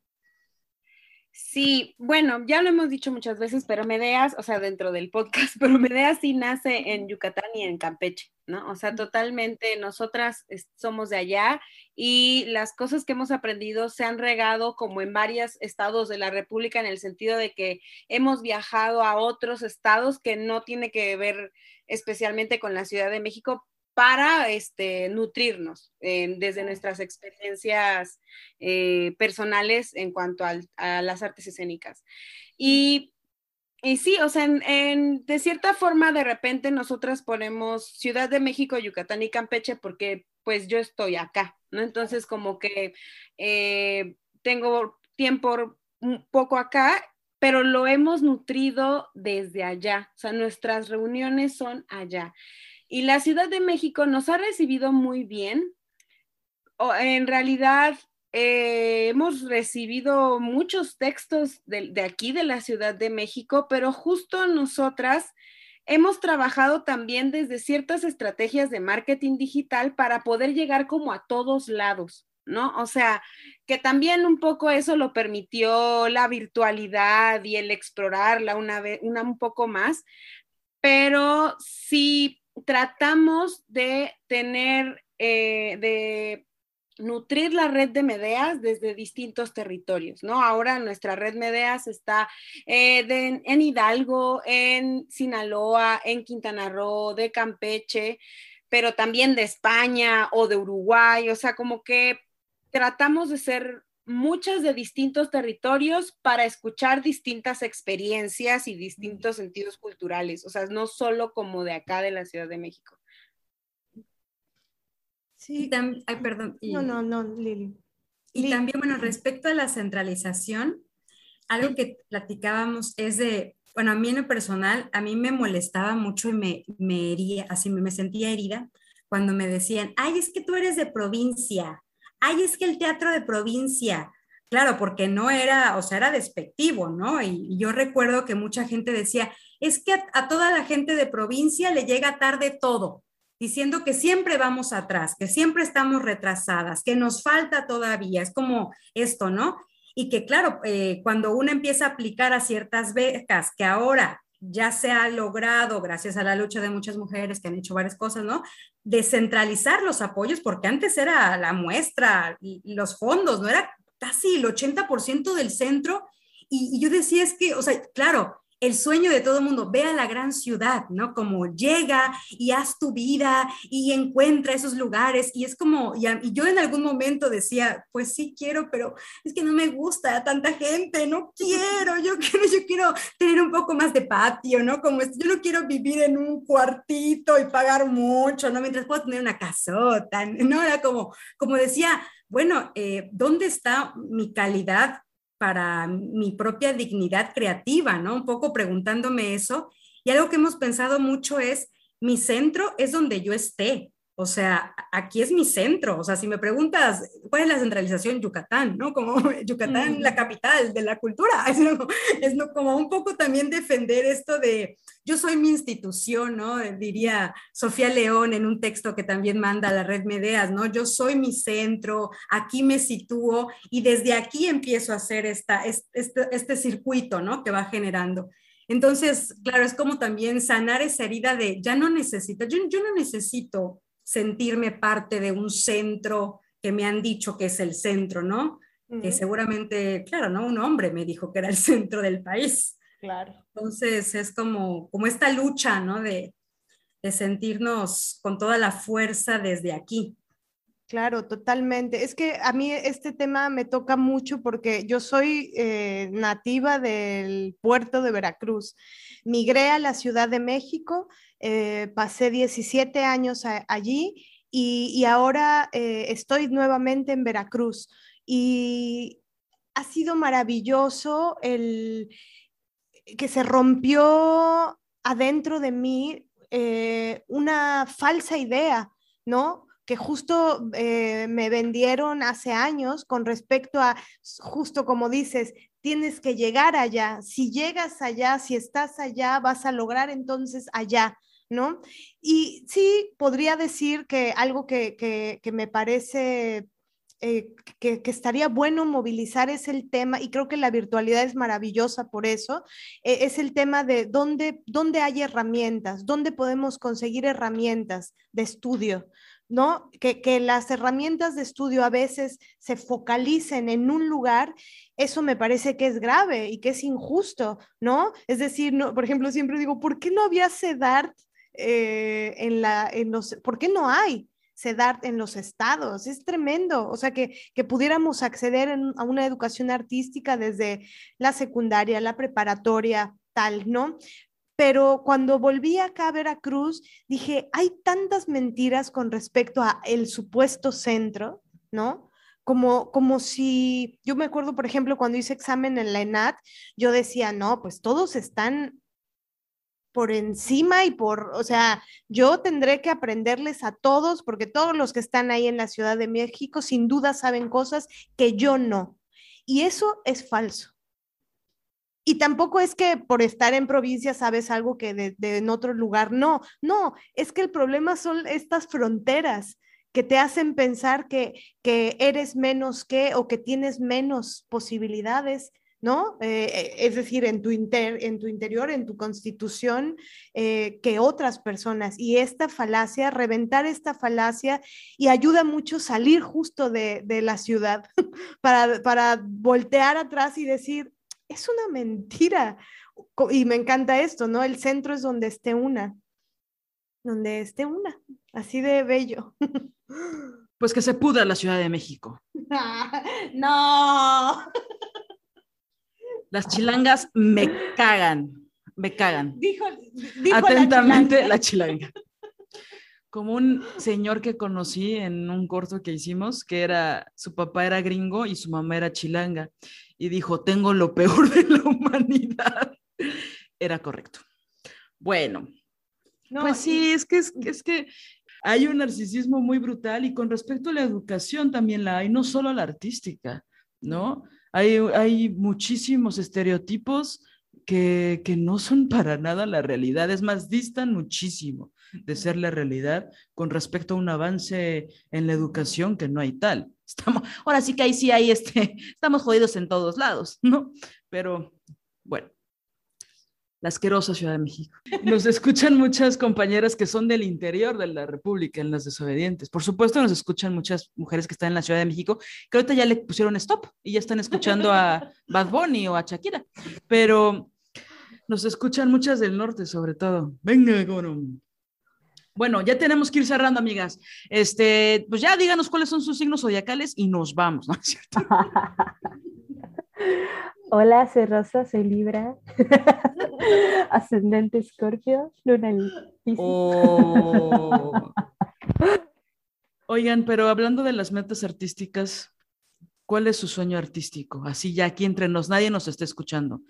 Sí, bueno, ya lo hemos dicho muchas veces, pero Medeas, o sea, dentro del podcast, pero Medeas sí nace en Yucatán y en Campeche, ¿no? O sea, totalmente nosotras somos de allá y las cosas que hemos aprendido se han regado como en varios estados de la República en el sentido de que hemos viajado a otros estados que no tiene que ver especialmente con la Ciudad de México, para este, nutrirnos eh, desde nuestras experiencias eh, personales en cuanto a las artes escénicas. Y, y sí, o sea, en, de cierta forma, de repente nosotras ponemos Ciudad de México, Yucatán y Campeche porque pues yo estoy acá, ¿no? Entonces como que eh, tengo tiempo un poco acá pero lo hemos nutrido desde allá, o sea, nuestras reuniones son allá. Y la Ciudad de México nos ha recibido muy bien. en realidad, eh, hemos recibido muchos textos de, de, aquí, de la Ciudad de México, pero justo nosotras hemos trabajado también desde ciertas estrategias de marketing digital para poder llegar como a todos lados. ¿no? O sea, que también un poco eso lo permitió la virtualidad y el explorarla una vez, una un poco más, pero sí tratamos de tener, eh, de nutrir la red de Medeas desde distintos territorios, ¿no? Ahora nuestra red Medeas está eh, en Hidalgo, en Sinaloa, en Quintana Roo, de Campeche, pero también de España o de Uruguay, o sea, como que tratamos de ser muchas de distintos territorios para escuchar distintas experiencias y distintos sentidos culturales, o sea, no solo como de acá de la Ciudad de México. Sí, ay, perdón. no, no, no, Lili. Y también, bueno, respecto a la centralización, algo que platicábamos es de, bueno, a mí en lo personal, a mí me molestaba mucho y me, me hería, así me sentía herida cuando me decían, ay, es que tú eres de provincia, ay, es que el teatro de provincia, claro, porque no era, o sea, era despectivo, ¿no? Y, yo recuerdo que mucha gente decía, es que a, toda la gente de provincia le llega tarde todo, diciendo que siempre vamos atrás, que siempre estamos retrasadas, que nos falta todavía, es como esto, ¿no? Y que claro, eh, cuando uno empieza a aplicar a ciertas becas que ahora ya se ha logrado, gracias a la lucha de muchas mujeres que han hecho varias cosas, ¿no? Descentralizar los apoyos, porque antes era la muestra, los fondos, ¿no? Era casi el 80% del centro. Y, y, yo decía, es que, o sea, claro, el sueño de todo el mundo, ve a la gran ciudad, ¿no? Como llega y haz tu vida y encuentra esos lugares. Y es como, y, yo en algún momento decía, pues sí quiero, pero es que no me gusta tanta gente, no quiero, yo quiero, yo quiero tener un poco más de patio, ¿no? Como yo no quiero vivir en un cuartito y pagar mucho, ¿no? Mientras puedo tener una casota, ¿no? Era como, como decía, bueno, eh, ¿dónde está mi calidad para mi propia dignidad creativa, ¿no? Un poco preguntándome eso. Y algo que hemos pensado mucho es, mi centro es donde yo esté. O sea, aquí es mi centro. O sea, si me preguntas, ¿cuál es la centralización? Yucatán, ¿no? Como Yucatán, la capital de la cultura. Es, como un poco también defender esto de, yo soy mi institución, ¿no? Diría Sofía León en un texto que también manda a la red Medeas, ¿no? Yo soy mi centro, aquí me sitúo y desde aquí empiezo a hacer esta, este, este circuito, ¿no? Que va generando. Entonces, claro, es como también sanar esa herida de ya no necesito, yo, yo no necesito sentirme parte de un centro que me han dicho que es el centro, ¿no? Que seguramente, claro, ¿no? Un hombre me dijo que era el centro del país. Claro. Entonces es como, como esta lucha, ¿no? De, de sentirnos con toda la fuerza desde aquí. Claro, totalmente. Es que a mí este tema me toca mucho porque yo soy eh, nativa del puerto de Veracruz. Migré a la Ciudad de México, eh, pasé 17 años allí y, ahora eh, estoy nuevamente en Veracruz. Y ha sido maravilloso el que se rompió adentro de mí una falsa idea, ¿no? que justo eh, me vendieron hace años con respecto a, justo como dices, tienes que llegar allá. Si llegas allá, si estás allá, vas a lograr entonces allá, ¿no? Y sí, podría decir que algo que, me parece eh, que, estaría bueno movilizar es el tema, y creo que la virtualidad es maravillosa por eso, eh, es el tema de dónde, dónde hay herramientas, dónde podemos conseguir herramientas de estudio. ¿no? Que, las herramientas de estudio a veces se focalicen en un lugar, eso me parece que es grave y que es injusto, ¿no? Es decir, no, por ejemplo, siempre digo, ¿por qué no había CEDART eh, en, la, en los, ¿por qué no hay? CEDART en los estados, es tremendo, o sea, que, que pudiéramos acceder a una educación artística desde la secundaria, la preparatoria, tal, ¿no? pero cuando volví acá a Veracruz, dije, hay tantas mentiras con respecto a el supuesto centro, ¿no? Como, como si, yo me acuerdo, por ejemplo, cuando hice examen en la ENAT, yo decía, no, pues todos están por encima y por, o sea, yo tendré que aprenderles a todos, porque todos los que están ahí en la Ciudad de México sin duda saben cosas que yo no. Y eso es falso. Y tampoco es que por estar en provincia sabes algo que de, en otro lugar, no, no, es que el problema son estas fronteras que te hacen pensar que, que eres menos que o que tienes menos posibilidades, ¿no? Eh, eh, es decir, en tu, en tu interior, en tu constitución, eh, que otras personas. Y esta falacia, reventar esta falacia y ayuda mucho salir justo de, de la ciudad para, para voltear atrás y decir, es una mentira. Y me encanta esto, ¿no? El centro es donde esté una, donde esté una, así de bello. Pues que se pudra la Ciudad de México. no. Las chilangas me cagan, me cagan. Dijo, atentamente la chilanga. Como un señor que conocí en un corto que hicimos, que era, su papá era gringo y su mamá era chilanga y dijo, tengo lo peor de la humanidad. Era correcto. Bueno, pues sí, es que, es, es que hay un narcisismo muy brutal y con respecto a la educación también la hay, no solo la artística, ¿no? Hay, hay muchísimos estereotipos que, que, no son para nada la realidad, es más, distan muchísimo de ser la realidad con respecto a un avance en la educación que no hay tal. Estamos, ahora sí que ahí sí hay este, estamos jodidos en todos lados, ¿no? Pero bueno, la asquerosa Ciudad de México. Nos escuchan muchas compañeras que son del interior de la República, en las desobedientes. Por supuesto, nos escuchan muchas mujeres que están en la Ciudad de México, que ahorita ya le pusieron stop y ya están escuchando a Bad Bunny o a Shakira. Pero nos escuchan muchas del norte, sobre todo. Venga, con bueno, ya tenemos que ir cerrando, amigas. Este, pues ya díganos cuáles son sus signos zodiacales y nos vamos, ¿no es cierto? Hola, soy Rosa, soy Libra, ascendente Escorpio, luna oh. Oigan, pero hablando de las metas artísticas, ¿cuál es su sueño artístico? Así ya aquí entre nos, nadie nos está escuchando.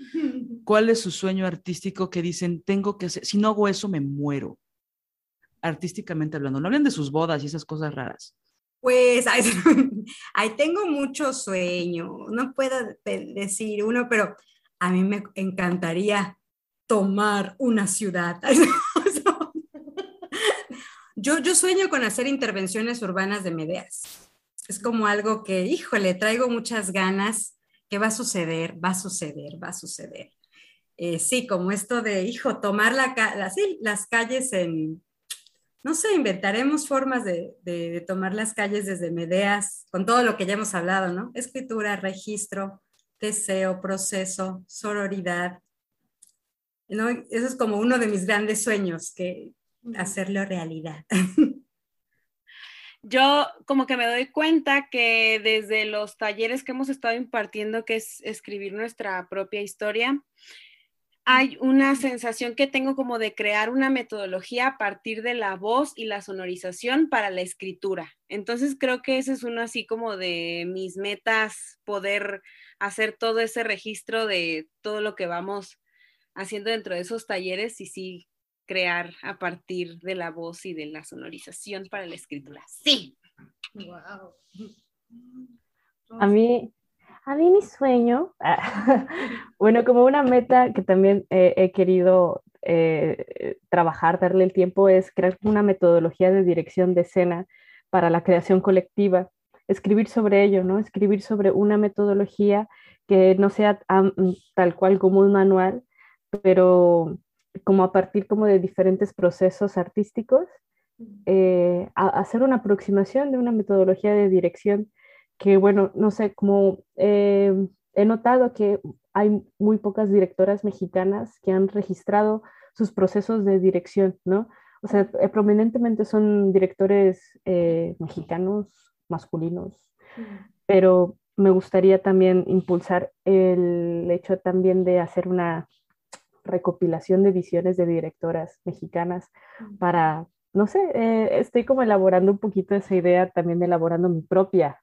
¿Cuál es su sueño artístico que dicen, tengo que hacer, si no hago eso, me muero? artísticamente hablando? No hablen de sus bodas y esas cosas raras. Pues ahí tengo mucho sueño, no puedo decir uno, pero a mí me encantaría tomar una ciudad. Yo, yo sueño con hacer intervenciones urbanas de Medeas. Es como algo que, híjole, traigo muchas ganas, que va a suceder, va a suceder, va a suceder. Eh, sí, como esto de, hijo, tomar la, las calles en, no sé, inventaremos formas de, de, tomar las calles desde Medeas, con todo lo que ya hemos hablado, ¿no? Escritura, registro, deseo, proceso, sororidad. ¿no? Eso es como uno de mis grandes sueños, que, hacerlo realidad. Yo como que me doy cuenta que desde los talleres que hemos estado impartiendo, que es escribir nuestra propia historia, hay una sensación que tengo como de crear una metodología a partir de la voz y la sonorización para la escritura. Entonces creo que ese es uno así como de mis metas, poder hacer todo ese registro de todo lo que vamos haciendo dentro de esos talleres y sí crear a partir de la voz y de la sonorización para la escritura. Sí. Wow. A mí, a mí mi sueño, bueno, como una meta que también he querido eh, trabajar, darle el tiempo, es crear una metodología de dirección de escena para la creación colectiva, escribir sobre ello, ¿no? Escribir sobre una metodología que no sea tal cual como un manual, pero como a partir como de diferentes procesos artísticos, eh, hacer una aproximación de una metodología de dirección que, bueno, no sé, como eh, he notado que hay muy pocas directoras mexicanas que han registrado sus procesos de dirección, ¿no? O sea, eh, prominentemente son directores mexicanos, masculinos, pero me gustaría también impulsar el hecho también de hacer una recopilación de visiones de directoras mexicanas para, no sé, eh, estoy como elaborando un poquito esa idea, también elaborando mi propia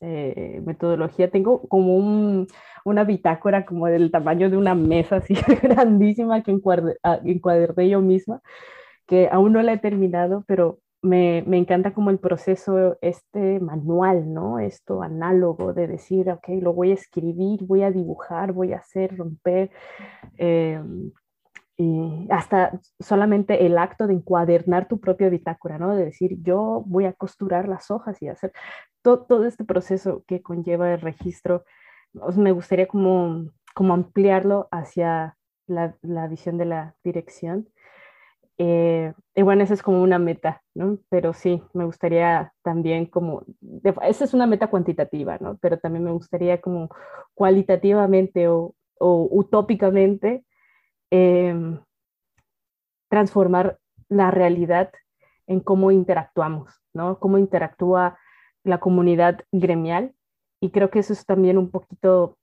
eh, metodología. Tengo como un, una bitácora como del tamaño de una mesa así grandísima que ah, encuadré yo misma, que aún no la he terminado, pero me, me, encanta como el proceso, este manual, ¿no? Esto análogo de decir, ok, lo voy a escribir, voy a dibujar, voy a hacer, romper. Eh, y hasta solamente el acto de encuadernar tu propia bitácora, ¿no? De decir, yo voy a costurar las hojas y hacer todo, todo este proceso que conlleva el registro. me gustaría como, como ampliarlo hacia la, la visión de la dirección eh, y bueno, esa es como una meta, ¿no? Pero sí, me gustaría también como, esa es una meta cuantitativa, ¿no? Pero también me gustaría como cualitativamente o, utópicamente em, transformar la realidad en cómo interactuamos, ¿no? Cómo interactúa la comunidad gremial. Y creo que eso es también un poquito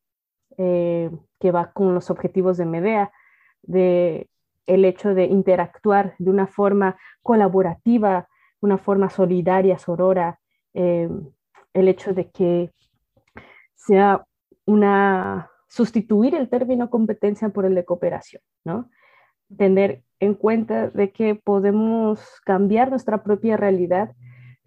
eh, que va con los objetivos de Medea, de el hecho de interactuar de una forma colaborativa, una forma solidaria, sorora, eh, el hecho de que sea una, sustituir el término competencia por el de cooperación, ¿no? Tener en cuenta de que podemos cambiar nuestra propia realidad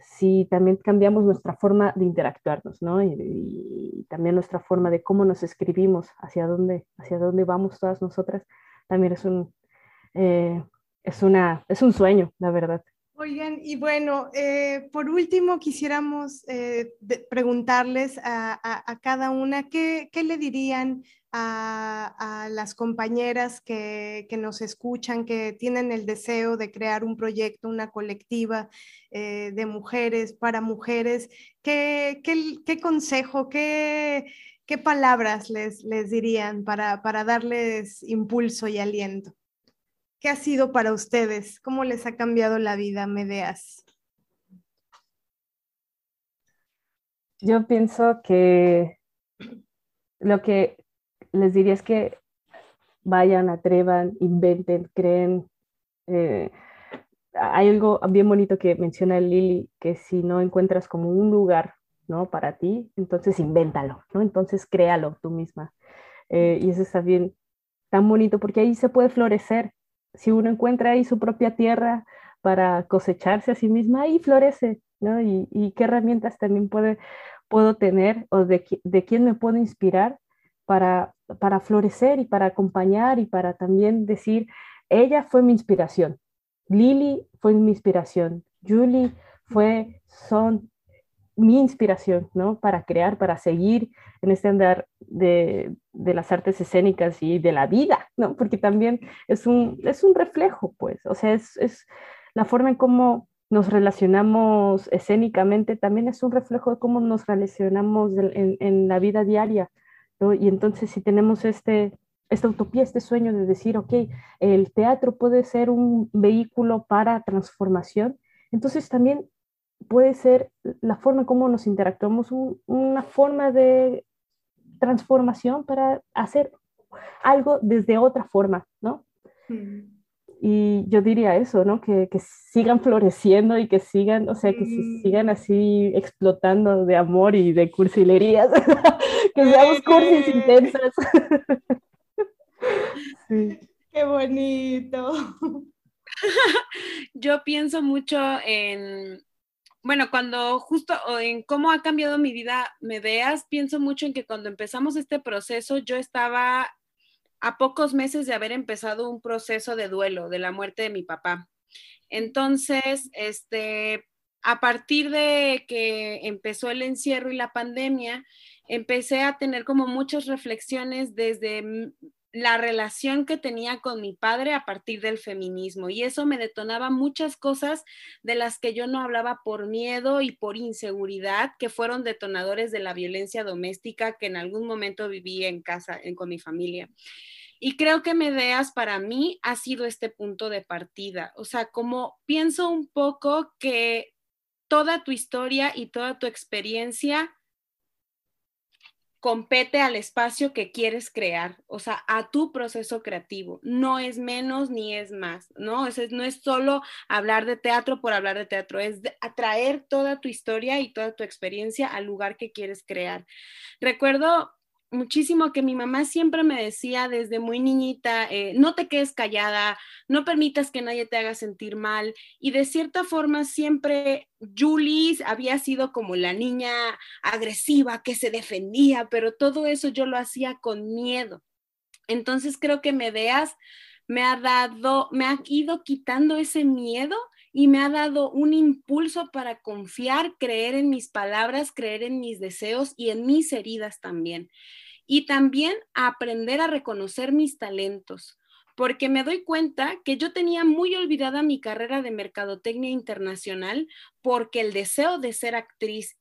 si también cambiamos nuestra forma de interactuarnos, ¿no? Y, también nuestra forma de cómo nos escribimos, hacia dónde, hacia dónde vamos todas nosotras, también es un, eh, es, una, es un sueño, la verdad. Oigan, y bueno, eh, por último quisiéramos eh, preguntarles a, cada una qué, qué le dirían a, las compañeras que, que, nos escuchan, que tienen el deseo de crear un proyecto, una colectiva de mujeres para mujeres. ¿Qué, qué, qué consejo, qué, qué palabras les, les dirían para, para darles impulso y aliento? ¿Qué ha sido para ustedes? ¿Cómo les ha cambiado la vida, Medeas? Yo pienso que lo que les diría es que vayan, atrevan, inventen, creen. Eh, hay algo bien bonito que menciona Lili, que si no encuentras como un lugar, ¿no? Para ti, entonces invéntalo, ¿no? Entonces créalo tú misma. Eh, y eso está bien, tan bonito, porque ahí se puede florecer, si uno encuentra ahí su propia tierra, para cosecharse a sí misma y florece, ¿no? Y, qué herramientas también puede, puedo tener o de, de quién me puedo inspirar para, para florecer y para acompañar y para también decir, ella fue mi inspiración, Lily fue mi inspiración, Julie fue, son mi inspiración, ¿no? Para crear, para seguir en este andar de, de, las artes escénicas y de la vida, ¿no? Porque también es un, es un reflejo, pues, o sea, es, es la forma en cómo nos relacionamos escénicamente, también es un reflejo de cómo nos relacionamos en, en la vida diaria, ¿no? Y entonces si tenemos este, esta utopía, este sueño de decir, ok, el teatro puede ser un vehículo para transformación, entonces también puede ser la forma en cómo nos interactuamos, una forma de transformación para hacer algo desde otra forma, ¿no? Mm. Y yo diría eso, ¿no? Que, que, sigan floreciendo y que sigan, o sea, que mm. sigan así explotando de amor y de cursilerías, que seamos cursis intensas. sí. Qué bonito. yo pienso mucho en, bueno, cuando justo en cómo ha cambiado mi vida me veas, pienso mucho en que cuando empezamos este proceso yo estaba a pocos meses de haber empezado un proceso de duelo de la muerte de mi papá. Entonces, este, a partir de que empezó el encierro y la pandemia, empecé a tener como muchas reflexiones desde la relación que tenía con mi padre a partir del feminismo y eso me detonaba muchas cosas de las que yo no hablaba por miedo y por inseguridad, que fueron detonadores de la violencia doméstica que en algún momento viví en casa con mi familia. Y creo que Medeas para mí ha sido este punto de partida, o sea, como pienso un poco que toda tu historia y toda tu experiencia compete al espacio que quieres crear, o sea, a tu proceso creativo. No es menos ni es más, ¿no? no es solo hablar de teatro por hablar de teatro, es atraer toda tu historia y toda tu experiencia al lugar que quieres crear. Recuerdo muchísimo que mi mamá siempre me decía desde muy niñita, eh, no te quedes callada, no permitas que nadie te haga sentir mal. Y de cierta forma siempre Julie había sido como la niña agresiva que se defendía, pero todo eso yo lo hacía con miedo. Entonces creo que Medeas me ha dado, me ha ido quitando ese miedo y me ha dado un impulso para confiar, creer en mis palabras, creer en mis deseos y en mis heridas también. Y también aprender a reconocer mis talentos, porque me doy cuenta que yo tenía muy olvidada mi carrera de mercadotecnia internacional porque el deseo de ser actriz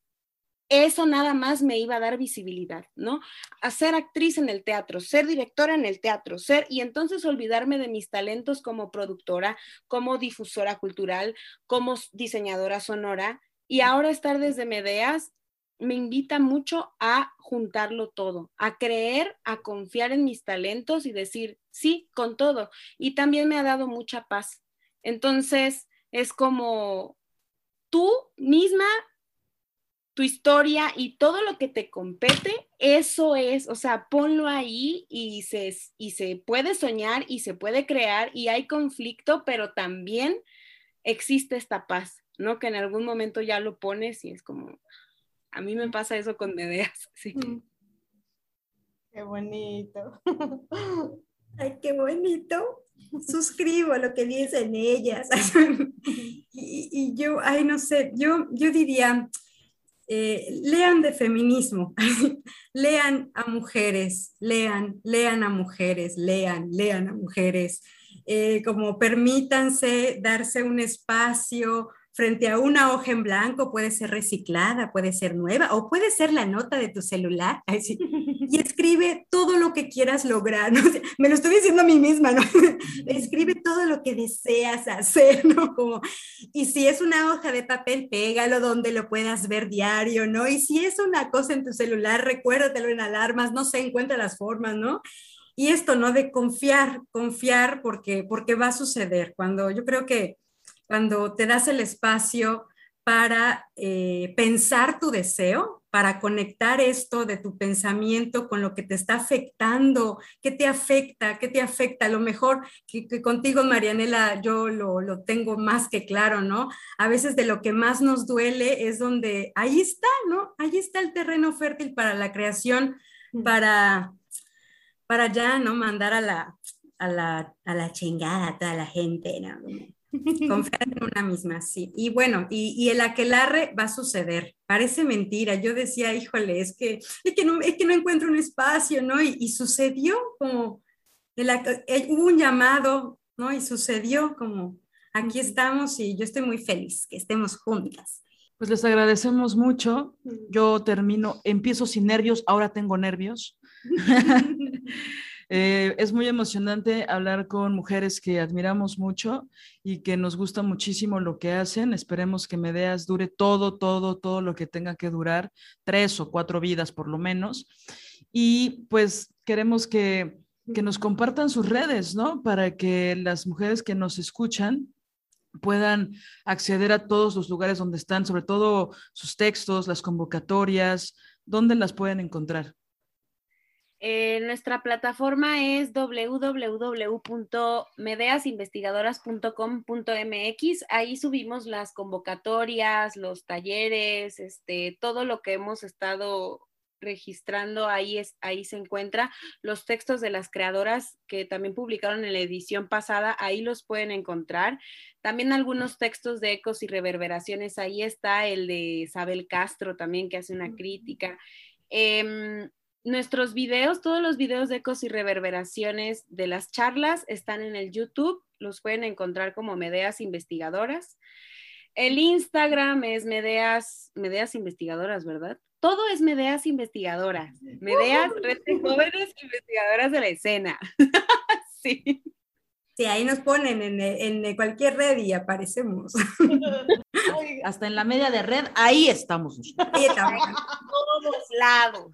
eso nada más me iba a dar visibilidad, ¿no? A ser actriz en el teatro, ser directora en el teatro, ser y entonces olvidarme de mis talentos como productora, como difusora cultural, como diseñadora sonora y ahora estar desde Medeas me invita mucho a juntarlo todo, a creer, a confiar en mis talentos y decir sí con todo. Y también me ha dado mucha paz. Entonces, es como tú misma tu historia y todo lo que te compete, eso es, o sea, ponlo ahí y se, y se puede soñar y se puede crear y hay conflicto, pero también existe esta paz, ¿no? Que en algún momento ya lo pones y es como, a mí me pasa eso con Medeas, sí. Qué bonito. Ay, qué bonito. Suscribo lo que dicen ellas. y, y, yo, ay, no sé, yo, yo diría, eh, lean de feminismo, lean a mujeres, lean, lean a mujeres, lean, lean a mujeres, eh, como permítanse darse un espacio, frente a una hoja en blanco, puede ser reciclada, puede ser nueva o puede ser la nota de tu celular. y escribe todo lo que quieras lograr. me lo estoy diciendo a mí misma, ¿no? escribe todo lo que deseas hacer, ¿no? Como, y si es una hoja de papel, pégalo donde lo puedas ver diario, ¿no? Y si es una cosa en tu celular, recuérdatelo en alarmas, no sé, encuentra las formas, ¿no? Y esto, ¿no? De confiar, confiar porque, porque va a suceder. Cuando yo creo que cuando te das el espacio para eh, pensar tu deseo, para conectar esto de tu pensamiento con lo que te está afectando, qué te afecta, qué te afecta. A lo mejor que, contigo, Marianela, yo lo, lo, tengo más que claro, ¿no? A veces de lo que más nos duele es donde ahí está, ¿no? Ahí está el terreno fértil para la creación, para, para ya, ¿no? Mandar a la, a la, a la chingada a toda la gente, ¿no? Confiar en una misma, sí. Y bueno, y, y, el aquelarre va a suceder. Parece mentira. Yo decía, híjole, es que, es que, no, es que no encuentro un espacio, ¿no? Y, sucedió como, el, eh, hubo un llamado, ¿no? Y sucedió como, aquí estamos y yo estoy muy feliz que estemos juntas. Pues les agradecemos mucho. Yo termino, empiezo sin nervios, ahora tengo nervios. Eh, es muy emocionante hablar con mujeres que admiramos mucho y que nos gusta muchísimo lo que hacen. Esperemos que Medeas dure todo, todo, todo lo que tenga que durar, tres o cuatro vidas por lo menos. Y pues queremos que, que nos compartan sus redes, ¿no? Para que las mujeres que nos escuchan puedan acceder a todos los lugares donde están, sobre todo sus textos, las convocatorias, ¿dónde las pueden encontrar? Eh, nuestra plataforma es www.medeasinvestigadoras.com.mx. Ahí subimos las convocatorias, los talleres, este, todo lo que hemos estado registrando, ahí, es, ahí se encuentra los textos de las creadoras que también publicaron en la edición pasada, ahí los pueden encontrar. También algunos textos de ecos y reverberaciones, ahí está el de Isabel Castro también que hace una crítica. Em, nuestros videos, todos los videos de ecos y reverberaciones de las charlas están en el YouTube, los pueden encontrar como Medeas Investigadoras. El Instagram es Medeas, Medeas Investigadoras, ¿verdad? Todo es Medeas Investigadoras. Medeas, Red de Jóvenes Investigadoras de la Escena. sí. Sí, ahí nos ponen en, en cualquier red y aparecemos. Hasta en la media de red, ahí estamos. Ahí estamos. Todos lados.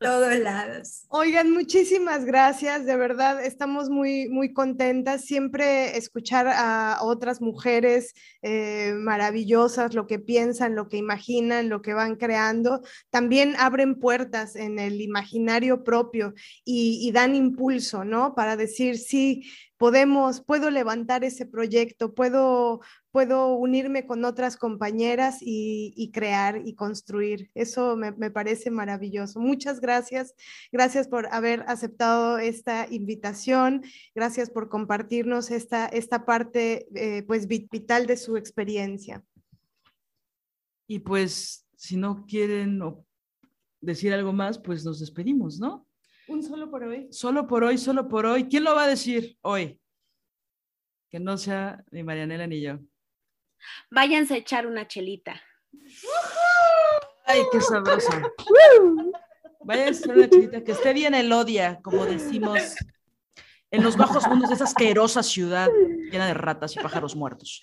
Todos lados. Oigan, muchísimas gracias. De verdad, estamos muy, muy contentas. Siempre escuchar a otras mujeres eh, maravillosas, lo que piensan, lo que imaginan, lo que van creando, también abren puertas en el imaginario propio y, y dan impulso, ¿no? Para decir, sí, podemos, puedo levantar ese proyecto, puedo, puedo unirme con otras compañeras y, crear y construir. Eso me, parece maravilloso. Muchas gracias. Gracias por haber aceptado esta invitación. Gracias por compartirnos esta, esta parte eh, pues vital de su experiencia. Y pues, si no quieren decir algo más, pues nos despedimos, ¿no? Un solo por hoy. Solo por hoy, solo por hoy. ¿Quién lo va a decir hoy? Que no sea ni Marianela ni yo. Váyanse a echar una chelita. Ay, qué sabroso. Váyanse a echar una chelita, que esté bien el odia, como decimos en los bajos mundos de esa asquerosa ciudad llena de ratas y pájaros muertos.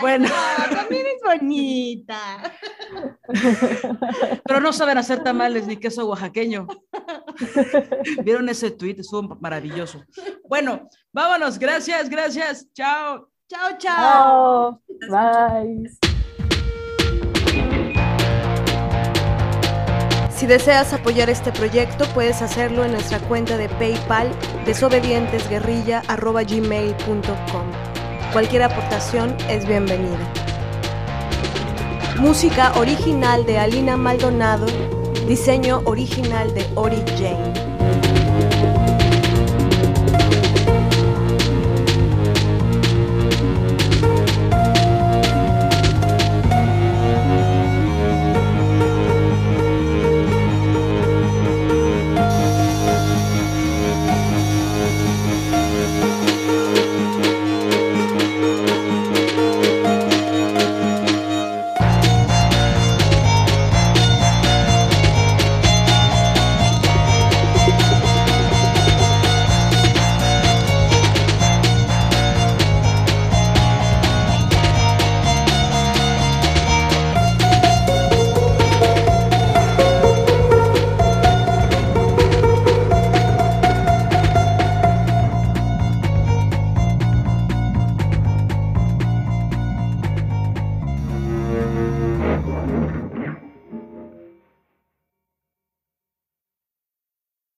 bueno, también es bonita. Pero no saben hacer tamales ni queso oaxaqueño. ¿Vieron ese tweet? Estuvo maravilloso. Bueno, vámonos. Gracias, gracias. Chao. Chao, chao. Bye. Si deseas apoyar este proyecto, puedes hacerlo en nuestra cuenta de PayPal desobedientesguerrilla.gmail.com. Cualquier aportación es bienvenida. Música original de Alina Maldonado, diseño original de Ori Jane.